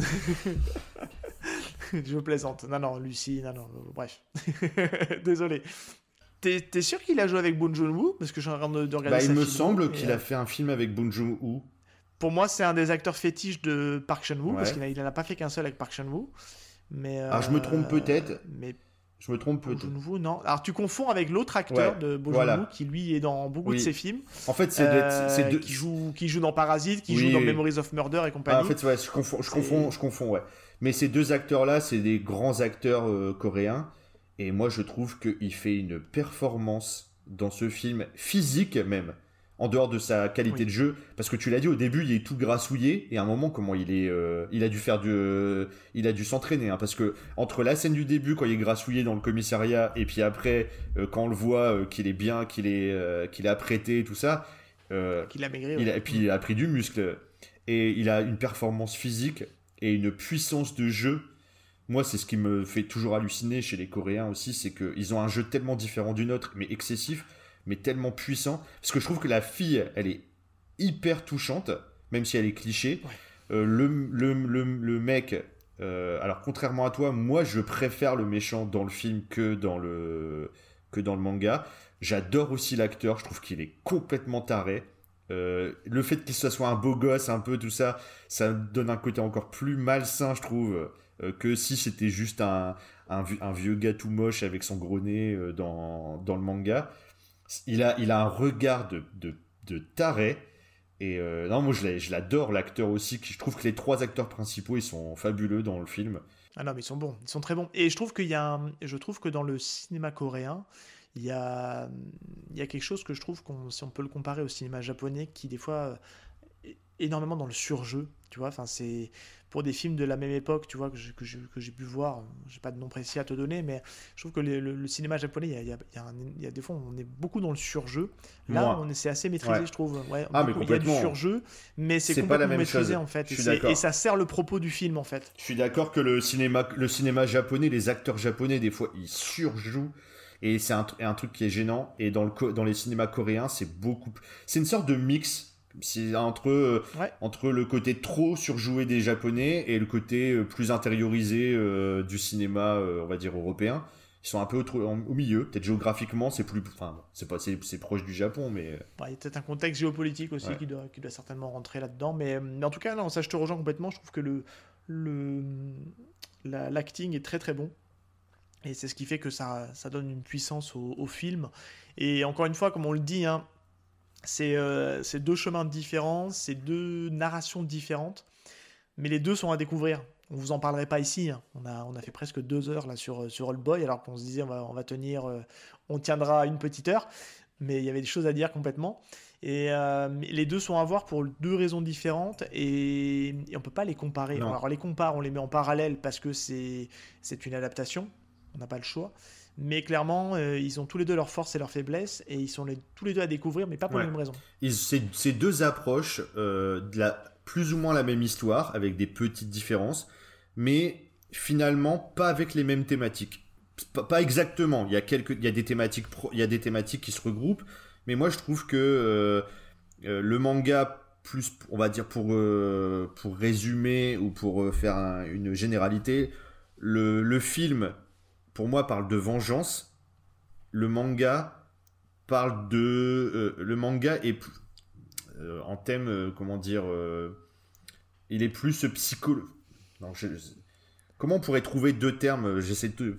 <laughs> Je plaisante. Non, non, Lucie, non, non, bref. <laughs> Désolé. T'es es sûr qu'il a joué avec Boon Joon-woo Parce que je suis en train de, regarder bah, Il me semble qu'il a euh, fait un film avec Boon Joon-woo. Pour moi, c'est un des acteurs fétiches de Park Chan-woo, parce qu'il n'en a, pas fait qu'un seul avec Park Chan-woo. Mais, ah, je me trompe euh, peut-être. Mais je me trompe peut-être. non. Alors tu confonds avec l'autre acteur de Bo qui lui est dans beaucoup de ses films. En fait, c'est euh, deux... qui joue qui joue dans Parasite, qui joue dans Memories of Murder et compagnie. Ah, en fait, ouais, je confonds, je confonds, je confonds, ouais. Mais ces deux acteurs-là, c'est des grands acteurs euh, coréens, et moi je trouve qu'il fait une performance dans ce film physique même en dehors de sa qualité de jeu. Parce que tu l'as dit au début il est tout grassouillé. Et à un moment comment il est euh, il a dû faire du euh, il a dû s'entraîner hein, parce que entre la scène du début quand il est grassouillé dans le commissariat et puis après quand on le voit qu'il est bien qu'il est qu'il est apprêté tout ça qu'il a maigri il a, et puis il a pris du muscle. Et il a une performance physique et une puissance de jeu moi, c'est ce qui me fait toujours halluciner chez les Coréens aussi, c'est qu'ils ont un jeu tellement différent du nôtre, mais excessif, mais tellement puissant. Parce que je trouve que la fille, elle est hyper touchante, même si elle est cliché. Euh, le, le, le, mec, euh, alors contrairement à toi, moi je préfère le méchant dans le film que dans le, que dans le manga. J'adore aussi l'acteur, je trouve qu'il est complètement taré. Euh, le fait qu'il soit un beau gosse, un peu tout ça, ça donne un côté encore plus malsain, je trouve, que si c'était juste un, un, un, vieux gars tout moche avec son gros nez dans, dans le manga il a, il a un regard de, de, de taré. Et euh, non, moi je l'adore, l'acteur aussi. Je trouve que les trois acteurs principaux, ils sont fabuleux dans le film. Ah non, mais ils sont bons, ils sont très bons. Et je trouve qu'il y a, je trouve que dans le cinéma coréen, il y a, il y a quelque chose que je trouve qu'on, si on peut le comparer au cinéma japonais, qui des fois est énormément dans le surjeu. Tu vois, enfin c'est pour des films de la même époque, tu vois, que j'ai, que j'ai pu voir, j'ai pas de nom précis à te donner, mais je trouve que le, cinéma japonais, il y a, y, y a, des fois, on est beaucoup dans le surjeu. Là, on est, c'est assez maîtrisé, je trouve. Ouais, ah, mais Il y a du surjeu, mais c'est, complètement pas la même maîtrisé, chose. en fait. Et, ça sert le propos du film, en fait. Je suis d'accord que le cinéma, le cinéma japonais, les acteurs japonais, des fois, ils surjouent. Et c'est un, un truc qui est gênant. Et dans, le, dans les cinémas coréens, c'est beaucoup. C'est une sorte de mix c'est entre, euh, entre le côté trop surjoué des Japonais et le côté euh, plus intériorisé euh, du cinéma, on va dire, européen. Ils sont un peu au, au milieu. Peut-être géographiquement, c'est plus. Enfin, c'est pas c'est proche du Japon, mais. il y a peut-être un contexte géopolitique aussi qui, doit, qui doit certainement rentrer là-dedans. Mais, en tout cas, non, ça, je te rejoins complètement. Je trouve que le. le l'acting est très très bon. Et c'est ce qui fait que ça, ça donne une puissance au, au, film. Et encore une fois, comme on le dit, hein, euh, c'est deux chemins différents, c'est deux narrations différentes, mais les deux sont à découvrir. On vous en parlerait pas ici. Hein. On, a, on a fait presque deux heures là sur, sur Old Boy, alors qu'on se disait on va, on va tenir, euh, on tiendra une petite heure, mais il y avait des choses à dire complètement. Et euh, les deux sont à voir pour deux raisons différentes et, on on peut pas les comparer. Alors les compare, on les met en parallèle parce que c'est une adaptation, on n'a pas le choix. Mais clairement, euh, ils ont tous les deux leurs forces et leurs faiblesses et ils sont tous les deux à découvrir, mais pas pour les mêmes raisons. C'est deux approches euh, de la, plus ou moins la même histoire avec des petites différences, mais finalement pas avec les mêmes thématiques. Pas, exactement. Il y a quelques, il y a des thématiques, il y a des thématiques qui se regroupent mais moi, je trouve que euh, le manga, plus, on va dire pour, pour résumer ou pour faire une généralité, le, film, pour moi, parle de vengeance. Le manga parle de. le manga est. en thème, comment dire. il est plus je, Comment on pourrait trouver deux termes euh, J'essaie de.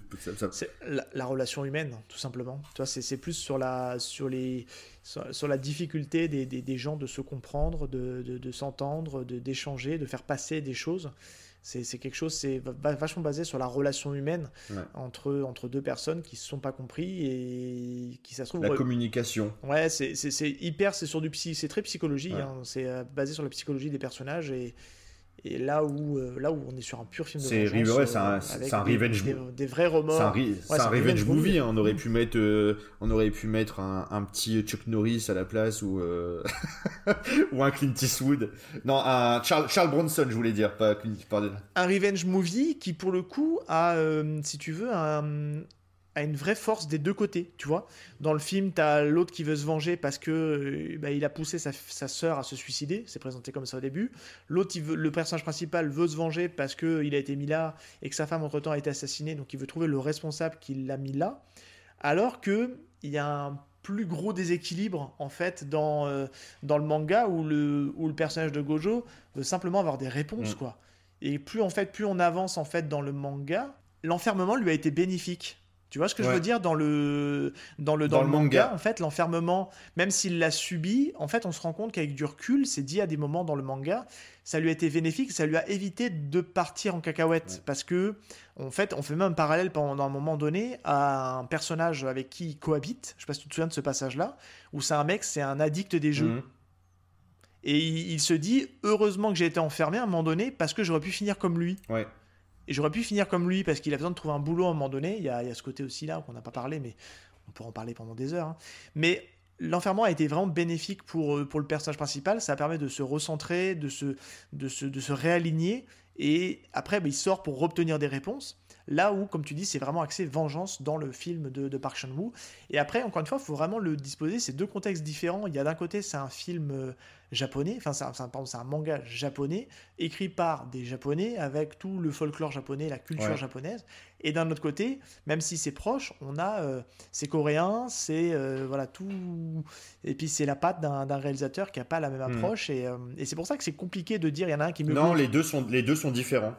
C'est la, relation humaine, tout simplement. Tu c'est plus sur la, sur les, sur, la difficulté des, des, gens de se comprendre, de, de, de s'entendre, d'échanger, de, faire passer des choses. C'est quelque chose, c'est vachement basé sur la relation humaine entre, entre deux personnes qui ne se sont pas compris et qui, ça se trouve. La communication. Ouais, c'est hyper, c'est sur du psy, c'est très psychologie. Hein. c'est euh, basé sur la psychologie des personnages et et là où, euh, là où on est sur un pur film de c'est vengeance, c'est un, euh, un, revenge des, des, vrais remords. C'est un, revenge, movie. Hein. On aurait pu mettre, euh, on aurait pu mettre un, un, petit Chuck Norris à la place ou <laughs> ou un Clint Eastwood. Non, un Charles, Charles Bronson, je voulais dire, pas Clint. Pardon. Un revenge movie qui, pour le coup, a, si tu veux, un a une vraie force des deux côtés, tu vois. Dans le film, tu as l'autre qui veut se venger parce que euh, bah, il a poussé sa, sa sœur à se suicider, c'est présenté comme ça au début. L'autre, le personnage principal veut se venger parce qu'il a été mis là et que sa femme entre-temps a été assassinée, donc il veut trouver le responsable qui l'a mis là. Alors que il y a un plus gros déséquilibre en fait dans, euh, dans le manga où le, où le personnage de Gojo veut simplement avoir des réponses, mm. quoi. Et plus en fait, plus on avance en fait dans le manga, l'enfermement lui a été bénéfique tu vois ce que je veux dire dans le dans le dans, le manga, en fait l'enfermement même s'il l'a subi en fait on se rend compte qu'avec du recul c'est dit à des moments dans le manga ça lui a été bénéfique ça lui a évité de partir en cacahuète parce que en fait on fait même un parallèle pendant un moment donné à un personnage avec qui il cohabite je sais pas si tu te souviens de ce passage là où c'est un mec c'est un addict des jeux mhm. Et il, il, se dit heureusement que j'ai été enfermé à un moment donné parce que j'aurais pu finir comme lui. Ouais. Et j'aurais pu finir comme lui parce qu'il a besoin de trouver un boulot à un moment donné. Il y a, ce côté aussi là qu'on n'a pas parlé, mais on pourra en parler pendant des heures. Hein. Mais l'enfermement a été vraiment bénéfique pour, euh, pour le personnage principal. Ça permet de se recentrer, de se réaligner. Et après, bah, il sort pour obtenir des réponses. Là où, comme tu dis, c'est vraiment axé vengeance dans le film de, de Park Chan-wook. Et après, encore une fois, il faut vraiment le disposer. C'est deux contextes différents. Il y a d'un côté, c'est un film euh, japonais, enfin c'est un, un, manga japonais, écrit par des japonais, avec tout le folklore japonais, la culture japonaise. Et d'un autre côté, même si c'est proche, on a, euh, c'est coréen, c'est euh, voilà tout, et puis c'est la patte d'un réalisateur qui n'a pas la même hmm. approche, et, et c'est pour ça que c'est compliqué de dire, il y en a un qui me... Non, les deux, sont, les deux sont différents.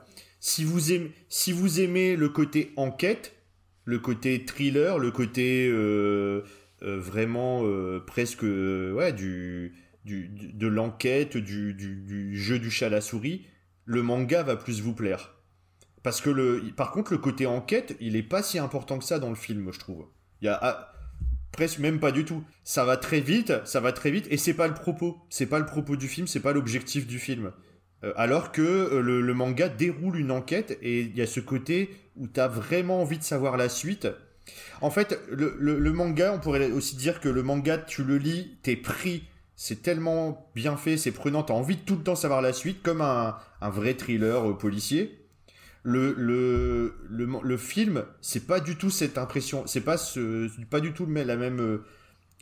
Si vous, aimez, si vous aimez le côté enquête, le côté thriller, le côté euh, euh, vraiment euh, presque ouais, du, du, de l'enquête, du, du, jeu du chat à la souris, le manga va plus vous plaire. Parce que le, par contre, le côté enquête, il est pas si important que ça dans le film, je trouve. Il y a ah, presque même pas du tout. Ça va très vite, ça va très vite, et c'est pas le propos. C'est pas le propos du film, c'est pas l'objectif du film. Euh, alors que euh, le, manga déroule une enquête et il y a ce côté où tu as vraiment envie de savoir la suite. En fait, le, manga, on pourrait aussi dire que le manga, tu le lis, t'es pris, c'est tellement bien fait, c'est prenant, t'as envie de tout le temps savoir la suite, comme un, vrai thriller euh, policier. Le, film, c'est pas du tout cette impression, c'est pas, ce, pas du tout la même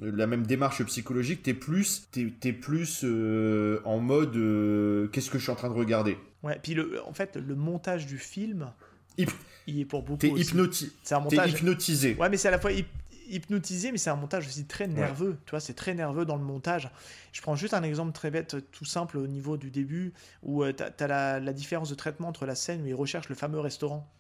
la même démarche psychologique, t'es plus, es, plus euh, en mode euh, qu'est-ce que je suis en train de regarder? Ouais, puis le, en fait, le montage du film, il est pour beaucoup. T'es hypnotisé. C'est un montage. hypnotisé. Ouais, mais c'est à la fois hypnotisé, mais c'est un montage aussi très nerveux. Tu vois, c'est très nerveux dans le montage. Je prends juste un exemple très bête, tout simple au niveau du début, où euh, tu as, la, la, différence de traitement entre la scène où il recherche le fameux restaurant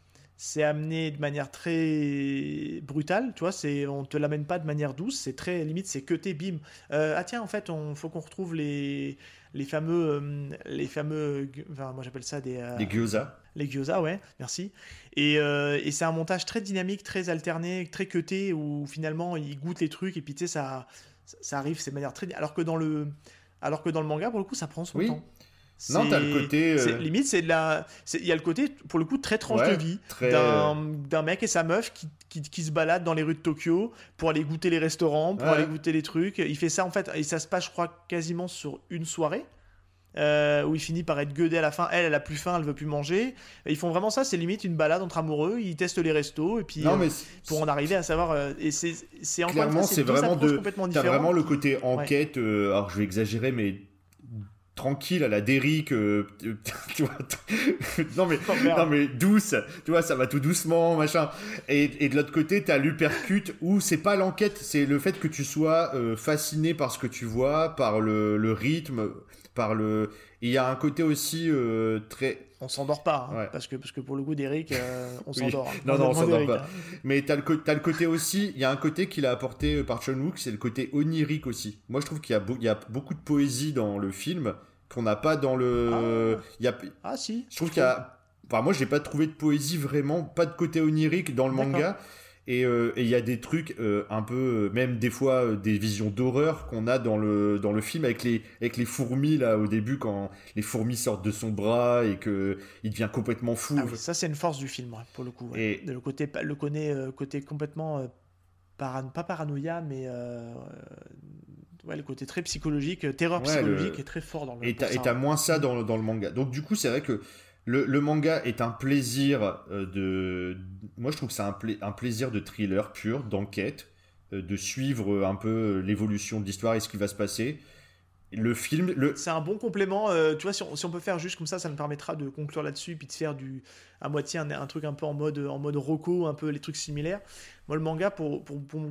c'est amené de manière très brutale, tu vois, c'est, on te l'amène pas de manière douce, c'est très limite, c'est que t'es bim. Euh, ah tiens, en fait, on faut qu'on retrouve les, les fameux, euh, les fameux, enfin moi j'appelle ça des... Euh, les gyoza. Les gyoza, ouais, merci. Et, et c'est un montage très dynamique, très alterné, très cuté, où finalement il goûte les trucs et puis tu sais, ça ça arrive, c'est de manière très. Alors que dans le, alors que dans le manga, pour le coup, ça prend son Oui. temps. Non, t'as le côté, euh, Limite, c'est de la. Il y a le côté, pour le coup, très tranche Ouais, de vie très, d'un d'un mec et sa meuf qui, qui, qui se baladent dans les rues de Tokyo pour aller goûter les restaurants, pour Ouais. aller goûter les trucs. Il fait ça en fait, et ça se passe, je crois, quasiment sur une soirée. euh, où il finit par être gueudé à la fin. Elle, elle a plus faim, elle veut plus manger. Et ils font vraiment ça, c'est limite une balade entre amoureux. Ils testent les restos et puis Non, euh, mais pour en arriver à savoir. euh, et c'est c'est clairement, c'est vraiment de. T'as vraiment le côté enquête. euh, alors, je vais exagérer, mais tranquille à la Derrick. euh, <laughs> tu vois, non mais Oh, non mais douce. Tu vois, ça va tout doucement, machin. Et, et de l'autre côté, t'as l'upercute où c'est pas l'enquête, c'est le fait que tu sois euh, fasciné par ce que tu vois, par le, le rythme, par le. Il y a un côté aussi euh, très On s'endort pas, hein, Ouais. parce, que, parce que pour le coup d'Eric, euh, on s'endort. <laughs> Non, non, on s'endort pas. hein. Mais t'as le, t'as le côté aussi, il y a un côté qu'il a apporté par John Wook, c'est le côté onirique aussi. Moi, je trouve qu'il y, a il y a beaucoup de poésie dans le film qu'on n'a pas dans le. il y a, Ah si. je trouve qu'il y a. Enfin, moi, j'ai pas trouvé de poésie vraiment, pas de côté onirique dans le manga. Et euh, et il y a des trucs euh, un peu, euh, même des fois, euh, des visions d'horreur qu'on a dans le, dans le film avec les, avec les fourmis, là, au début, quand les fourmis sortent de son bras et qu'il devient complètement fou. Ah oui, ça c'est une force du film, ouais, pour le coup. ouais. Et- Le côté, le euh, côté complètement euh, paran- pas paranoïa, mais ouais, le côté très psychologique, euh, terreur Ouais, psychologique le- est très fort dans le. Et pour t'as, ça, et t'as ouais. moins ça dans, le- dans le manga. Donc du coup, c'est vrai que le, le manga est un plaisir euh, de... Moi, je trouve que c'est un, pla- un plaisir de thriller pur, d'enquête, euh, de suivre un peu l'évolution de l'histoire et ce qui va se passer. Le film... Le... C'est un bon complément. euh, tu vois, si on, si on peut faire juste comme ça, ça nous permettra de conclure là-dessus, puis de faire du à moitié un, un truc un peu en mode en mode Rocco, un peu les trucs similaires. Moi, le manga, pour, pour, pour,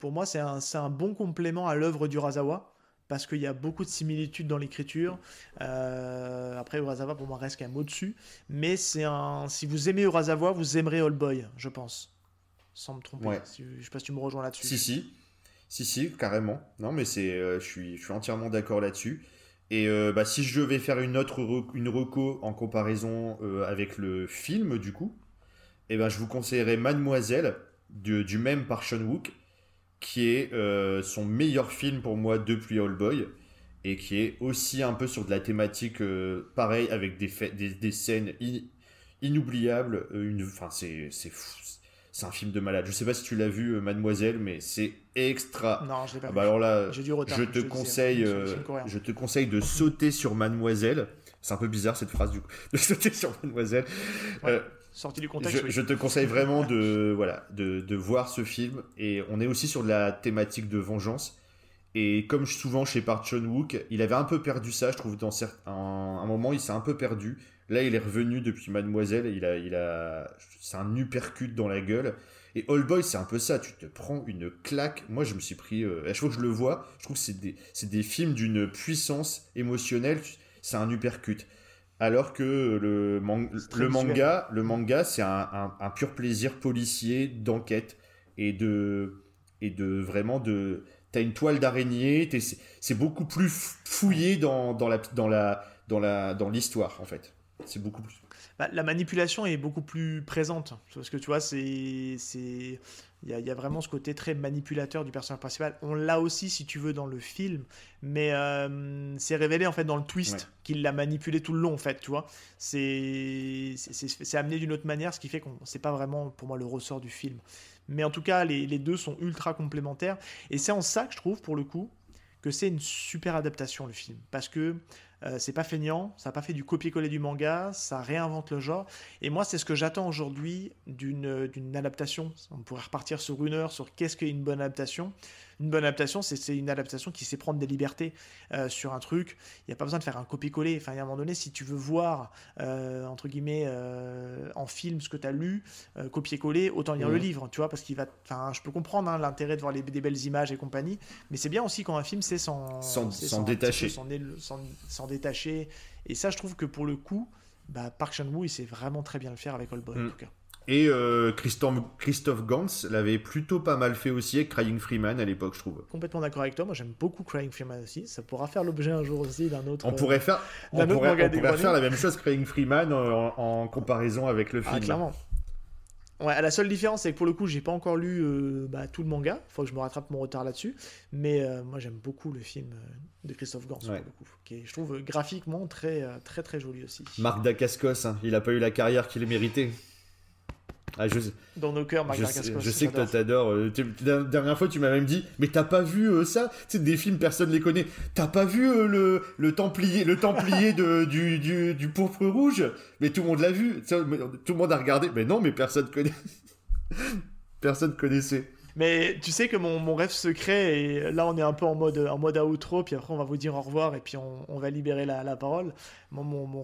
pour moi, c'est un, c'est un bon complément à l'œuvre du Urasawa. Parce qu'il y a beaucoup de similitudes dans l'écriture. Euh, après, Urasawa, pour moi, reste quand même au-dessus. Mais c'est un. Si vous aimez Urasawa, vous aimerez All Boy, je pense. Sans me tromper. Ouais. Si- je sais pas si tu me rejoins là-dessus. Si, si. Si, si, carrément. Non, mais c'est, euh, je, suis, je suis entièrement d'accord là-dessus. Et euh, bah, si je vais faire une autre re- une reco en comparaison avec le film, du coup, eh ben, je vous conseillerais Mademoiselle, du, du même par Sean Wook, qui est euh, son meilleur film pour moi depuis All Boy, et qui est aussi un peu sur de la thématique euh, pareil, avec des, des, des scènes in- inoubliables. euh, Une, enfin, c'est, c'est. C'est un film de malade. Je sais pas si tu l'as vu, euh, Mademoiselle, mais c'est extra. Non, je l'ai pas Ah vu. bah alors là, J'ai du retard, je je te conseille, euh, je te conseille de sauter sur Mademoiselle. C'est un peu bizarre cette phrase du coup, <laughs> de sauter sur Mademoiselle. Ouais, Euh, Sorti du contexte, je, oui. je te conseille vraiment de voilà de, de voir ce film et on est aussi sur de la thématique de vengeance et comme souvent chez Park Chan Wook, il avait un peu perdu ça, je trouve dans certains un, un moment il s'est un peu perdu. Là, il est revenu depuis Mademoiselle, il a il a c'est un uppercut dans la gueule. Et All Boy, c'est un peu ça, tu te prends une claque. Moi, je me suis pris. euh, à chaque fois que je le vois, je trouve que c'est des, c'est des films d'une puissance émotionnelle. C'est un uppercut. Alors que le, man- manga, le manga, c'est un, un- un pur plaisir policier d'enquête et de et de vraiment de. T'as une toile d'araignée. C'est beaucoup plus fouillé dans, dans la dans la dans la dans l'histoire en fait. C'est beaucoup plus. Bah, la manipulation est beaucoup plus présente. Parce que tu vois, c'est. c'est- Il y, a, il y a vraiment ce côté très manipulateur du personnage principal. On l'a aussi, si tu veux, dans le film, mais euh, c'est révélé en fait dans le twist Ouais. qu'il l'a manipulé tout le long, en fait, tu vois. C'est amené d'une autre manière, ce qui fait qu'on c'est pas vraiment pour moi le ressort du film. Mais en tout cas, les, les deux sont ultra complémentaires. Et c'est en ça que je trouve, pour le coup, que c'est une super adaptation, le film. Parce que euh, c'est pas feignant, ça n'a pas fait du copier-coller du manga, ça réinvente le genre. Et moi, c'est ce que j'attends aujourd'hui d'une adaptation. On pourrait repartir sur une heure sur qu'est-ce qu'est une bonne adaptation. Une bonne adaptation, c'est une adaptation qui sait prendre des libertés euh, sur un truc. Il n'y a pas besoin de faire un copier-coller. Enfin, a un moment donné, si tu veux voir, euh, entre guillemets, euh, en film ce que tu as lu, copier-coller, autant lire le livre, tu vois, parce qu'il va. Enfin, je peux comprendre hein, l'intérêt de voir les, des belles images et compagnie, mais c'est bien aussi quand un film sait s'en un petit peu détacher. s'en. Et ça, je trouve que pour le coup, bah, Park Chan-wook, il sait vraiment très bien le faire avec All Boy, en tout cas. Et euh, Christophe, Christophe Gans l'avait plutôt pas mal fait aussi avec Crying Freeman à l'époque, je trouve. Complètement d'accord avec toi. Moi, j'aime beaucoup Crying Freeman aussi. Ça pourra faire l'objet un jour aussi d'un autre. On euh, pourrait faire, on pourrait, on pourrait faire la même chose Crying Freeman en, en comparaison avec le Ah, film. clairement. Ouais, la seule différence, c'est que pour le coup, j'ai pas encore lu euh, bah, tout le manga. Faut que je me rattrape mon retard là-dessus. Mais euh, moi, j'aime beaucoup le film euh, de Christophe Gans, pour le coup, qui est, je trouve graphiquement très, très, très joli aussi. Marc Dacascos, hein, il a pas eu la carrière qu'il méritait. Ah, je, Dans nos cœurs, Marc je, Dacascos. Je sais que t'adores. La dernière fois, tu m'as même dit, mais t'as pas vu ça? Tu sais, des films, personne les connaît. T'as pas vu le, le Templier, le templier de, <laughs> du, du, du pourpre rouge? Mais tout le monde l'a vu. Tout le monde a regardé. Mais non, mais personne connaît. <laughs> Personne connaissait. Mais tu sais que mon, rêve secret, et là on est un peu en mode, en mode outro, puis après on va vous dire au revoir et puis on, va libérer la, la parole. Mon, mon, mon,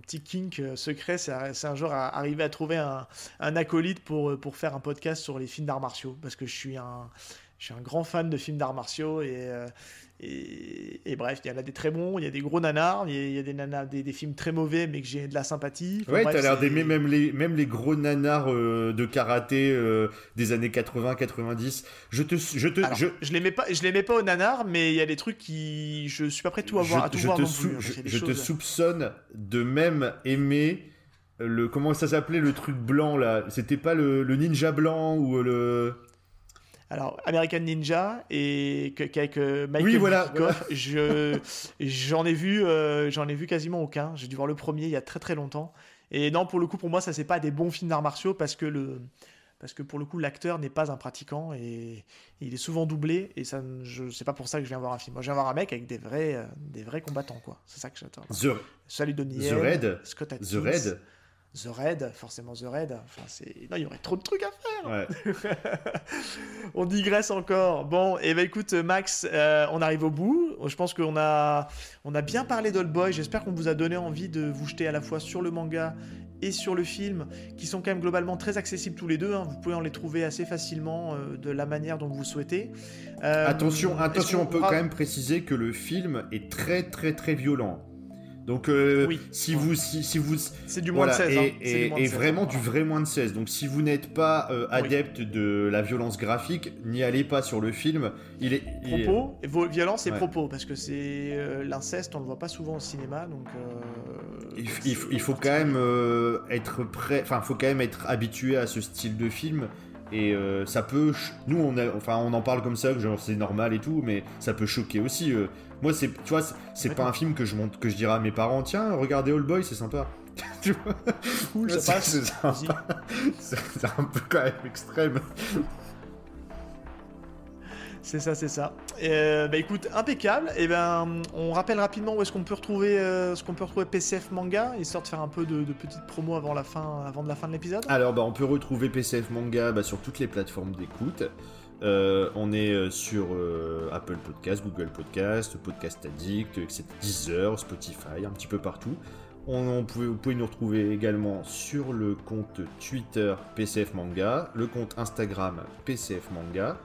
petit kink euh, secret, c'est un jour arriver à trouver un, un, acolyte pour, pour faire un podcast sur les films d'arts martiaux, parce que je suis un, je suis un grand fan de films d'arts martiaux et, euh, et, bref, il y en a des très bons, il y a des gros nanars, il y a, des, nanars, des, films très mauvais, mais que j'ai de la sympathie. ouais, t'as l'air d'aimer même les, même les gros nanars euh, de karaté euh, des années 80-90. Je te. Je, te, je... je les mets pas, je les mets pas aux nanars, mais il y a des trucs qui. Je suis pas prêt tout à voir, je, à tout voir te, non plus, hein, je, te soupçonne de même aimer. Le, comment ça s'appelait le truc blanc là? C'était pas le, le ninja blanc ou le. Alors, American Ninja et qu'avec euh, Michael oui, voilà, <laughs> je j'en ai vu euh, j'en ai vu quasiment aucun. J'ai dû voir le premier il y a très très longtemps. Et non, pour le coup, pour moi, ça c'est pas des bons films d'arts martiaux parce que le parce que pour le coup, l'acteur n'est pas un pratiquant et il est souvent doublé et ça, je c'est pas pour ça que je viens voir un film. Moi, je viens voir un mec avec des vrais euh, des vrais combattants quoi. C'est ça que j'attends. The... Salut The Red. Scott Atkins. The Red. The Raid, forcément The Raid. Enfin, c'est... Non, il y aurait trop de trucs à faire. <laughs> on digresse encore. Bon, et eh ben écoute, Max, euh, on arrive au bout. Je pense qu'on a, on a bien parlé d'Old Boy. J'espère qu'on vous a donné envie de vous jeter à la fois sur le manga et sur le film, qui sont quand même globalement très accessibles tous les deux. Hein. Vous pouvez en les trouver assez facilement euh, de la manière dont vous souhaitez. Euh, attention, attention, on peut quand même préciser que le film est très très très violent. Donc, euh, si, vous, si, vous. C'est du moins de 16. Et, hein. et, vraiment du vrai moins de 16. Donc, si vous n'êtes pas euh, adepte de la violence graphique, n'y allez pas sur le film. Il est. Propos, violence et propos, parce que c'est euh, l'inceste, on le voit pas souvent au cinéma. Donc, il, il, faut quand même être prêt. Enfin, faut quand même être habitué à ce style de film. Et ça peut. Nous, on, a, enfin, on en parle comme ça, genre c'est normal et tout, mais ça peut choquer aussi. Moi, c'est, tu vois, c'est pas un film que je monte, que je dirais à mes parents, tiens, regardez All Boy, c'est sympa. <laughs> tu vois Cool, ça passe. C'est un peu quand même extrême. C'est ça, c'est ça. Euh, bah écoute, impeccable. Et eh ben, on rappelle rapidement où est-ce qu'on peut retrouver, euh, ce qu'on peut retrouver PCF Manga, histoire de faire un peu de, de petites promos avant la fin, avant de la fin de l'épisode. Alors, bah, on peut retrouver PCF Manga bah, sur toutes les plateformes d'écoute. Euh, on est euh, sur euh, Apple Podcast, Google Podcast, Podcast Addict, etc. Deezer, Spotify, un petit peu partout. On, vous pouvez nous retrouver également sur le compte Twitter PCF Manga, le compte Instagram PCF Manga,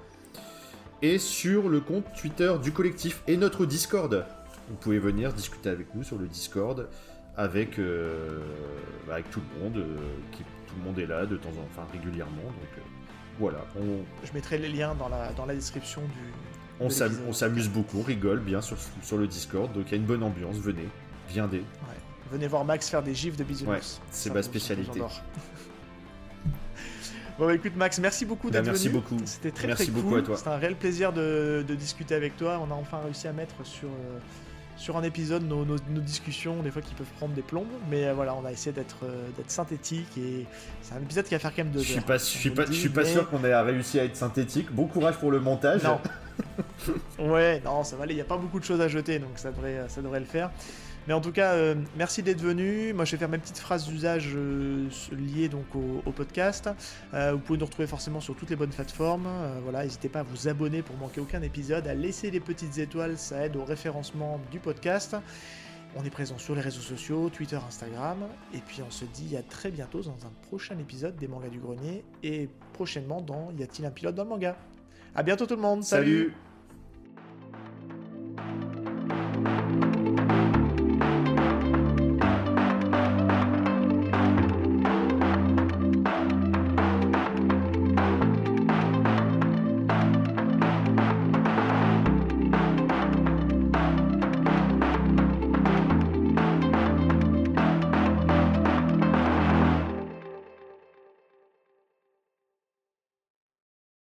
et sur le compte Twitter du collectif et notre Discord. Vous pouvez venir discuter avec nous sur le Discord avec, tout le monde, qui, tout le monde est là de temps en temps, régulièrement. Voilà. Je mettrai les liens dans la, dans la description du. On s'amuse beaucoup, on rigole bien sur, sur le Discord, donc il y a une bonne ambiance. Venez, viendez. Venez voir Max faire des gifs de bisounours. c'est ma spécialité. <laughs> bon, bah, écoute, Max, merci beaucoup bah, d'être venu. Merci beaucoup. C'était très merci très beaucoup cool. À toi. C'était un réel plaisir de, de, discuter avec toi. On a enfin réussi à mettre sur. Euh, sur un épisode nos, nos, discussions, des fois qui peuvent prendre des plombes, mais euh, voilà, on a essayé d'être euh, d'être synthétique et c'est un épisode qui va faire quand même deux je suis Pas, je suis pas, je suis pas sûr qu'on ait réussi à être synthétique. Bon courage pour le montage. Non. <laughs> ouais, non, ça va aller. Il n'y a pas beaucoup de choses à jeter, donc ça devrait, ça devrait le faire. Mais en tout cas, euh, merci d'être venu. Moi, je vais faire mes petites phrases d'usage euh, liées donc au, podcast. Euh, vous pouvez nous retrouver forcément sur toutes les bonnes plateformes. voilà, n'hésitez pas à vous abonner pour manquer aucun épisode, à laisser les petites étoiles, ça aide au référencement du podcast. On est présent sur les réseaux sociaux, Twitter, Instagram. Et puis on se dit à très bientôt dans un prochain épisode des mangas du grenier. Et prochainement dans Y a-t-il un pilote dans le manga? A bientôt tout le monde. Salut